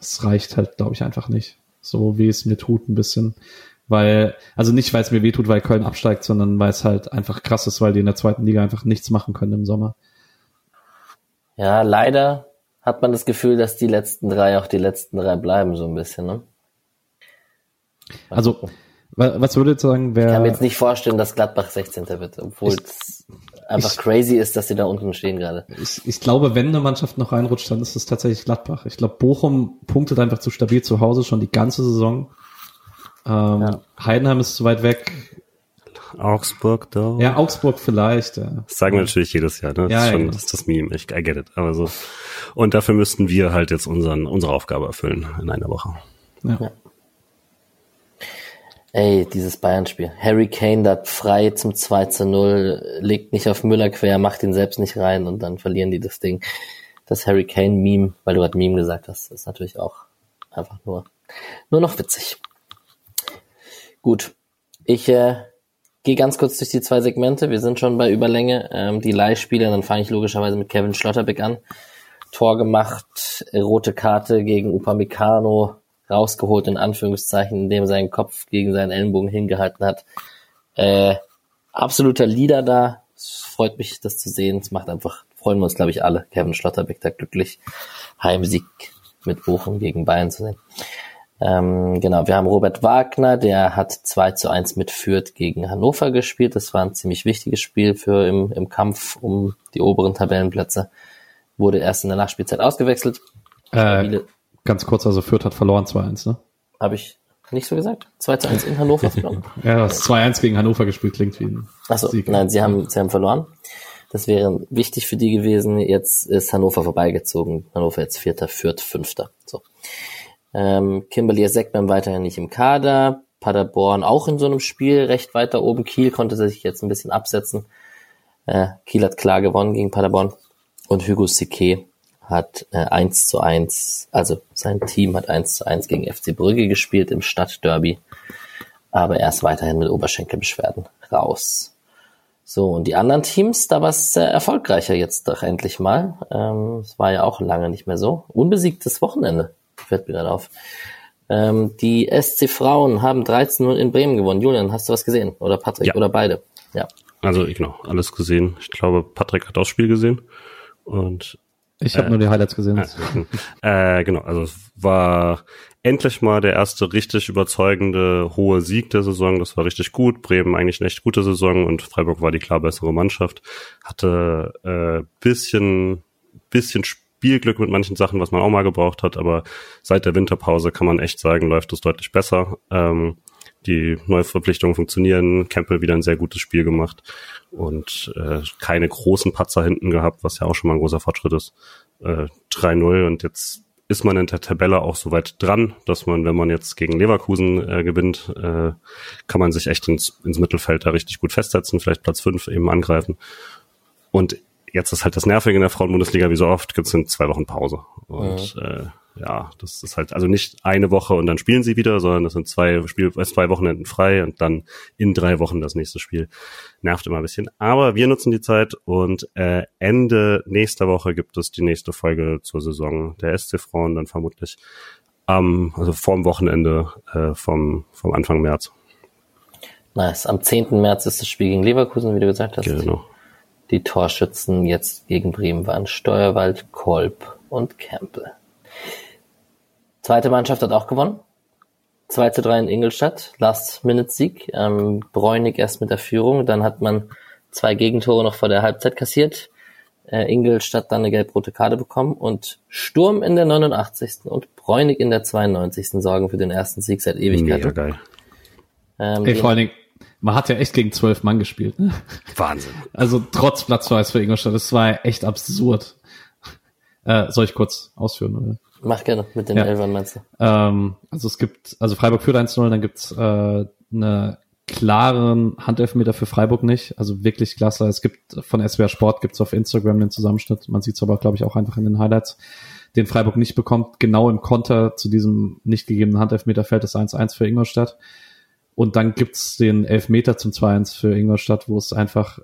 es reicht halt, glaube ich, einfach nicht. So wie es mir tut ein bisschen. Weil, also nicht, weil es mir weh tut, weil Köln absteigt, sondern weil es halt einfach krass ist, weil die in der zweiten Liga einfach nichts machen können im Sommer. Ja, leider hat man das Gefühl, dass die letzten drei auch die letzten drei bleiben, so ein bisschen, ne? Also, was würdet ihr sagen, wer. Ich kann mir jetzt nicht vorstellen, dass Gladbach 16. wird, obwohl es einfach ich, crazy ist, dass sie da unten stehen gerade. Ich, ich glaube, wenn eine Mannschaft noch reinrutscht, dann ist es tatsächlich Gladbach. Ich glaube, Bochum punktet einfach zu stabil zu Hause schon die ganze Saison. Ähm, ja. Heidenheim ist zu weit weg. Augsburg da. Ja, Augsburg vielleicht. Ja. Das sagen wir natürlich jedes Jahr, ne? Das ja, ist schon ja. das, ist das Meme. Ich I get it. Aber so. Und dafür müssten wir halt jetzt unseren, unsere Aufgabe erfüllen in einer Woche. Ja. ja. Ey, dieses Bayern-Spiel. Harry Kane da frei zum 2 zu 0, legt nicht auf Müller quer, macht ihn selbst nicht rein und dann verlieren die das Ding. Das Harry Kane-Meme, weil du gerade Meme gesagt hast, ist natürlich auch einfach nur, nur noch witzig. Gut. Ich äh, gehe ganz kurz durch die zwei Segmente. Wir sind schon bei Überlänge. Ähm, die Leihspiele, dann fange ich logischerweise mit Kevin Schlotterbeck an. Tor gemacht, rote Karte gegen Upamecano, rausgeholt, in Anführungszeichen, indem er seinen Kopf gegen seinen Ellenbogen hingehalten hat. Äh, absoluter Leader da. Es freut mich, das zu sehen. Es macht einfach, freuen wir uns, glaube ich, alle. Kevin Schlotterbeck da glücklich. Heimsieg mit Bochum gegen Bayern zu sehen. Ähm, genau, wir haben Robert Wagner, der hat 2 zu 1 mit Fürth gegen Hannover gespielt. Das war ein ziemlich wichtiges Spiel für im, im Kampf um die oberen Tabellenplätze. Wurde erst in der Nachspielzeit ausgewechselt. Äh, Ganz kurz, also Fürth hat verloren 2-1, ne? Habe ich nicht so gesagt? 2 zu 1 in Hannover verloren? ja, das 2-1 gegen Hannover gespielt klingt wie ein Achso, Sieg. nein, sie haben, sie haben verloren. Das wäre wichtig für die gewesen. Jetzt ist Hannover vorbeigezogen. Hannover jetzt Vierter, Fürth Fünfter. So. Ähm, Kimberly Seckmann weiterhin nicht im Kader. Paderborn auch in so einem Spiel recht weiter oben. Kiel konnte sich jetzt ein bisschen absetzen. Äh, Kiel hat klar gewonnen gegen Paderborn. Und Hugo Sique hat äh, 1 zu 1, also sein Team hat 1 zu 1 gegen FC Brügge gespielt im Stadtderby, aber er ist weiterhin mit Oberschenkelbeschwerden raus. So, und die anderen Teams, da war es sehr erfolgreicher jetzt doch endlich mal. Ähm, es war ja auch lange nicht mehr so. Unbesiegtes Wochenende, fällt mir dann auf. Ähm, die SC Frauen haben 13-0 in Bremen gewonnen. Julian, hast du was gesehen? Oder Patrick? Ja. Oder beide? Ja. Also genau, alles gesehen. Ich glaube, Patrick hat das Spiel gesehen. Und Ich habe Äh, nur die Highlights gesehen. äh, genau, also es war endlich mal der erste richtig überzeugende hohe Sieg der Saison. Das war richtig gut. Bremen eigentlich eine echt gute Saison und Freiburg war die klar bessere Mannschaft. Hatte äh, bisschen bisschen Spielglück mit manchen Sachen, was man auch mal gebraucht hat, aber seit der Winterpause kann man echt sagen, läuft es deutlich besser. Ähm, die Neuverpflichtungen funktionieren. Campbell wieder ein sehr gutes Spiel gemacht und äh, keine großen Patzer hinten gehabt, was ja auch schon mal ein großer Fortschritt ist. Äh, 3-0 und jetzt ist man in der Tabelle auch so weit dran, dass man, wenn man jetzt gegen Leverkusen äh, gewinnt, äh, kann man sich echt ins, ins Mittelfeld da richtig gut festsetzen, vielleicht Platz 5 eben angreifen. Und jetzt ist halt das Nervige in der Frauenbundesliga, wie so oft, gibt's in zwei Wochen Pause. Und äh, ja, das ist halt also nicht eine Woche und dann spielen sie wieder, sondern das sind zwei Spiel, äh, zwei Wochenenden frei und dann in drei Wochen das nächste Spiel. Nervt immer ein bisschen. Aber wir nutzen die Zeit und äh, Ende nächster Woche gibt es die nächste Folge zur Saison der SC Frauen dann vermutlich am, also vorm Wochenende äh, vom, vom Anfang März. Nice. Am 10. März ist das Spiel gegen Leverkusen, wie du gesagt hast. Genau. Die Torschützen jetzt gegen Bremen waren Steuerwald, Kolb und Campbell. Zweite Mannschaft hat auch gewonnen. 2 zu 3 in Ingolstadt, Last-Minute-Sieg. Ähm, Bräunig erst mit der Führung, dann hat man zwei Gegentore noch vor der Halbzeit kassiert. Äh, Ingolstadt dann eine gelb-rote Karte bekommen und Sturm in der 89. und Bräunig in der 92. sorgen für den ersten Sieg seit Mega Ewigkeiten. geil. Ähm, Ey, vor allen Dingen, man hat ja echt gegen zwölf Mann gespielt. Ne? Wahnsinn. Also trotz Platzverweis für Ingolstadt, das war echt absurd. Äh, soll ich kurz ausführen? Oder? Mach gerne mit den Ja. Elfern, meinst du? Ähm, also es gibt, also Freiburg führt 1-0, dann gibt's äh, eine klaren Handelfmeter für Freiburg nicht. Also wirklich klasse. Es gibt von SWR Sport gibt's auf Instagram den Zusammenschnitt. Man sieht's aber, glaube ich, auch einfach in den Highlights. Den Freiburg nicht bekommt. Genau im Konter zu diesem nicht gegebenen Handelfmeter fällt es 1-1 für Ingolstadt. Und dann gibt's den Elfmeter zum 2-1 für Ingolstadt, wo es einfach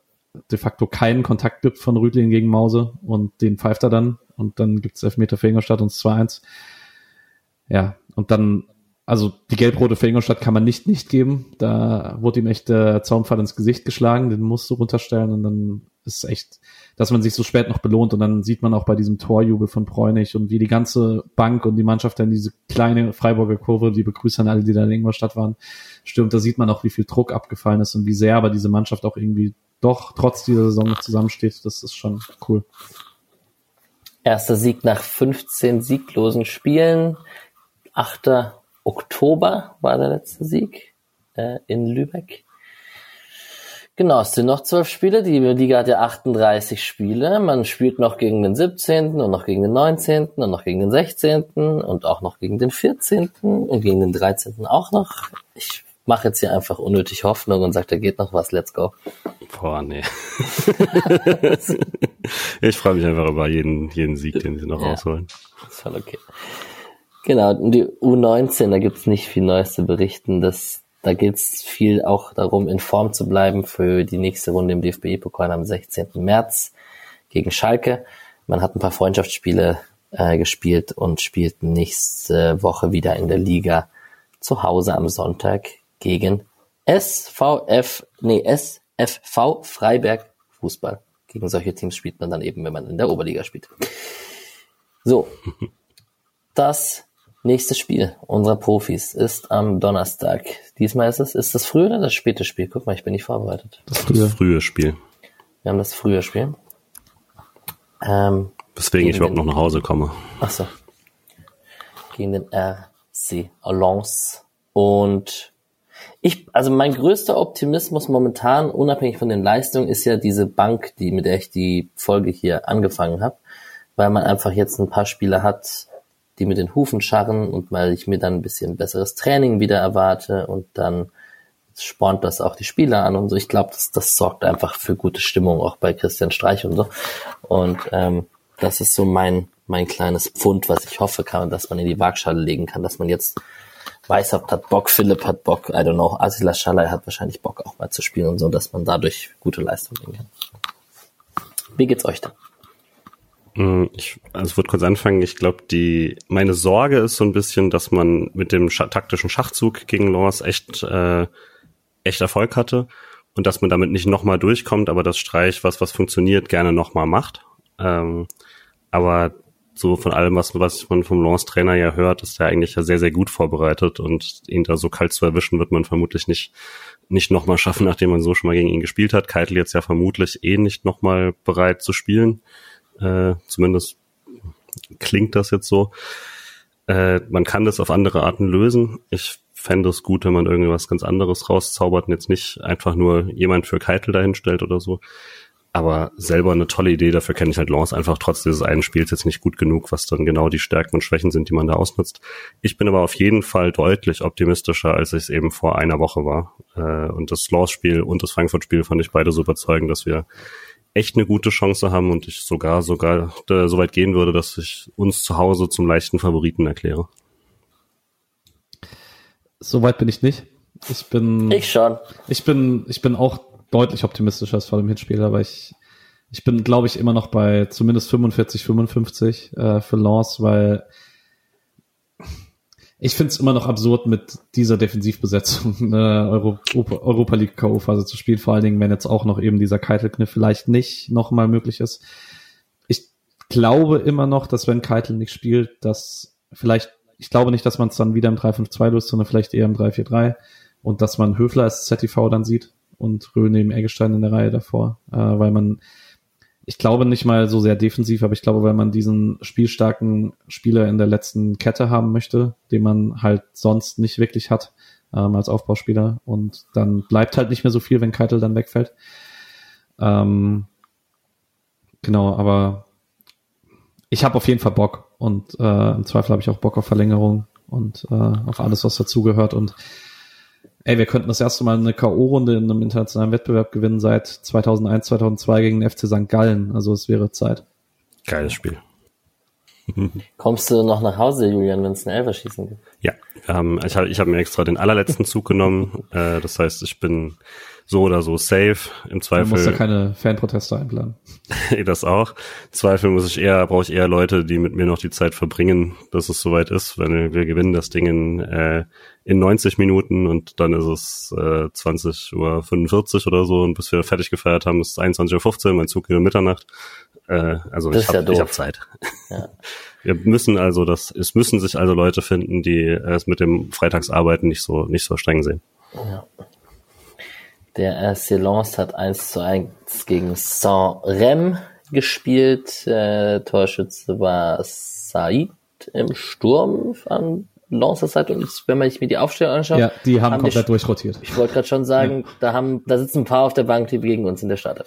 de facto keinen Kontakt gibt von Rüdlin gegen Mause und den pfeift er dann. Und dann gibt's Elfmeter für Ingolstadt und es 2-1. Ja, und dann, also die gelb-rote für Ingolstadt kann man nicht nicht geben. Da wurde ihm echt der Zaunpfahl ins Gesicht geschlagen, den musst du runterstellen und dann ist echt, dass man sich so spät noch belohnt und dann sieht man auch bei diesem Torjubel von Bräunig und wie die ganze Bank und die Mannschaft dann diese kleine Freiburger Kurve, die begrüßen alle, die da in Ingolstadt waren, stürmt, da sieht man auch, wie viel Druck abgefallen ist und wie sehr aber diese Mannschaft auch irgendwie doch trotz dieser Saison noch zusammensteht. Das ist schon cool. Erster Sieg nach 15 sieglosen Spielen. 8. Oktober war der letzte Sieg äh, in Lübeck. Genau, es sind noch zwölf Spiele. Die Liga hat ja 38 Spiele. Man spielt noch gegen den 17. und noch gegen den 19. und noch gegen den 16. und auch noch gegen den 14. und gegen den 13. auch noch. Ich mache jetzt hier einfach unnötig Hoffnung und sage, da geht noch was, let's go. Boah, nee. ich freue mich einfach über jeden, jeden Sieg, den sie noch Ja. rausholen. ist voll okay. Genau, und die U19, da gibt's nicht viel Neues zu berichten. Das, da geht's viel auch darum, in Form zu bleiben für die nächste Runde im DFB-Pokal am 16. März gegen Schalke. Man hat ein paar Freundschaftsspiele äh, gespielt und spielt nächste Woche wieder in der Liga zu Hause am Sonntag gegen SVF, nee, SFV Freiberg Fußball. Gegen solche Teams spielt man dann eben, wenn man in der Oberliga spielt. So, das nächste Spiel unserer Profis ist am Donnerstag. Diesmal ist es, ist das frühe oder das späte Spiel? Guck mal, ich bin nicht vorbereitet. Das Das frühe Spiel. Wir haben das frühe Spiel. Ähm, Weswegen ich überhaupt den- noch nach Hause komme. ach so. Gegen den RC Alliance. Und ich, also mein größter Optimismus momentan, unabhängig von den Leistungen, ist ja diese Bank, die, mit der ich die Folge hier angefangen habe, weil man einfach jetzt ein paar Spieler hat, die mit den Hufen scharren und weil ich mir dann ein bisschen besseres Training wieder erwarte und dann spornt das auch die Spieler an und so. Ich glaube, das, das sorgt einfach für gute Stimmung, auch bei Christian Streich und so. Und ähm, das ist so mein, mein kleines Pfund, was ich hoffe kann, dass man in die Waagschale legen kann, dass man jetzt Weißhaupt hat Bock, Philipp hat Bock, I don't know, Asila Schalay hat wahrscheinlich Bock auch mal zu spielen und so, dass man dadurch gute Leistung bringen kann. Wie geht's euch da? Mm, ich, also ich würde kurz anfangen. Ich glaube, die meine Sorge ist so ein bisschen, dass man mit dem Scha taktischen Schachzug gegen Lawrence echt äh, echt Erfolg hatte und dass man damit nicht nochmal durchkommt, aber das Streich, was was funktioniert, gerne nochmal macht. Ähm, aber so von allem, was, was man vom Lance-Trainer ja hört, ist er eigentlich ja sehr, sehr gut vorbereitet und ihn da so kalt zu erwischen, wird man vermutlich nicht, nicht nochmal schaffen, nachdem man so schon mal gegen ihn gespielt hat. Keitel jetzt ja vermutlich eh nicht nochmal bereit zu spielen. Äh, zumindest klingt das jetzt so. Äh, man kann das auf andere Arten lösen. Ich fände es gut, wenn man irgendwas ganz anderes rauszaubert und jetzt nicht einfach nur jemand für Keitel dahinstellt oder so. Aber selber eine tolle Idee, dafür kenne ich halt Lance einfach trotz dieses einen Spiels jetzt nicht gut genug, was dann genau die Stärken und Schwächen sind, die man da ausnutzt. Ich bin aber auf jeden Fall deutlich optimistischer, als ich es eben vor einer Woche war. Äh, und das Lance-Spiel und das Frankfurt-Spiel fand ich beide so überzeugend, dass wir echt eine gute Chance haben und ich sogar sogar so weit gehen würde, dass ich uns zu Hause zum leichten Favoriten erkläre. Soweit bin ich nicht. Ich bin. Ich schon. Ich bin, ich bin auch deutlich optimistischer als vor dem Hinspiel, aber ich, ich bin, glaube ich, immer noch bei zumindest 45, 55 äh, für Lance, weil ich finde es immer noch absurd, mit dieser Defensivbesetzung eine Europa, Europa League K.O.-Phase zu spielen, vor allen Dingen, wenn jetzt auch noch eben dieser Keitel-Kniff vielleicht nicht nochmal möglich ist. Ich glaube immer noch, dass wenn Keitel nicht spielt, dass vielleicht, ich glaube nicht, dass man es dann wieder im 3-5-2 löst, sondern vielleicht eher im 3-4-3 und dass man Höfler als ZTV dann sieht und Röhl neben Eggestein in der Reihe davor, äh, weil man, ich glaube nicht mal so sehr defensiv, aber ich glaube, weil man diesen spielstarken Spieler in der letzten Kette haben möchte, den man halt sonst nicht wirklich hat ähm, als Aufbauspieler und dann bleibt halt nicht mehr so viel, wenn Keitel dann wegfällt. Ähm, genau, aber ich habe auf jeden Fall Bock und äh, im Zweifel habe ich auch Bock auf Verlängerung und äh, auf alles, was dazugehört und Ey, wir könnten das erste Mal eine K.O.-Runde in einem internationalen Wettbewerb gewinnen seit 2001, 2002 gegen den FC St. Gallen. Also es wäre Zeit. Geiles Spiel. Kommst du noch nach Hause, Julian, wenn es ein Elferschießen gibt? Ja, ähm, ich habe ich hab mir extra den allerletzten Zug genommen. Äh, das heißt, ich bin so oder so safe. Im Zweifel. Du musst ja keine Fanproteste einplanen. das auch. Im Zweifel muss ich eher, brauche ich eher Leute, die mit mir noch die Zeit verbringen, dass es soweit ist. Wenn wir gewinnen das Ding in, äh, in 90 Minuten und dann ist es äh, 20 Uhr 45 oder so und bis wir fertig gefeiert haben, ist es 21.15 Uhr, mein Zug geht um Mitternacht. Äh, also das ich habe ja hab Zeit. Ja. Wir müssen also das, es müssen sich also Leute finden, die es mit dem Freitagsarbeiten nicht so, nicht so streng sehen. Ja. Der RC Lens hat 1 zu 1 gegen Saint-Rem gespielt. Äh, Torschütze war Said im Sturm an Lancer Seite und wenn man sich mir die Aufstellung anschaut. Ja, die haben, haben komplett die, durchrotiert. Ich wollte gerade schon sagen, ja. da haben, da sitzen ein paar auf der Bank, die gegen uns in der Stadt.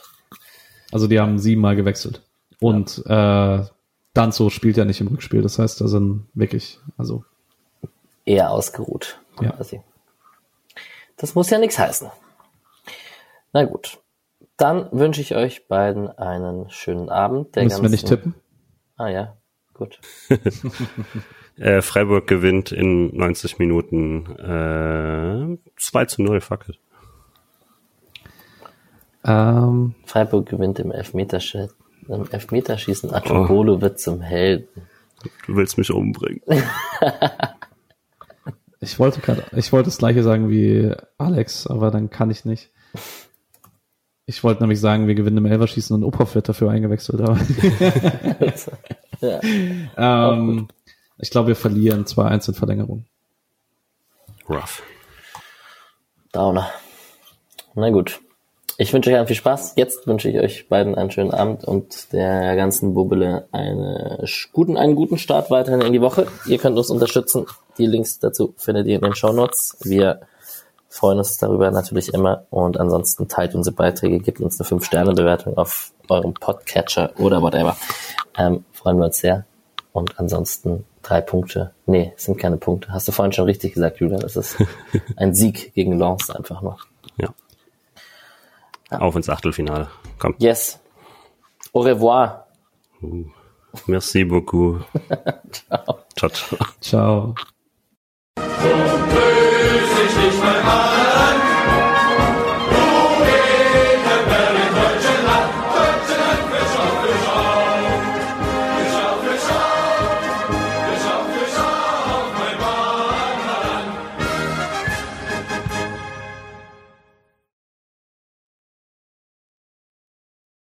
Also die haben siebenmal gewechselt. Und ja. äh, Danzo spielt ja nicht im Rückspiel, das heißt, da sind wirklich, also. Eher ausgeruht. Ja. Quasi. Das muss ja nichts heißen. Na gut. Dann wünsche ich euch beiden einen schönen Abend. Der Müssen wir nicht tippen? Ah ja, gut. äh, Freiburg gewinnt in 90 Minuten äh, 2 zu 0, fuck it. Ähm, Freiburg gewinnt im Elfmeterschießen. Im Elfmeterschießen. Atobolo oh. wird zum Helden. Du willst mich umbringen. ich wollte gerade, ich wollte das gleiche sagen wie Alex, aber dann kann ich nicht. Ich wollte nämlich sagen, wir gewinnen im Elverschießen und Ophoff wird dafür eingewechselt. Aber ja. ähm, ich glaube, wir verlieren 2-1 in Verlängerung. Rough. Downer. Na gut. Ich wünsche euch viel Spaß. Jetzt wünsche ich euch beiden einen schönen Abend und der ganzen Bubbele eine guten, einen guten Start weiterhin in die Woche. Ihr könnt uns unterstützen. Die Links dazu findet ihr in den Show Notes. Wir freuen uns darüber natürlich immer. Und ansonsten teilt unsere Beiträge, gebt uns eine 5-Sterne-Bewertung auf eurem Podcatcher oder whatever. Ähm, freuen wir uns sehr. Und ansonsten drei Punkte. Nee, sind keine Punkte. Hast du vorhin schon richtig gesagt, Julian. Das ist ein Sieg gegen Lens einfach noch. Ja. Ja. Auf ins Achtelfinale. Komm. Yes. Au revoir. Uh. Merci beaucoup. Ciao. Ciao, ciao. Ciao. So böse ich nicht mehr